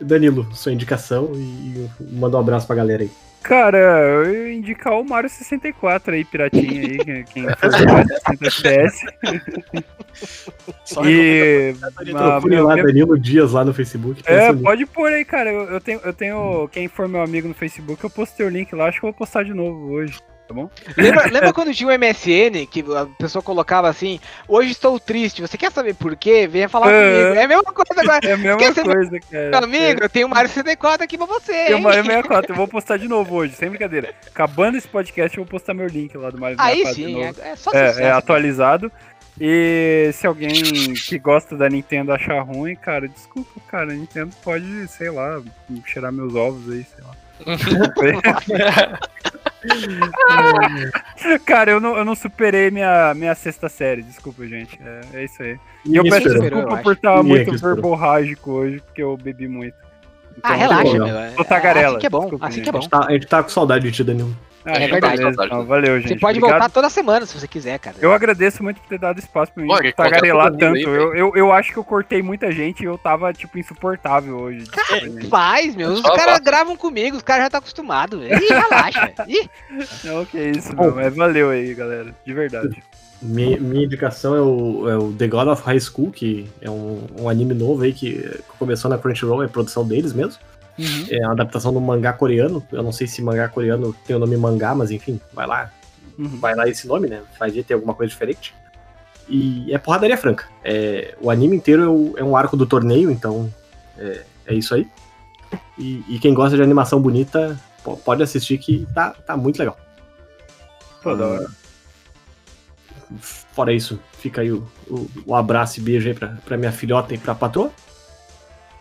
Danilo, sua indicação e, e manda um abraço pra galera aí. Cara, eu ia indicar o Mario 64 aí, piratinha aí, quem- for jogar de 60 FPS. Só E. Procure meu- lá meu- Danilo Dias lá no Facebook. É, pode pôr aí, cara. Eu, eu tenho, eu tenho. Quem for meu amigo no Facebook, eu postei o link lá. Acho que eu vou postar de novo hoje. Tá bom? Lembra, lembra quando tinha o MSN, que a pessoa colocava assim, hoje estou triste, você quer saber por quê? Venha falar É. comigo. É a mesma coisa agora. É a mesma Quer coisa, cara. Meu amigo, eu tenho o Mario 64 aqui pra você, Tem o? Mario 64, eu vou postar de novo hoje, sem brincadeira. Acabando esse podcast, eu vou postar meu link lá do Mario 64 Aí de sim, novo. é, é só É, sucesso. é atualizado. E se alguém que gosta da Nintendo achar ruim, cara, desculpa, cara, a Nintendo pode, sei lá, cheirar meus ovos aí, sei lá. cara, eu não, eu não superei minha, minha sexta série, desculpa, gente. É, é isso aí. E eu peço eu desculpa acho. por estar muito verborrágico hoje, porque eu bebi muito. Ah, Então, relaxa, legal. meu. Tô tagarela, Assim que é bom, desculpa, assim gente. que é A bom. gente, tá, a gente tá com saudade de ti, Danilo. Ah, É então verdade. beleza, então, valeu, gente. Você pode Obrigado. voltar toda semana se você quiser, cara. Eu agradeço muito por ter dado espaço pra mim Olha, tagarelar conta todo tanto. aí, Eu, eu, eu acho que eu cortei muita gente e eu tava, tipo, insuportável hoje. Faz, meu. Os caras gravam comigo, os caras já estão acostumados. Ih, relaxa. Ih, Não, que isso, meu. Mas valeu aí, galera. De verdade. Minha, minha indicação é o, é o The God of High School, que é um, um anime novo aí que começou na Crunchyroll, é produção deles mesmo. Uhum. É uma adaptação do mangá coreano. Eu não sei se mangá coreano tem o nome mangá, mas enfim, vai lá. Uhum. Vai lá esse nome, né? Vai ver ter alguma coisa diferente. E é porradaria franca. É, o anime inteiro é, o- é um arco do torneio, então é, é isso aí. E, e quem gosta de animação bonita po- pode assistir que tá, tá muito legal. Pô, da hora. Fora isso, fica aí o, o, o abraço e beijo aí pra, pra minha filhota e pra patroa.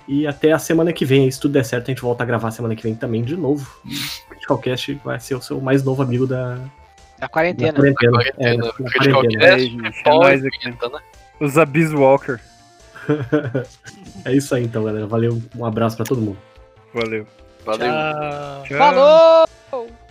E até a semana que vem, se tudo der certo, a gente volta a gravar semana que vem também de novo. O Critical Cast vai ser o seu mais novo amigo da, da da quarentena. quarentena. Quarentena. É, da- da Critical quarentena. É vinheta, né? Os Abyss Walker. É isso aí então, galera. Valeu, um abraço pra todo mundo. Valeu. Valeu. Tchau. Tchau. Falou!